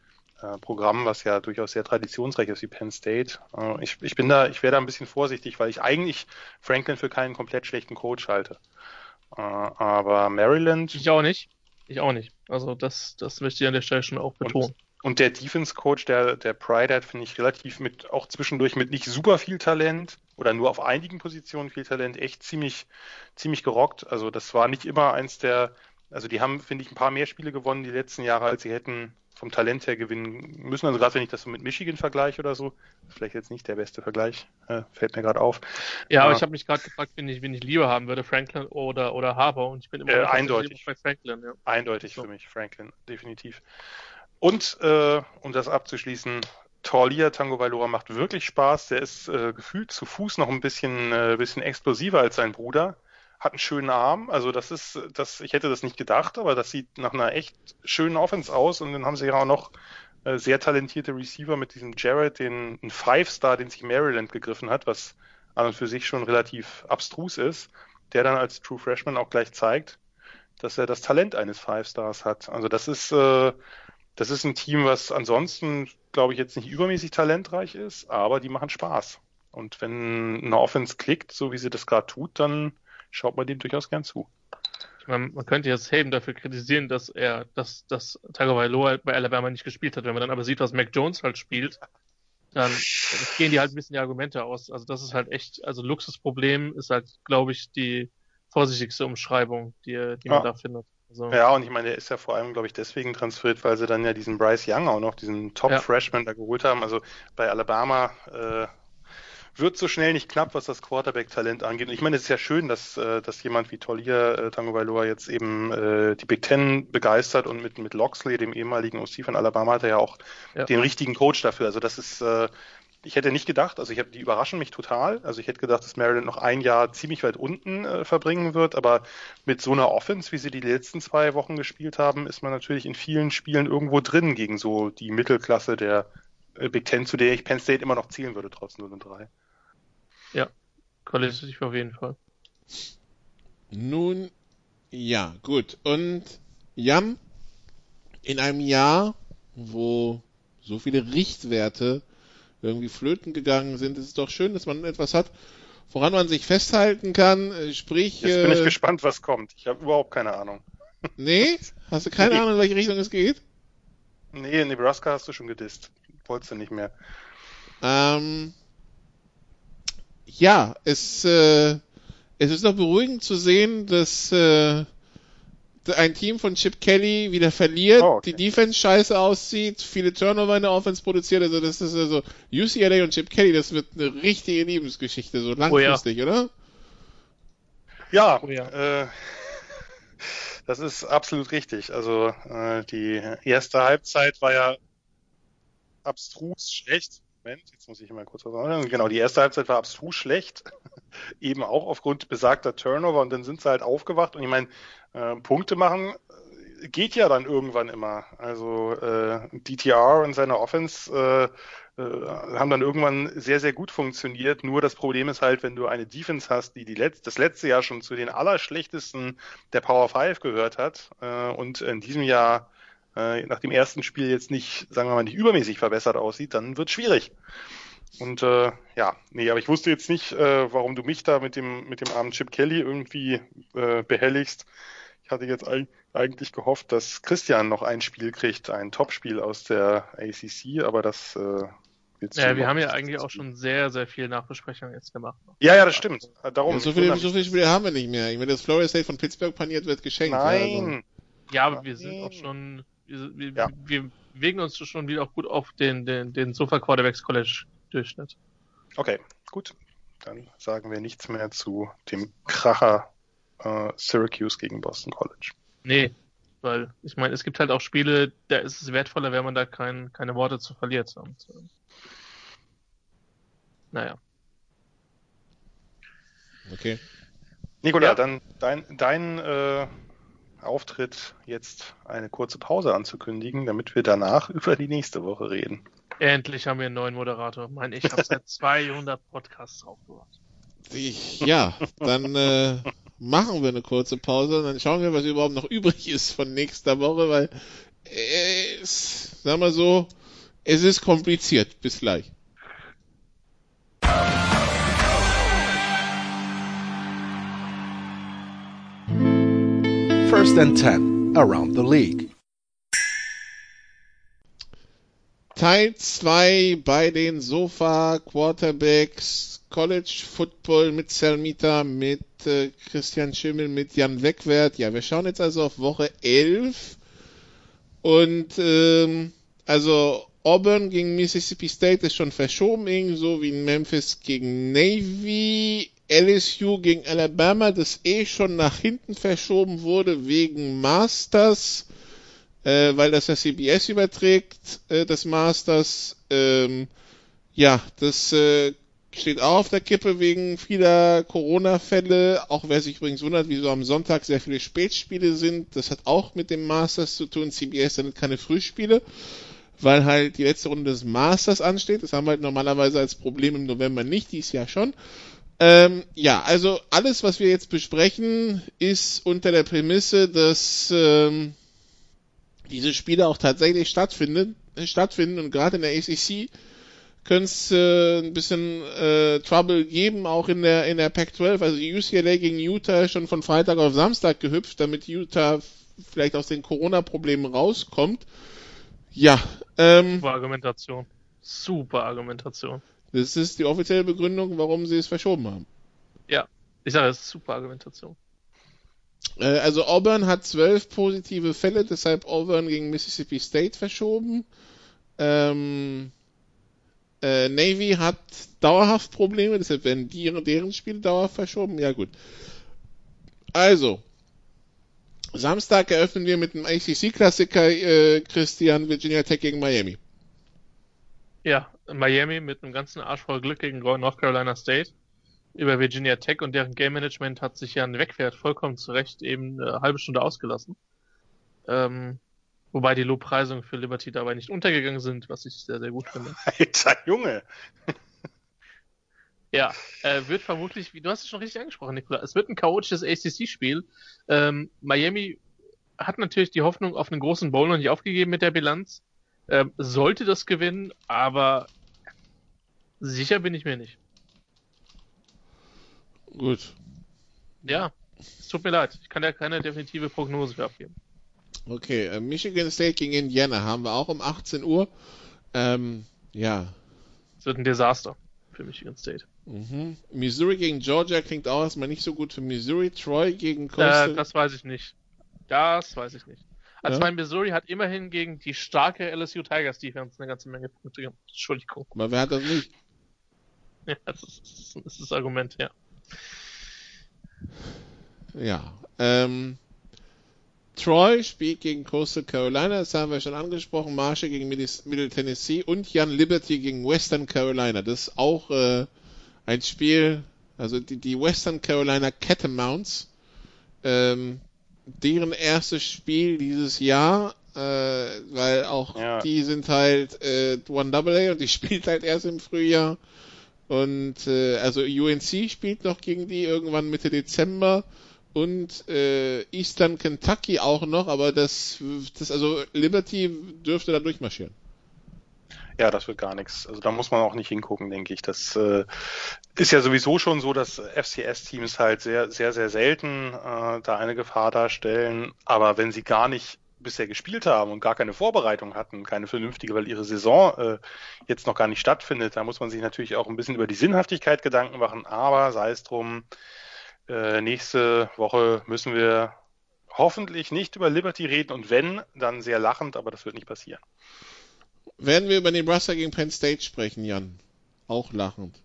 Speaker 6: äh, Programm, was ja durchaus sehr traditionsreich ist wie Penn State. ich, ich bin da, ich wäre da ein bisschen vorsichtig, weil ich eigentlich Franklin für keinen komplett schlechten Coach halte. Aber Maryland.
Speaker 5: Ich auch nicht. Ich auch nicht. Also das, das möchte ich an der Stelle schon auch betonen.
Speaker 6: Und, und der Defense Coach, der, der Pride hat, finde ich relativ mit, auch zwischendurch mit nicht super viel Talent oder nur auf einigen Positionen viel Talent, echt ziemlich, ziemlich gerockt. Also das war nicht immer eins der also die haben, finde ich, ein paar mehr Spiele gewonnen die letzten Jahre, als sie hätten vom Talent her gewinnen müssen. Also gerade wenn ich das so mit Michigan vergleiche oder so, vielleicht jetzt nicht der beste Vergleich, äh, fällt mir gerade auf.
Speaker 5: Ja, aber ich habe mich gerade gefragt, wen ich, wen ich lieber haben würde, Franklin oder, oder Harbour. Und ich bin immer
Speaker 6: äh, eindeutig bei Franklin. Ja. Eindeutig so. für mich, Franklin, definitiv. Und äh, um das abzuschließen, Torlia Tango Valora macht wirklich Spaß. Der ist äh, gefühlt zu Fuß noch ein bisschen, äh, bisschen explosiver als sein Bruder hat einen schönen Arm. Also das ist, das, ich hätte das nicht gedacht, aber das sieht nach einer echt schönen Offense aus. Und dann haben sie ja auch noch äh, sehr talentierte Receiver mit diesem Jared, den ein Five-Star, den sich Maryland gegriffen hat, was an und für sich schon relativ abstrus ist, der dann als True Freshman auch gleich zeigt, dass er das Talent eines Five-Stars hat. Also das ist, äh, das ist ein Team, was ansonsten, glaube ich, jetzt nicht übermäßig talentreich ist, aber die machen Spaß. Und wenn eine Offense klickt, so wie sie das gerade tut, dann schaut man dem durchaus gern zu.
Speaker 5: Man, man könnte jetzt Hayden dafür kritisieren, dass er, dass, dass Tagovailoa bei Alabama nicht gespielt hat. Wenn man dann aber sieht, was Mac Jones halt spielt, dann gehen die halt ein bisschen die Argumente aus. Also das ist halt echt, also Luxusproblem ist halt, glaube ich, die vorsichtigste Umschreibung, die, die man ja. da findet.
Speaker 6: Also, ja, und ich meine, der ist ja vor allem, glaube ich, deswegen transferiert, weil sie dann ja diesen Bryce Young auch noch, diesen Top-Freshman ja. da geholt haben. Also bei Alabama äh, wird so schnell nicht knapp, was das Quarterback-Talent angeht. Und ich meine, es ist ja schön, dass, äh, dass jemand wie Tolia äh, Tango Bailoa jetzt eben äh, die Big Ten begeistert und mit, mit Loxley, dem ehemaligen OC von Alabama, hat er ja auch ja. den richtigen Coach dafür. Also das ist, äh, ich hätte nicht gedacht, also ich habe die überraschen mich total. Also ich hätte gedacht, dass Maryland noch ein Jahr ziemlich weit unten äh, verbringen wird, aber mit so einer Offense, wie sie die letzten zwei Wochen gespielt haben, ist man natürlich in vielen Spielen irgendwo drin gegen so die Mittelklasse der äh, Big Ten, zu der ich Penn State immer noch zielen würde, trotz 0 und 3.
Speaker 5: Ja, qualitativ auf jeden Fall.
Speaker 4: Nun, ja, gut. Und Jan, in einem Jahr, wo so viele Richtwerte irgendwie flöten gegangen sind, ist es doch schön, dass man etwas hat, woran man sich festhalten kann. Sprich.
Speaker 6: Jetzt bin ich äh, gespannt, was kommt. Ich habe überhaupt keine Ahnung.
Speaker 4: Nee? Hast du keine nee. Ahnung, in welche Richtung es geht?
Speaker 6: Nee, Nebraska hast du schon gedisst. Wolltest du nicht mehr.
Speaker 4: Ähm, ja, es, äh, es ist doch beruhigend zu sehen, dass äh, ein Team von Chip Kelly wieder verliert,
Speaker 6: Oh, okay.
Speaker 4: die Defense scheiße aussieht, viele Turnover in der Offense produziert. Also das ist also UCLA und Chip Kelly, das wird eine richtige Liebesgeschichte, so langfristig, oder?
Speaker 6: Ja,
Speaker 5: Oh ja.
Speaker 6: Äh, das ist absolut richtig. Also äh, die erste Halbzeit war ja abstrus schlecht. Moment, jetzt muss ich mal kurz was sagen. Genau, die erste Halbzeit war abstrus schlecht. Eben auch aufgrund besagter Turnover und dann sind sie halt aufgewacht und ich meine, äh, Punkte machen äh, geht ja dann irgendwann immer. Also äh, DTR und seine Offense äh, äh, haben dann irgendwann sehr, sehr gut funktioniert. Nur das Problem ist halt, wenn du eine Defense hast, die, die letz das letzte Jahr schon zu den allerschlechtesten der Power 5 gehört hat äh, und in diesem Jahr äh, nach dem ersten Spiel jetzt nicht, sagen wir mal, nicht übermäßig verbessert aussieht, dann wird schwierig. Und äh, ja, nee, aber ich wusste jetzt nicht, äh, warum du mich da mit dem mit dem armen Chip Kelly irgendwie äh, behelligst. Ich hatte jetzt eig- eigentlich gehofft, dass Christian noch ein Spiel kriegt, ein Topspiel aus der ACC, aber das äh, du
Speaker 5: Ja, wir haben ja eigentlich auch schon sehr, sehr viel Nachbesprechung jetzt gemacht.
Speaker 6: Ja, ja, das stimmt. Darum.
Speaker 4: Ja, so, viele, so viele Spiele haben wir nicht mehr. Ich meine, das Florida State von Pittsburgh paniert wird geschenkt. ja, Also.
Speaker 6: Nein.
Speaker 5: Ja, aber wir sind
Speaker 6: Nein.
Speaker 5: auch schon, wir, wir,
Speaker 6: Ja.
Speaker 5: wir bewegen uns schon wieder auch gut auf den, den, den Sofa Quarterbacks College Durchschnitt.
Speaker 6: Okay, gut. Dann sagen wir nichts mehr zu dem Kracher äh, Syracuse gegen Boston College.
Speaker 5: Nee, weil ich meine, es gibt halt auch Spiele, da ist es wertvoller, wenn man da kein, keine Worte zu verliert. Und, äh, naja.
Speaker 4: Okay.
Speaker 6: Nikola,
Speaker 5: Ja.
Speaker 6: dann dein, dein äh, Auftritt jetzt eine kurze Pause anzukündigen, damit wir danach über die nächste Woche reden.
Speaker 5: Endlich haben wir einen neuen Moderator. Mann, ich habe seit 200 Podcasts aufgehört.
Speaker 4: Ja, dann äh, machen wir eine kurze Pause und dann schauen wir, was überhaupt noch übrig ist von nächster Woche, weil äh, es, sagen wir so, es ist kompliziert. Bis gleich.
Speaker 2: First and 10 around the league.
Speaker 4: Teil 2 bei den Sofa Quarterbacks College Football mit Selmita, mit äh, Christian Schimmel, mit Jan Wegwert. Ja, wir schauen jetzt also auf Woche 11 und ähm, also Auburn gegen Mississippi State ist schon verschoben, ebenso wie Memphis gegen Navy. LSU gegen Alabama, das eh schon nach hinten verschoben wurde wegen Masters äh, weil das ja CBS überträgt, äh, das Masters. Ähm, ja, das äh, steht auch auf der Kippe wegen vieler Corona-Fälle. Auch wer sich übrigens wundert, wieso am Sonntag sehr viele Spätspiele sind, das hat auch mit dem Masters zu tun. CBS sendet keine Frühspiele, weil halt die letzte Runde des Masters ansteht. Das haben wir halt normalerweise als Problem im November nicht, dies Jahr schon. Ähm, ja, also alles, was wir jetzt besprechen, ist unter der Prämisse, dass ähm, diese Spiele auch tatsächlich stattfinden, stattfinden und gerade in der ACC könnte es äh, ein bisschen äh, Trouble geben, auch in der in der Pac-12. Also UCLA gegen Utah schon von Freitag auf Samstag gehüpft, damit Utah vielleicht aus den Corona-Problemen rauskommt. Ja, ähm,
Speaker 5: Super Argumentation. Super Argumentation.
Speaker 4: Das ist die offizielle Begründung, warum sie es verschoben haben.
Speaker 5: Ja, ich sage, das ist super Argumentation.
Speaker 4: Äh, also Auburn hat zwölf positive Fälle, deshalb Auburn gegen Mississippi State verschoben. Ähm, äh, Navy hat dauerhaft Probleme, deshalb werden die, deren Spiele dauerhaft verschoben. Ja gut. Also, Samstag eröffnen wir mit dem ACC-Klassiker äh, Christian Virginia Tech gegen Miami.
Speaker 5: Ja, Miami mit einem ganzen Arsch voll Glück gegen North Carolina State über Virginia Tech und deren Game Management hat sich ja ein Wegwert vollkommen zu Recht eben eine halbe Stunde ausgelassen. Ähm, wobei die Lobpreisungen für Liberty dabei nicht untergegangen sind, was ich sehr, sehr gut finde.
Speaker 6: Alter Junge.
Speaker 5: Ja, äh, wird vermutlich, wie du hast es schon richtig angesprochen, Nikola, es wird ein chaotisches ACC-Spiel. Ähm, Miami hat natürlich die Hoffnung auf einen großen Bowl noch nicht aufgegeben mit der Bilanz. Ähm, sollte das gewinnen, aber sicher bin ich mir nicht.
Speaker 4: Gut.
Speaker 5: Ja, es tut mir leid. Ich kann da keine definitive Prognose für abgeben.
Speaker 4: Okay, äh, Michigan State gegen Indiana haben wir auch um 18 Uhr. Ähm, ja.
Speaker 5: Das wird ein Desaster für Michigan State.
Speaker 4: Mhm. Missouri gegen Georgia klingt auch erstmal nicht so gut für Missouri. Troy gegen Coastal.
Speaker 5: Äh, das weiß ich nicht. Das weiß ich nicht. Also,
Speaker 4: Ja.
Speaker 5: mein Missouri hat immerhin gegen die starke LSU Tigers Defense eine ganze Menge Punkte gemacht. Entschuldigung.
Speaker 4: Aber wer hat das nicht?
Speaker 5: Ja, das ist, das ist, das Argument, ja.
Speaker 4: Ja. Ähm, Troy spielt gegen Coastal Carolina, das haben wir schon angesprochen. Marshall gegen Middle Middle Tennessee und Jan Liberty gegen Western Carolina. Das ist auch äh, ein Spiel, also die, die Western Carolina Catamounts, ähm, deren erstes Spiel dieses Jahr, äh, weil auch
Speaker 6: Ja.
Speaker 4: die sind halt äh, One Double A und die spielt halt erst im Frühjahr. Und äh, also UNC spielt noch gegen die irgendwann Mitte Dezember und äh, Eastern Kentucky auch noch, aber das, das also Liberty dürfte da durchmarschieren.
Speaker 6: Ja, das wird gar nichts. Also da muss man auch nicht hingucken, denke ich. Das äh, ist ja sowieso schon so, dass FCS-Teams halt sehr, sehr, sehr selten äh, da eine Gefahr darstellen. Aber wenn sie gar nicht bisher gespielt haben und gar keine Vorbereitung hatten, keine vernünftige, weil ihre Saison äh, jetzt noch gar nicht stattfindet, da muss man sich natürlich auch ein bisschen über die Sinnhaftigkeit Gedanken machen. Aber sei es drum, äh, nächste Woche müssen wir hoffentlich nicht über Liberty reden und wenn, dann sehr lachend, aber das wird nicht passieren.
Speaker 4: Werden wir über Nebraska gegen Penn State sprechen, Jan? Auch lachend.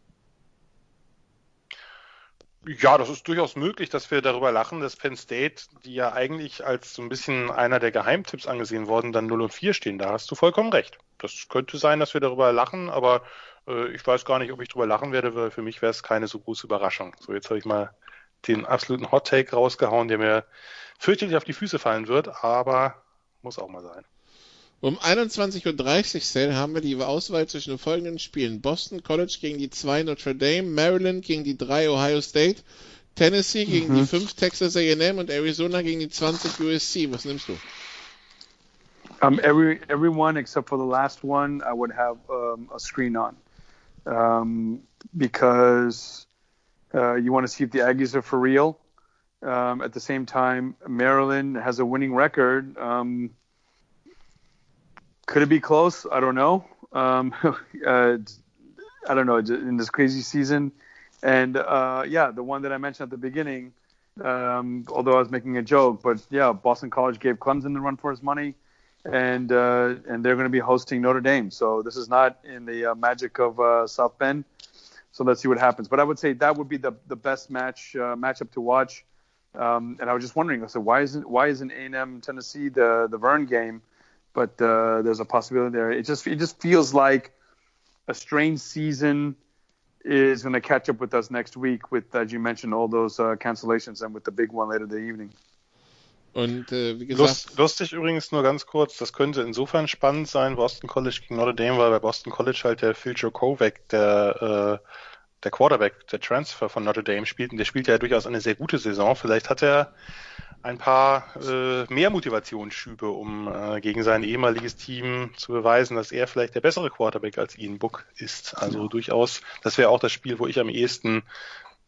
Speaker 6: Ja, das ist durchaus möglich, dass wir darüber lachen, dass Penn State, die ja eigentlich als so ein bisschen einer der Geheimtipps angesehen worden, dann 0 und 4 stehen. Da hast du vollkommen recht. Das könnte sein, dass wir darüber lachen, aber äh, ich weiß gar nicht, ob ich darüber lachen werde, weil für mich wäre es keine so große Überraschung. So, jetzt habe ich mal den absoluten Hot Take rausgehauen, der mir fürchterlich auf die Füße fallen wird, aber muss auch mal sein.
Speaker 4: Um 21.30 Uhr Sale, haben wir die Auswahl zwischen den folgenden Spielen. Boston College gegen die 2 Notre Dame, Maryland gegen die 3 Ohio State, Tennessee gegen die 5 Texas A&M und Arizona gegen die 20 USC. Was nimmst du?
Speaker 7: Um, every everyone except for the last one, I would have um, a screen on, um, because uh, you want to see if the Aggies are for real. Um, at the same time, Maryland has a winning record. Um, could it be close? I don't know. Um, uh, I don't know in this crazy season. And uh, yeah, the one that I mentioned at the beginning, um, although I was making a joke, but yeah, Boston College gave Clemson the run for his money and uh, and they're going to be hosting Notre Dame. So this is not in the uh, magic of uh, South Bend. So let's see what happens. But I would say that would be the the best match uh, matchup to watch. Um, and I was just wondering, I said, why isn't why isn't A&M Tennessee the the Vern game? But uh, there's a possibility there. It just it just feels like a strange season is going to catch up with us next week with, as you mentioned, all those uh, cancellations and with the big one later in the evening.
Speaker 4: Und äh, wie gesagt,
Speaker 6: Lust, lustig übrigens nur ganz kurz, das könnte insofern spannend sein, Boston College gegen Notre Dame, weil bei Boston College halt der Phil Jokovic, der, äh, der Quarterback, der Transfer von Notre Dame spielt, und der spielt ja durchaus eine sehr gute Saison. Vielleicht hat er ein paar äh, mehr Motivationsschübe, um äh, gegen sein ehemaliges Team zu beweisen, dass er vielleicht der bessere Quarterback als Ian Book ist. Also durchaus, das wäre auch das Spiel, wo ich am ehesten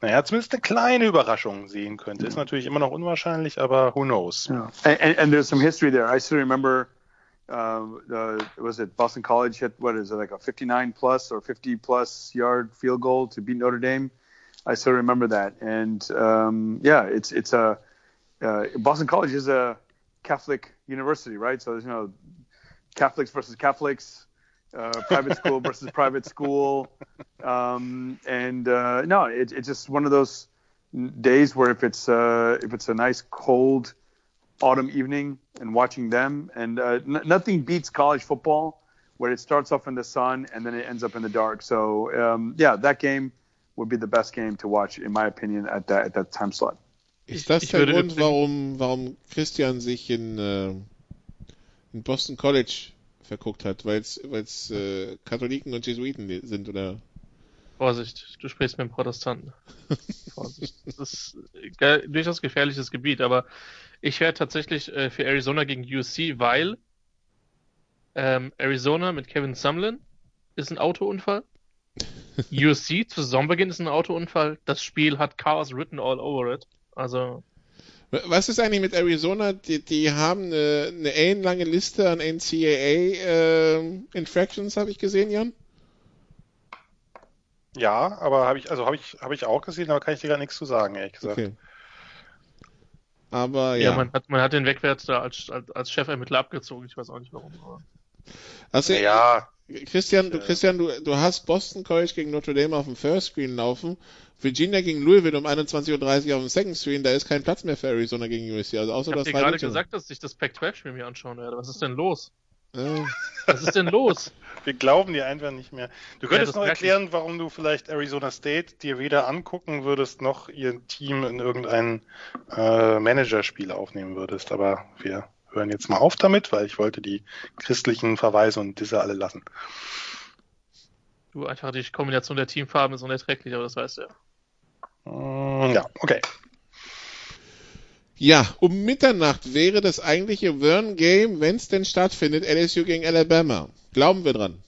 Speaker 6: naja, zumindest eine kleine Überraschung sehen könnte. Ist natürlich immer noch unwahrscheinlich, aber who knows?
Speaker 7: Yeah. And, and, and there's some history there. I still remember, uh, uh, was it Boston College hit, what is it, like a 59 plus or 50 plus yard field goal to beat Notre Dame? I still remember that. And um, yeah, it's, it's a, uh, Boston College is a Catholic university, right? So, there's you know, Catholics versus Catholics. Uh, private school versus private school, um, and uh, no, it, it's just one of those days where if it's uh, if it's a nice cold autumn evening and watching them, and uh, n- nothing beats college football where it starts off in the sun and then it ends up in the dark. So um, yeah, that game would be the best game to watch in my opinion at that at that time slot.
Speaker 4: Ist das
Speaker 5: ich
Speaker 4: der
Speaker 5: würde
Speaker 4: Grund, warum, warum Christian sich in, äh, in Boston College verguckt hat? Weil es äh, Katholiken und Jesuiten sind, oder?
Speaker 5: Vorsicht, du sprichst mit dem Protestanten. Vorsicht. Das ist äh, durchaus gefährliches Gebiet, aber ich wäre tatsächlich äh, für Arizona gegen USC, weil ähm, Arizona mit Kevin Sumlin ist ein Autounfall. USC zu Saisonbeginn ist ein Autounfall. Das Spiel hat Chaos written all over it. Also
Speaker 4: Was ist eigentlich mit Arizona? Die, die haben eine, eine ellenlange Liste an NCAA äh, Infractions, habe ich gesehen, Jan.
Speaker 6: Ja, aber habe ich, also habe ich, habe ich auch gesehen, aber kann ich dir gar nichts zu sagen, ehrlich gesagt. Okay.
Speaker 4: Aber ja.
Speaker 5: Ja, man hat, man hat den Wegwärts da als, als, als Chefermittler abgezogen. Ich weiß auch nicht warum. Aber...
Speaker 4: Also,
Speaker 6: ja.
Speaker 4: Christian, du, Christian, du, du hast Boston College gegen Notre Dame auf dem First Screen laufen, Virginia gegen Louisville um 21.30 Uhr auf dem Second Screen, da ist kein Platz mehr für Arizona gegen USC. Also außer
Speaker 5: ich
Speaker 4: das
Speaker 5: dir gerade gesagt, dass ich das Pac-12-Spiel mir anschauen werde. Was ist denn los?
Speaker 4: Ja.
Speaker 5: Was ist denn los?
Speaker 6: Wir glauben dir einfach nicht mehr. Du könntest
Speaker 5: Ja,
Speaker 6: noch erklären, warum du vielleicht Arizona State dir weder angucken würdest, noch ihr Team in irgendein äh, Managerspiel aufnehmen würdest. Aber wir hören jetzt mal auf damit, weil ich wollte die christlichen Verweise und diese alle lassen.
Speaker 5: Du, einfach die Kombination der Teamfarben ist unerträglich, aber das weißt du ja.
Speaker 6: Mm, Ja, okay.
Speaker 4: Ja, um Mitternacht wäre das eigentliche Vern Game, wenn es denn stattfindet, LSU gegen Alabama. Glauben wir dran.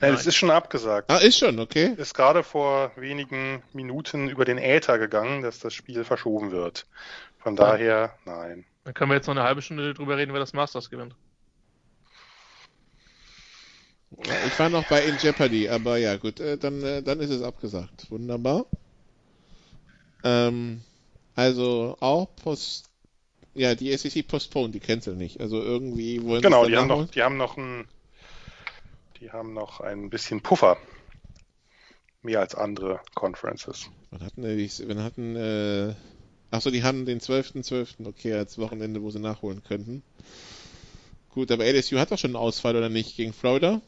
Speaker 6: Ja, das ist schon abgesagt.
Speaker 4: Ah, ist schon, okay.
Speaker 6: Ist gerade vor wenigen Minuten über den Äther gegangen, dass das Spiel verschoben wird. Von daher, nein.
Speaker 5: Dann können wir jetzt noch eine halbe Stunde drüber reden, wer das Masters gewinnt.
Speaker 4: Ich war noch bei In Jeopardy, aber ja, gut, äh, dann, äh, dann ist es abgesagt. Wunderbar. Ähm, also auch post, ja, die SEC postponed, die cancel nicht. Also irgendwie wollen
Speaker 6: Genau,
Speaker 4: sie
Speaker 6: die haben noch, die haben noch ein, die haben noch ein bisschen Puffer. Mehr als andere Conferences.
Speaker 4: Wann hatten wir, wann hatten, äh, achso, die haben den 12.12., okay, als Wochenende, wo sie nachholen könnten. Gut, aber LSU hat doch schon einen Ausfall, oder nicht, gegen Florida?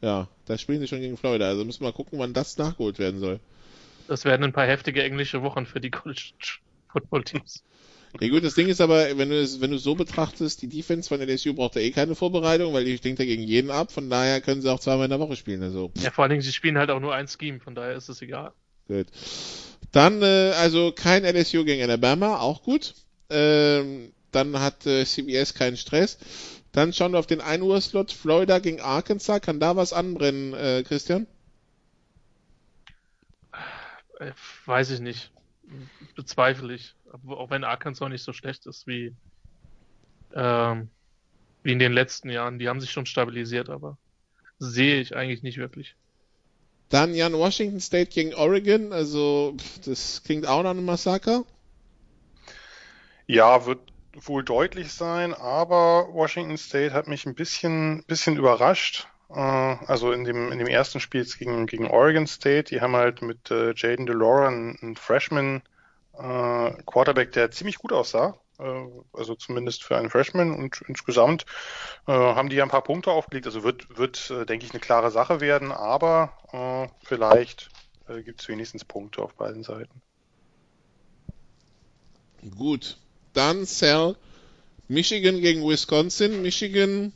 Speaker 4: Ja, da spielen sie schon gegen Florida, also müssen wir mal gucken, wann das nachgeholt werden soll.
Speaker 5: Das werden ein paar heftige englische Wochen für die College Football Teams.
Speaker 4: Ja gut, das Ding ist aber, wenn du es, wenn du so betrachtest, die Defense von LSU braucht ja eh keine Vorbereitung, weil die stinkt ja gegen jeden ab, von daher können sie auch zweimal in der Woche spielen, also.
Speaker 5: Ja, vor allen Dingen, sie spielen halt auch nur ein Scheme, von daher ist es egal.
Speaker 4: Gut. Dann, äh, also kein LSU gegen Alabama, auch gut. Ähm, dann hat äh, CBS keinen Stress. Dann schauen wir auf den 1 Uhr Slot, Florida gegen Arkansas. Kann da was anbrennen, äh, Christian?
Speaker 5: Äh, Weiß ich nicht. Bezweifle ich. Auch wenn Arkansas nicht so schlecht ist wie, ähm, wie in den letzten Jahren. Die haben sich schon stabilisiert, aber sehe ich eigentlich nicht wirklich.
Speaker 4: Dann Jan Washington State gegen Oregon. Also, das klingt auch nach einem Massaker.
Speaker 6: Ja, wird wohl deutlich sein, aber Washington State hat mich ein bisschen, bisschen überrascht. Äh, Also in dem, in dem ersten Spiel gegen, gegen Oregon State, die haben halt mit äh, Jaden DeLora einen, einen Freshman äh, Quarterback, der ziemlich gut aussah. Äh, also zumindest für einen Freshman und insgesamt äh, haben die ja ein paar Punkte aufgelegt. Also wird, wird äh, denke ich, eine klare Sache werden, aber äh, vielleicht äh, gibt es wenigstens Punkte auf beiden Seiten.
Speaker 4: Gut. Dann Sal Michigan gegen Wisconsin. Michigan,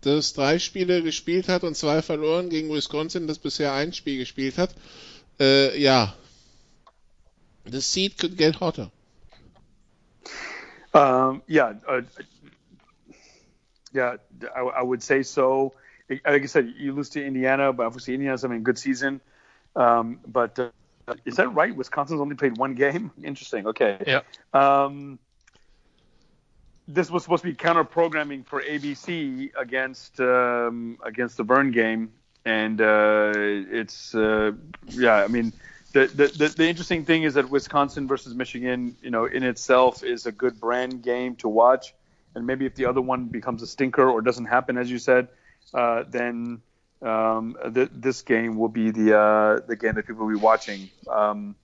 Speaker 4: das drei Spiele gespielt hat und zwei verloren gegen Wisconsin, das bisher ein Spiel gespielt hat. Äh, ja. The seat could get hotter.
Speaker 7: Um, yeah, uh, yeah, I, I would say so. Like I said, you lose to Indiana, but obviously Indiana's having a good season. Um, but uh, is that right? Wisconsin's only played one game. Interesting. Okay.
Speaker 5: Ja.
Speaker 7: Um, this was supposed to be counter programming for ABC against um, against the Burn game, and uh, it's uh, yeah. I mean, the, the the interesting thing is that Wisconsin versus Michigan, you know, in itself is a good brand game to watch, and maybe if the other one becomes a stinker or doesn't happen, as you said, uh, then um, th- this game will be the uh, the game that people will be watching. Um,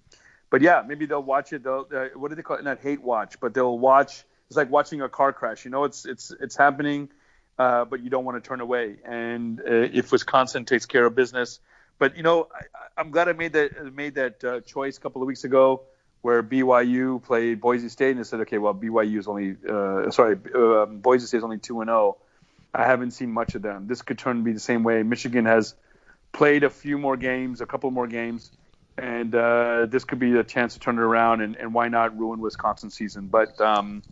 Speaker 7: but yeah, maybe they'll watch it. They'll uh, what do they call it? Not hate watch, but they'll watch. It's like watching a car crash. You know, it's it's it's happening, uh, but you don't want to turn away. And uh, if Wisconsin takes care of business, but you know, I, I'm glad I made that made that uh, choice a couple of weeks ago, where BYU played Boise State, and I said, okay, well, BYU is only uh, sorry, uh, Boise State is only two and zero. I haven't seen much of them. This could turn to be the same way. Michigan has played a few more games, a couple more games, and uh, this could be a chance to turn it around. And, and why not ruin Wisconsin's season? But um,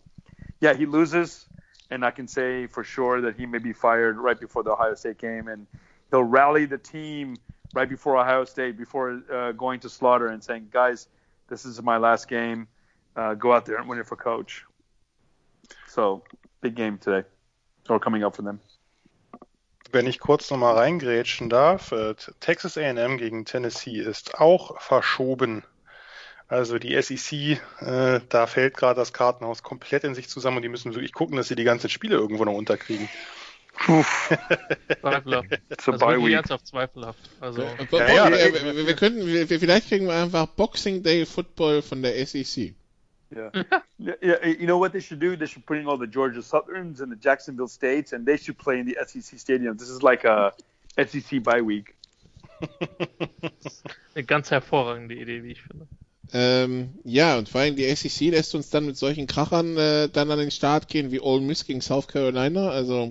Speaker 7: yeah, he loses, and I can say for sure that he may be fired right before the Ohio State game, and he'll rally the team right before Ohio State, before uh, going to slaughter and saying, guys, this is my last game. uh, go out there and win it for coach. So big game today, or coming up for them.
Speaker 6: Wenn ich kurz nochmal reingrätschen darf, äh, Texas AM gegen Tennessee ist auch verschoben. Also die SEC, äh, da fällt gerade das Kartenhaus komplett in sich zusammen und die müssen wirklich gucken, dass sie die ganzen Spiele irgendwo noch unterkriegen.
Speaker 5: Zweifelhaft.
Speaker 7: A
Speaker 5: Also
Speaker 7: bye
Speaker 5: ernsthaft zweifelhaft. Also,
Speaker 6: Ja, ja,
Speaker 4: wir,
Speaker 6: äh,
Speaker 4: wir, wir könnten, wir, vielleicht kriegen wir einfach Boxing Day Football von der SEC.
Speaker 7: Yeah. yeah, yeah. You know what they should do? They should bring all the Georgia Southerns and the Jacksonville States, and they should play in the SEC stadium. This is like a SEC bye week.
Speaker 5: eine ganz hervorragende Idee, wie ich finde.
Speaker 4: Ähm, ja, und vor allem die SEC lässt uns dann mit solchen Krachern äh, dann an den Start gehen wie Ole Miss gegen South Carolina. Also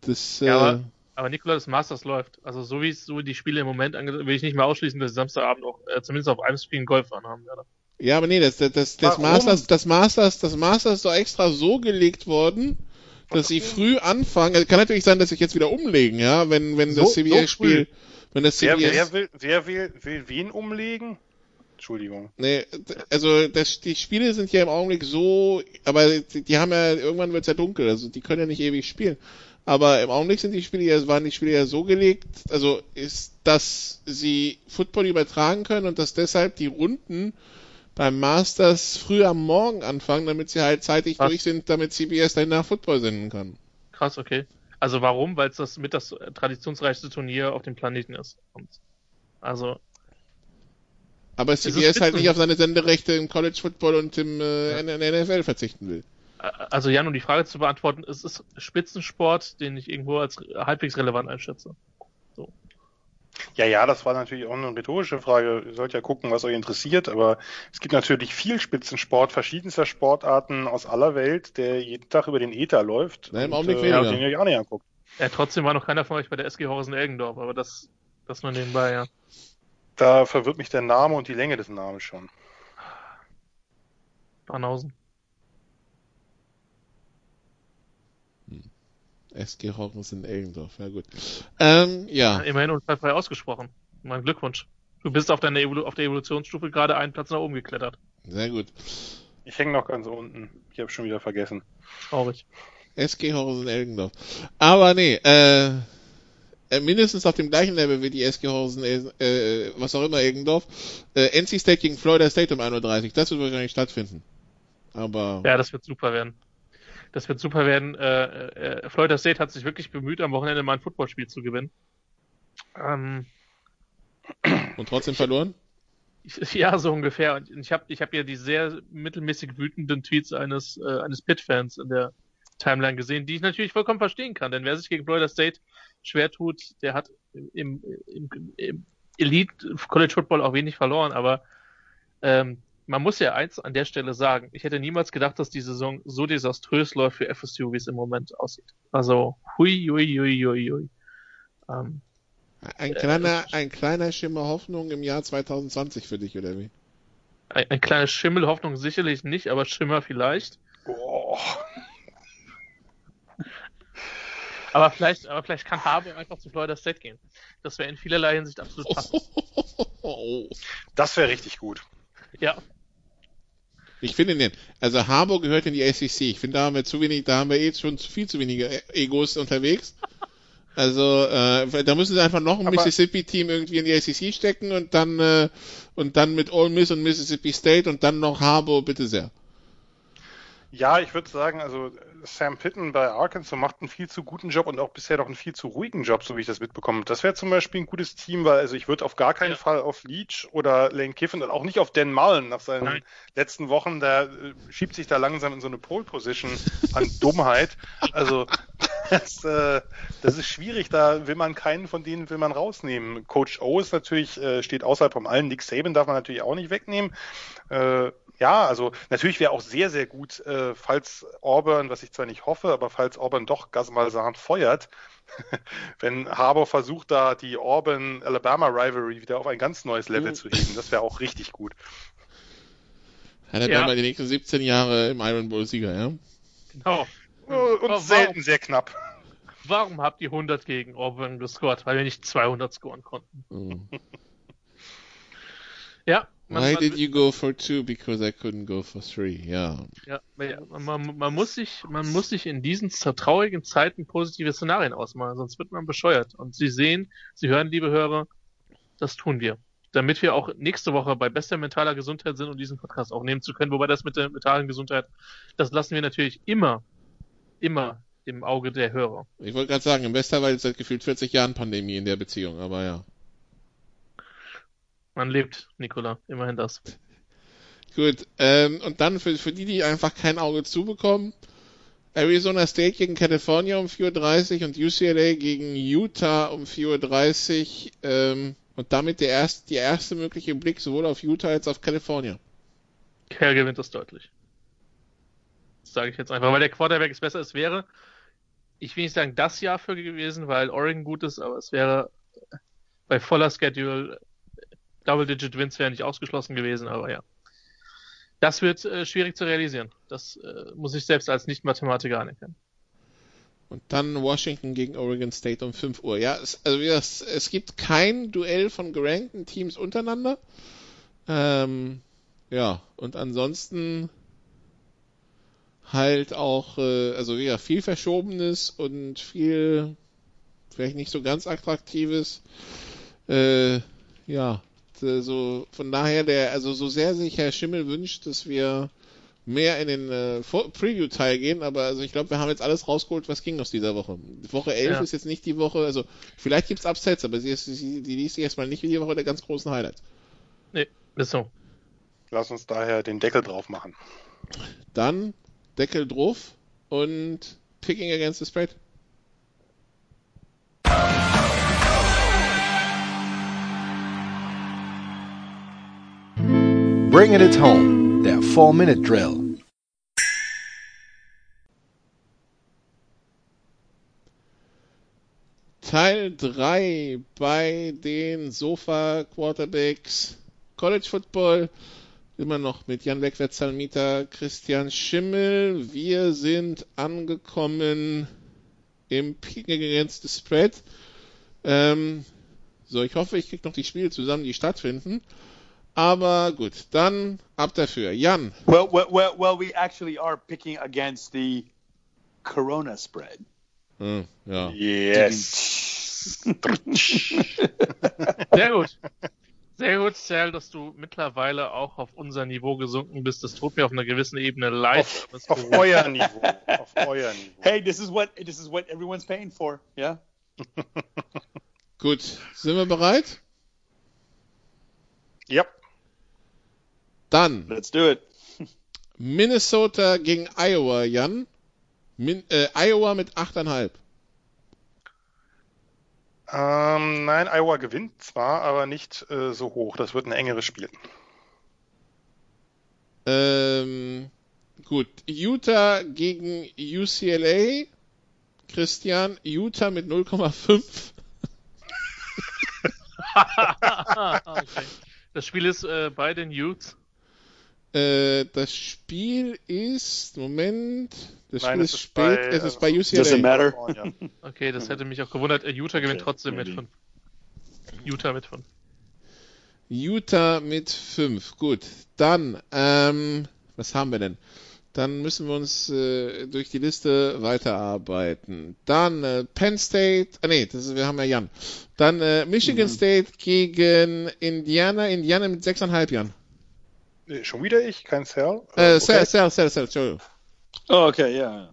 Speaker 4: das äh,
Speaker 5: Ja, aber, aber Nikola, das Masters läuft. Also so wie es so die Spiele im Moment angeht, will ich nicht mehr ausschließen, dass ich Samstagabend auch äh, zumindest auf einem Spiel einen Golf anhaben werde.
Speaker 4: Ja, aber nee, das, das, das, das? Masters, das Masters, das Masters ist doch extra so gelegt worden, dass sie früh anfangen. Also kann natürlich sein, dass sich jetzt wieder umlegen, ja, wenn, wenn das
Speaker 6: So- so
Speaker 4: CBS-Spiel, wenn das
Speaker 6: Wer,
Speaker 4: CBS,
Speaker 6: wer, will, wer will, will wen umlegen? Entschuldigung.
Speaker 4: nee, also das, die Spiele sind ja im Augenblick so, aber die, die haben ja, irgendwann wird's ja dunkel, also die können ja nicht ewig spielen. Aber im Augenblick sind die Spiele ja, waren die Spiele ja so gelegt, also ist, dass sie Football übertragen können und dass deshalb die Runden beim Masters früh am Morgen anfangen, damit sie halt zeitig
Speaker 5: Was?
Speaker 4: durch sind, damit CBS danach Football senden kann.
Speaker 5: Krass, okay. Also warum? Weil es das mit das traditionsreichste Turnier auf dem Planeten ist. Also,
Speaker 4: Aber
Speaker 5: ist
Speaker 4: CBS halt nicht auf seine Senderechte im College Football und im äh, NFL verzichten will.
Speaker 5: äh, also Jan, um die Frage zu beantworten, es ist Spitzensport, den ich irgendwo als halbwegs relevant einschätze.
Speaker 6: Ja, ja, das war natürlich auch eine rhetorische Frage. Ihr sollt ja gucken, was euch interessiert, aber es gibt natürlich viel Spitzensport, verschiedenster Sportarten aus aller Welt, der jeden Tag über den Ether läuft.
Speaker 4: Nein, im
Speaker 6: und,
Speaker 4: Augenblick
Speaker 6: äh,
Speaker 4: weniger.
Speaker 6: Den ihr euch auch nicht anguckt.
Speaker 5: Ja, trotzdem war noch keiner von euch bei der SG Horsen Elgendorf, aber das, das nur nebenbei, ja.
Speaker 6: Da verwirrt mich der Name und die Länge des Namens schon.
Speaker 5: Banausen.
Speaker 4: SG Hockens in Elgendorf, ja gut. Ähm, ja.
Speaker 5: Immerhin unfallfrei ausgesprochen. Mein Glückwunsch. Du bist auf, deiner Evolu auf der Evolutionsstufe gerade einen Platz nach oben geklettert.
Speaker 4: Sehr gut.
Speaker 6: Ich hänge noch ganz unten. Ich habe schon wieder vergessen.
Speaker 5: Traurig.
Speaker 4: SG Horsen Elgendorf. Aber nee, äh, äh, mindestens auf dem gleichen Level wie die SG Horsen, äh, was auch immer Elgendorf. Äh, NC State gegen Florida State um 1.30 Uhr. Das wird wahrscheinlich stattfinden. Aber
Speaker 5: Ja, das wird super werden. Das wird super werden. Äh, äh, Florida State hat sich wirklich bemüht, am Wochenende mal ein Footballspiel zu gewinnen. Ähm,
Speaker 4: und trotzdem verloren?
Speaker 5: ja, so ungefähr. Und ich habe ich hab ja die sehr mittelmäßig wütenden Tweets eines, äh, eines Pitt-Fans in der Timeline gesehen, die ich natürlich vollkommen verstehen kann. Denn wer sich gegen Florida State schwer tut, der hat im, im, im Elite College Football auch wenig verloren. Aber ähm, man muss ja eins an der Stelle sagen, ich hätte niemals gedacht, dass die Saison so desaströs läuft für FSU, wie es im Moment aussieht. Also, hui, hui, hui, hui, hui. Ähm,
Speaker 4: Ein kleiner, ein kleiner Schimmer Hoffnung im Jahr 2020 für dich, oder wie?
Speaker 5: ein, ein kleines Schimmelhoffnung sicherlich nicht, aber Schimmer vielleicht.
Speaker 6: Oh.
Speaker 5: Aber vielleicht, aber vielleicht kann Harbour einfach zu Florida State gehen. Das wäre in vielerlei Hinsicht absolut passend.
Speaker 6: Das wäre richtig gut.
Speaker 5: Ja,
Speaker 4: Ich finde den, also Harburg gehört in die SEC. Ich finde, da haben wir zu wenig, da haben wir eh schon zu viel zu wenige Egos unterwegs. Also äh, da müssen sie einfach noch ein Mississippi-Team irgendwie in die SEC stecken und dann äh, und dann mit Ole Miss und Mississippi State und dann noch Harbour, bitte sehr.
Speaker 6: Ja, ich würde sagen, also Sam Pitten bei Arkansas macht einen viel zu guten Job und auch bisher noch einen viel zu ruhigen Job, so wie ich das mitbekomme. Das wäre zum Beispiel ein gutes Team, weil also ich würde auf gar keinen
Speaker 5: Ja.
Speaker 6: Fall auf Leach oder Lane Kiffin und auch nicht auf Dan Mullen nach seinen
Speaker 5: Nein.
Speaker 6: letzten Wochen, der äh, schiebt sich da langsam in so eine Pole Position an Dummheit. Also das, äh, das ist schwierig, da will man keinen von denen will man rausnehmen. Coach O ist natürlich, äh, steht außerhalb von allen. Nick Saban darf man natürlich auch nicht wegnehmen. Äh, ja, also natürlich wäre auch sehr, sehr gut, äh, falls Auburn, was ich zwar nicht hoffe, aber falls Auburn doch Gas Malzahn feuert, wenn Harbour versucht, da die Auburn-Alabama-Rivalry wieder auf ein ganz neues Level
Speaker 4: Mhm.
Speaker 6: zu heben, das wäre auch richtig gut.
Speaker 4: Hat er
Speaker 5: Ja.
Speaker 4: dann mal die nächsten 17 Jahre im Iron Bowl Sieger, ja?
Speaker 5: genau.
Speaker 6: Äh, Und
Speaker 5: warum?
Speaker 6: selten sehr knapp.
Speaker 5: Warum habt ihr 100 gegen Auburn gescored? Weil wir nicht 200 scoren konnten.
Speaker 4: Mhm.
Speaker 5: Ja, man,
Speaker 4: Why
Speaker 5: man,
Speaker 4: did you go for two? Because I couldn't go for three. Ja.
Speaker 5: Ja, man, man, muss sich, man muss sich in diesen traurigen Zeiten positive Szenarien ausmalen, sonst wird man bescheuert. Und Sie sehen, Sie hören, liebe Hörer, das tun wir. Damit wir auch nächste Woche bei bester mentaler Gesundheit sind und diesen Podcast aufnehmen zu können. Wobei das mit der mentalen Gesundheit, das lassen wir natürlich immer, immer im Auge der Hörer.
Speaker 4: Ich wollte gerade sagen, im Westerwald ist seit gefühlt 40 Jahren Pandemie in der Beziehung, aber ja.
Speaker 5: Man lebt, Nikola, immerhin das.
Speaker 4: Gut, ähm, und dann für, für die, die einfach kein Auge zubekommen, Arizona State gegen California um 4.30 Uhr und UCLA gegen Utah um 4.30 Uhr ähm, und damit der erste, die erste mögliche Blick sowohl auf Utah als auch auf California.
Speaker 5: Kerl gewinnt das deutlich. Das sage ich jetzt einfach, weil der Quarterback es besser ist, wäre, ich will nicht sagen das Jahr für gewesen, weil Oregon gut ist, aber es wäre bei voller Schedule Double-Digit Wins wäre nicht ausgeschlossen gewesen, aber ja. Das wird äh, schwierig zu realisieren. Das äh, muss ich selbst als Nicht-Mathematiker anerkennen.
Speaker 4: Und dann Washington gegen Oregon State um 5 Uhr. Ja, es, also es, es gibt kein Duell von gerankten Teams untereinander. Ähm, ja, und ansonsten halt auch, äh, also ja, viel Verschobenes und viel vielleicht nicht so ganz attraktives. Äh, ja, so von daher der, also so sehr sich Herr Schimmel wünscht, dass wir mehr in den äh, Preview-Teil gehen, aber also ich glaube, wir haben jetzt alles rausgeholt, was ging aus dieser Woche. Woche 11 ja. ist jetzt nicht die Woche, also vielleicht gibt's Upsets, aber sie ist, sie, die liest sich erstmal nicht wie die Woche der ganz großen Highlights.
Speaker 5: Nee, ist so.
Speaker 6: Lass uns daher den Deckel drauf machen.
Speaker 4: Dann Deckel drauf und Picking against the spread.
Speaker 2: Bringing it home, der 4-Minute-Drill.
Speaker 4: Teil 3 bei den Sofa Quarterbacks College Football. Immer noch mit Jan Wegwert, Salmita, Christian Schimmel. Wir sind angekommen im Peak Against the Spread. Ähm, so, ich hoffe, ich kriege noch die Spiele zusammen, die stattfinden. Aber gut, dann ab dafür. Jan.
Speaker 7: Well, well, well, well we actually are picking against the Corona spread.
Speaker 4: Hm, ja.
Speaker 6: Yes.
Speaker 5: Sehr gut. Sehr gut, Sal, dass du mittlerweile auch auf unser Niveau gesunken bist. Das tut mir auf einer gewissen Ebene leid.
Speaker 6: Auf, auf euer Niveau. Auf euer Niveau.
Speaker 7: Hey, this is what this is what everyone's paying for, yeah?
Speaker 4: Gut, sind wir bereit?
Speaker 6: Yep.
Speaker 4: Dann.
Speaker 7: Let's do it.
Speaker 4: Minnesota gegen Iowa, Jan. Min äh, Iowa mit 8,5.
Speaker 6: Ähm, nein, Iowa gewinnt zwar, aber nicht äh, so hoch. Das wird ein engeres Spiel.
Speaker 4: Ähm, gut. Utah gegen UCLA. Christian, Utah mit 0,5.
Speaker 5: okay. Das Spiel ist äh, bei den Utes.
Speaker 4: Äh, das Spiel ist, Moment, das
Speaker 6: Nein,
Speaker 4: Spiel
Speaker 6: es
Speaker 4: ist
Speaker 6: ist
Speaker 4: spät,
Speaker 6: bei,
Speaker 4: es ist
Speaker 6: äh,
Speaker 4: bei
Speaker 7: it
Speaker 4: UCLA.
Speaker 7: matter?
Speaker 5: Okay, das hätte mich auch gewundert. Äh, Utah gewinnt
Speaker 7: Okay,
Speaker 5: trotzdem mit
Speaker 7: maybe.
Speaker 5: 5. Utah mit 5.
Speaker 4: Utah mit 5. Gut, dann, ähm, was haben wir denn? Dann müssen wir uns äh, durch die Liste weiterarbeiten. Dann äh, Penn State, ah nee, das ist, wir haben ja Jan. Dann äh, Michigan State gegen Indiana, Indiana mit 6,5 Jan.
Speaker 6: Äh, Schon wieder ich, kein Cell.
Speaker 4: Äh, Sell, Sell, Sell, Sell, Entschuldigung.
Speaker 7: Oh, okay, yeah.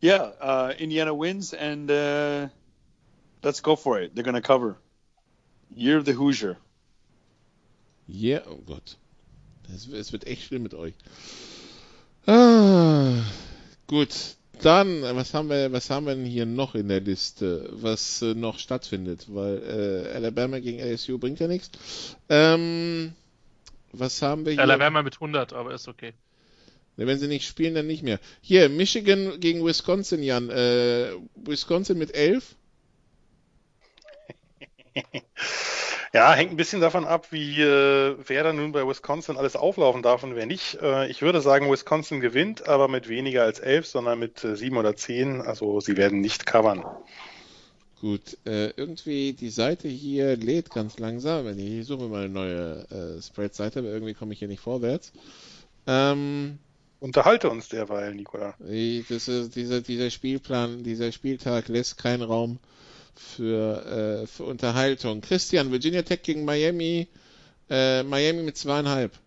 Speaker 7: Yeah, uh, Indiana wins and uh, let's go for it. They're going to cover. Year of the Hoosier.
Speaker 4: Ja, oh Gott. Es, es wird echt schlimm mit euch. Ah, gut, dann, was haben wir, was haben wir denn hier noch in der Liste, was äh, noch stattfindet? Weil äh, Alabama gegen LSU bringt ja nichts. Ähm, was haben wir hier?
Speaker 5: Alabama mit 100, aber ist okay.
Speaker 4: Ne, Wenn sie nicht spielen, dann nicht mehr. Hier, Michigan gegen Wisconsin, Jan. Äh, Wisconsin mit 11.
Speaker 6: Ja, hängt ein bisschen davon ab, wie äh, wer dann nun bei Wisconsin alles auflaufen darf und wer nicht. Äh, ich würde sagen, Wisconsin gewinnt, aber mit weniger als elf, sondern mit äh, sieben oder zehn. Also sie werden nicht covern.
Speaker 4: Gut, äh, irgendwie die Seite hier lädt ganz langsam. Ich suche mal eine neue äh, Spread-Seite, aber irgendwie komme ich hier nicht vorwärts. Ähm,
Speaker 6: Unterhalte uns derweil,
Speaker 4: das ist, dieser, dieser Spielplan, dieser Spieltag lässt keinen Raum für, äh, für Unterhaltung. Christian, Virginia Tech gegen Miami, äh, Miami mit zweieinhalb.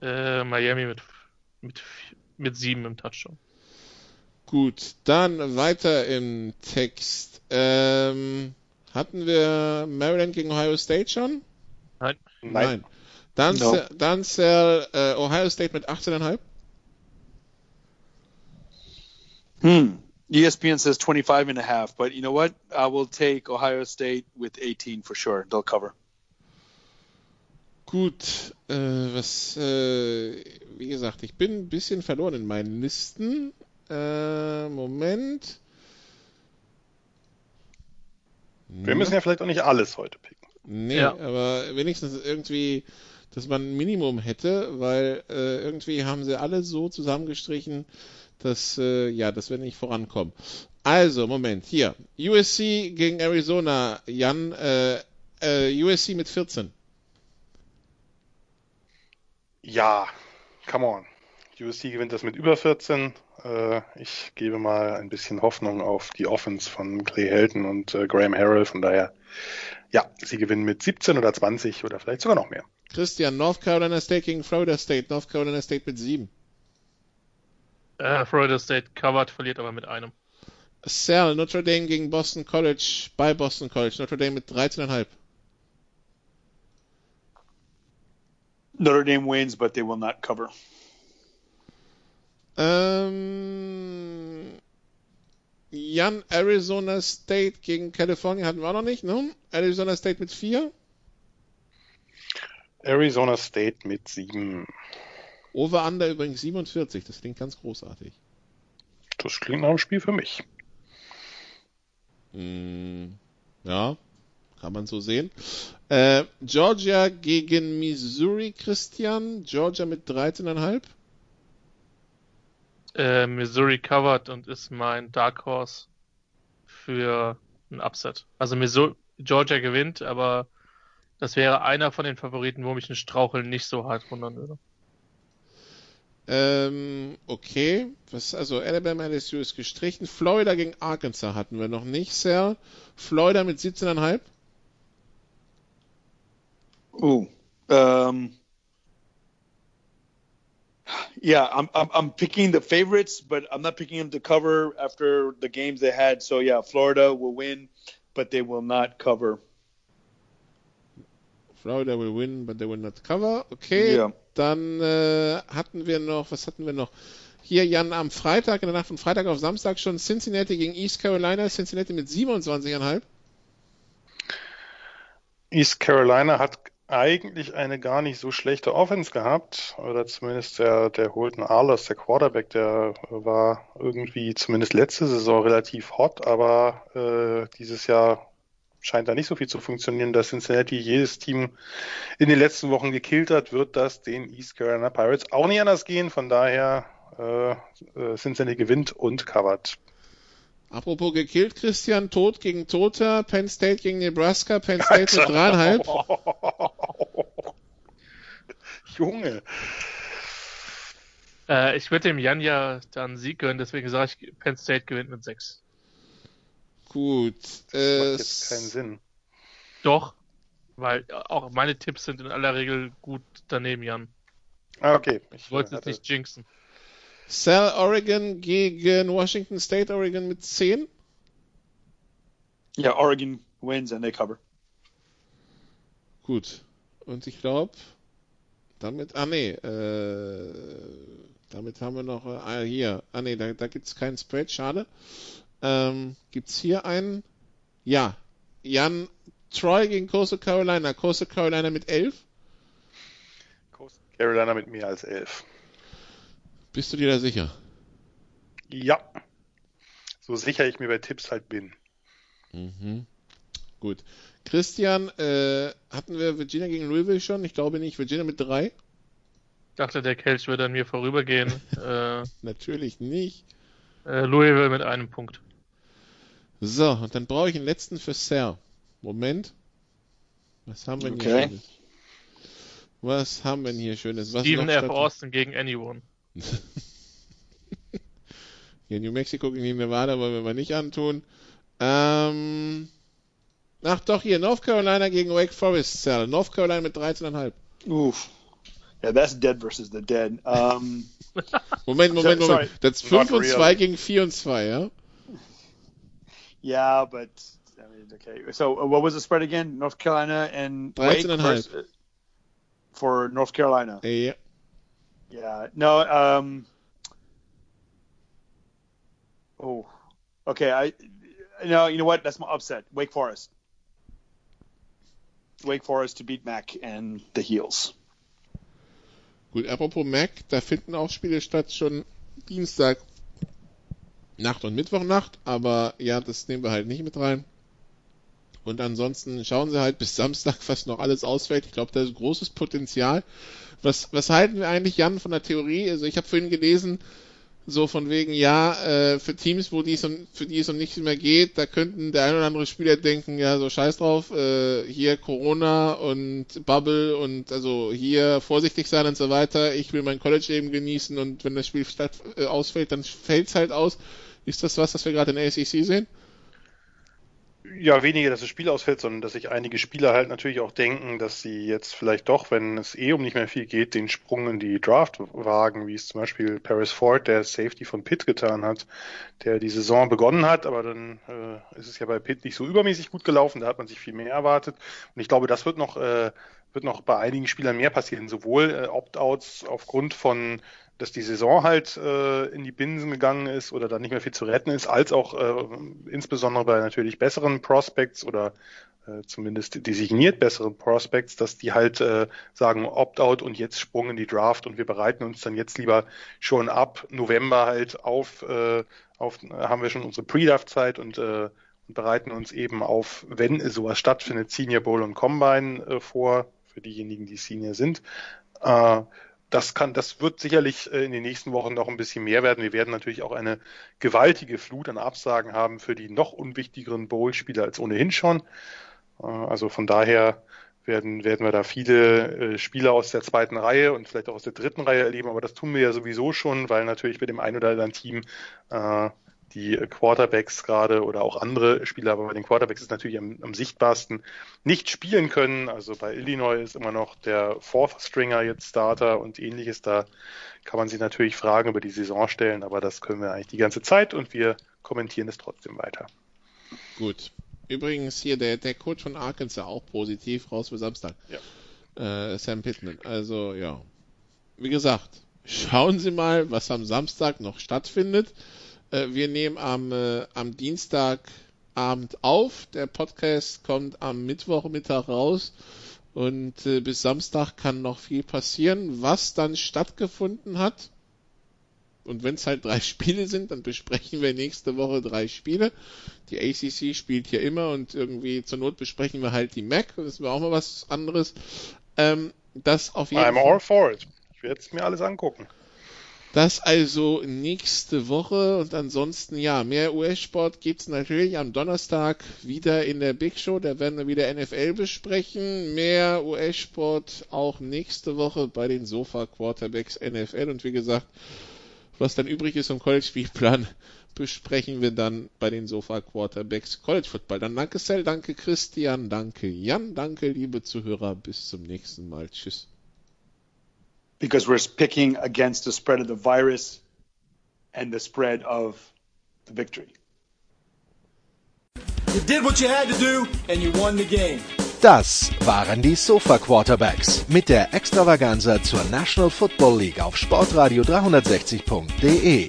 Speaker 5: Äh, Miami mit, mit, mit sieben im Touchdown.
Speaker 4: Gut, dann weiter im Text. Ähm, hatten wir Maryland gegen Ohio State schon?
Speaker 5: Nein.
Speaker 4: Nein. Dann,
Speaker 7: No.
Speaker 4: Dann äh, Ohio State mit 18,5.
Speaker 7: Hmm. ESPN says 25 and a half, but you know what? I will take Ohio State with 18 for sure. They'll cover.
Speaker 4: Gut, äh, was, äh, wie gesagt, ich bin ein bisschen verloren in meinen Listen. Äh, Moment.
Speaker 6: Wir müssen ja vielleicht auch nicht alles heute picken.
Speaker 4: Nee,
Speaker 5: Ja.
Speaker 4: aber wenigstens irgendwie, dass man ein Minimum hätte, weil äh, irgendwie haben sie alle so zusammengestrichen, dass, äh, ja, dass wir nicht vorankommen. Also, Moment, hier. USC gegen Arizona. Jan, äh, äh, USC mit 14.
Speaker 6: Ja, come on. USC gewinnt das mit über 14. Äh, ich gebe mal ein bisschen Hoffnung auf die Offense von Clay Helton und äh, Graham Harrell. Von daher, ja, sie gewinnen mit 17 oder 20 oder vielleicht sogar noch mehr.
Speaker 4: Christian, North Carolina State gegen Florida State. North Carolina State mit 7.
Speaker 5: Äh, Florida State covered, verliert aber mit einem.
Speaker 4: Sal, Notre Dame gegen Boston College bei Boston College. Notre Dame mit 13,5.
Speaker 7: Notre Dame wins, but they will not cover.
Speaker 4: Ähm, Jan, Arizona State gegen California hatten wir auch noch nicht, ne? Arizona State mit 4.
Speaker 6: Arizona State mit 7.
Speaker 4: Over Under übrigens 47. Das klingt ganz großartig.
Speaker 6: Das klingt nach einem Spiel für mich.
Speaker 4: Hm, ja, kann man so sehen. Äh, Georgia gegen Missouri, Christian. Georgia mit 13,5.
Speaker 5: Äh, Missouri covered und ist mein Dark Horse für ein Upset. Also Missouri, Georgia gewinnt, aber das wäre einer von den Favoriten, wo mich ein Straucheln nicht so hart wundern würde.
Speaker 4: Ähm, okay. Was, also Alabama LSU ist gestrichen. Florida gegen Arkansas hatten wir noch nicht, Sir. Florida mit 17,5.
Speaker 7: Ooh. Um, yeah, I'm, I'm I'm picking the favorites, but I'm not picking them to cover after the games they had. So yeah, Florida will win, but they will not cover.
Speaker 4: Florida will win, but they will not cover. Okay.
Speaker 7: Ja.
Speaker 4: Dann äh, hatten wir noch, was hatten wir noch? Hier, Jan, am Freitag, in der Nacht von Freitag auf Samstag schon Cincinnati gegen East Carolina. Cincinnati mit 27,5.
Speaker 6: East Carolina hat eigentlich eine gar nicht so schlechte Offense gehabt, oder zumindest der, der Holton Arlos, der Quarterback, der war irgendwie zumindest letzte Saison relativ hot, aber äh, dieses Jahr scheint da nicht so viel zu funktionieren, dass Cincinnati jedes Team in den letzten Wochen gekillt hat, wird das den East Carolina Pirates auch nicht anders gehen, von daher äh, äh, Cincinnati gewinnt und covert.
Speaker 4: Apropos gekillt, Christian, Tod gegen Toter, Penn State gegen Nebraska, Penn State mit dreieinhalb.
Speaker 6: Junge.
Speaker 5: Äh, ich würde dem Jan ja dann einen Sieg gönnen, deswegen sage ich, Penn State gewinnt mit 6.
Speaker 4: Gut.
Speaker 6: Das
Speaker 4: Äh,
Speaker 6: macht jetzt keinen Sinn.
Speaker 5: Doch, weil auch meine Tipps sind in aller Regel gut daneben, Jan.
Speaker 6: Ah, okay. Ich
Speaker 5: Ich wollte es nicht jinxen.
Speaker 4: Sal Oregon gegen Washington State, Oregon mit 10.
Speaker 7: Yeah, Oregon wins and they cover.
Speaker 4: Gut. Und ich glaube, damit, ah nee, äh, damit haben wir noch, äh, ah, hier, ah nee, da, da gibt es keinen Spread, schade. Ähm, gibt's hier einen? Ja. Jan Troy gegen Coastal Carolina. Coastal Carolina mit 11.
Speaker 6: Carolina mit mehr als elf.
Speaker 4: Bist du dir da sicher?
Speaker 6: Ja. So sicher ich mir bei Tipps halt bin.
Speaker 4: Mhm. Gut. Christian, äh, hatten wir Virginia gegen Louisville schon? Ich glaube nicht. Virginia mit 3?
Speaker 5: Ich dachte, der Kelch würde an mir vorübergehen. äh,
Speaker 4: Natürlich nicht.
Speaker 5: äh, Louisville mit einem Punkt.
Speaker 4: So, und dann brauche ich einen letzten für Sir. Moment. Was haben wir denn hier
Speaker 7: Okay.
Speaker 4: Schönes? Was haben wir denn hier Schönes? Was
Speaker 5: Steven F. Austin gegen Anyone.
Speaker 4: Hier New Mexico gegen Nevada wollen wir mal nicht antun. Ähm, ach doch, hier North Carolina gegen Wake Forest. Sir. North Carolina mit 13,5.
Speaker 7: Oof. Yeah, that's dead versus the dead. Um,
Speaker 4: Moment, Moment,
Speaker 7: sorry.
Speaker 4: Moment. Das
Speaker 6: Not
Speaker 4: 5 und
Speaker 6: really.
Speaker 4: 2 gegen 4 und 2, ja?
Speaker 7: yeah, but I mean, okay. So uh, what was the spread again? North Carolina and Wake
Speaker 4: 13 and a
Speaker 7: vers- uh, for North Carolina.
Speaker 4: Ja.
Speaker 7: Yeah. No. Um. Oh. Okay. I. No. You know what? That's my upset. Wake Forest. Wake Forest to beat Mac and the Heels.
Speaker 4: Gut, apropos Mac, da finden auch Spiele statt, schon Dienstag Nacht und Mittwochnacht, aber ja, das nehmen wir halt nicht mit rein. Und ansonsten schauen sie halt bis Samstag, was noch alles ausfällt. Ich glaube, da ist großes Potenzial. Was, was halten wir eigentlich, Jan, von der Theorie? Also ich habe vorhin gelesen, so von wegen, ja, äh, für Teams, wo die es um, für die es um nichts mehr geht, da könnten der ein oder andere Spieler denken, ja, so scheiß drauf, äh, hier Corona und Bubble und also hier vorsichtig sein und so weiter. Ich will mein College eben genießen und wenn das Spiel statt, äh, ausfällt, dann fällt's halt aus. Ist das was, was wir gerade in der ACC sehen?
Speaker 6: Ja, weniger, dass das Spiel ausfällt, sondern dass sich einige Spieler halt natürlich auch denken, dass sie jetzt vielleicht doch, wenn es eh um nicht mehr viel geht, den Sprung in die Draft wagen, wie es zum Beispiel Paris Ford, der Safety von Pitt getan hat, der die Saison begonnen hat, aber dann äh, ist es ja bei Pitt nicht so übermäßig gut gelaufen, da hat man sich viel mehr erwartet. Und ich glaube, das wird noch, äh, wird noch bei einigen Spielern mehr passieren, sowohl äh, Opt-outs aufgrund von dass die Saison halt äh, in die Binsen gegangen ist oder da nicht mehr viel zu retten ist, als auch äh, insbesondere bei natürlich besseren Prospects oder äh, zumindest designiert besseren Prospects, dass die halt äh, sagen Opt-out und jetzt Sprung in die Draft und wir bereiten uns dann jetzt lieber schon ab November halt auf, äh, auf haben wir schon unsere Pre-Draft-Zeit und äh, bereiten uns eben auf, wenn sowas stattfindet, Senior Bowl und Combine äh, vor, für diejenigen, die Senior sind. Äh, das kann, das wird sicherlich äh, in den nächsten Wochen noch ein bisschen mehr werden. Wir werden natürlich auch eine gewaltige Flut an Absagen haben für die noch unwichtigeren Bowl-Spieler als ohnehin schon. Äh, also von daher werden, werden wir da viele äh, Spieler aus der zweiten Reihe und vielleicht auch aus der dritten Reihe erleben, aber das tun wir ja sowieso schon, weil natürlich bei dem einen oder anderen Team äh, die Quarterbacks gerade oder auch andere Spieler, aber bei den Quarterbacks ist natürlich am, am sichtbarsten, nicht spielen können. Also bei Illinois ist immer noch der Fourth Stringer jetzt Starter und ähnliches. Da kann man sich natürlich Fragen über die Saison stellen, aber das können wir eigentlich die ganze Zeit und wir kommentieren es trotzdem weiter.
Speaker 4: Gut. Übrigens hier der, der Coach von Arkansas auch positiv raus für Samstag. Ja. Äh, Sam Pittman. Also ja. Wie gesagt, schauen Sie mal, was am Samstag noch stattfindet. Äh, wir nehmen am, äh, am Dienstagabend auf. Der Podcast kommt am Mittwochmittag raus. Und äh, bis Samstag kann noch viel passieren. Was dann stattgefunden hat, und wenn es halt drei Spiele sind, dann besprechen wir nächste Woche drei Spiele. Die ACC spielt hier immer und irgendwie zur Not besprechen wir halt die MAC. Das ist auch mal was anderes. Ähm, das auf jeden
Speaker 6: I'm
Speaker 4: Fall.
Speaker 6: all for it. Ich werde es mir alles angucken.
Speaker 4: Das also nächste Woche und ansonsten ja, mehr US-Sport gibt's natürlich am Donnerstag wieder in der Big Show, da werden wir wieder NFL besprechen, mehr US-Sport auch nächste Woche bei den Sofa Quarterbacks NFL und wie gesagt, was dann übrig ist im College-Spielplan, besprechen wir dann bei den Sofa Quarterbacks College Football. Dann danke Sel, danke Christian, danke Jan, danke liebe Zuhörer, bis zum nächsten Mal. Tschüss.
Speaker 7: Because we're picking against the spread of the virus and the spread of the victory.
Speaker 8: You did what you had to do and you won the game.
Speaker 2: Das waren die Sofa Quarterbacks mit der Extravaganza zur National Football League auf Sportradio 360.de.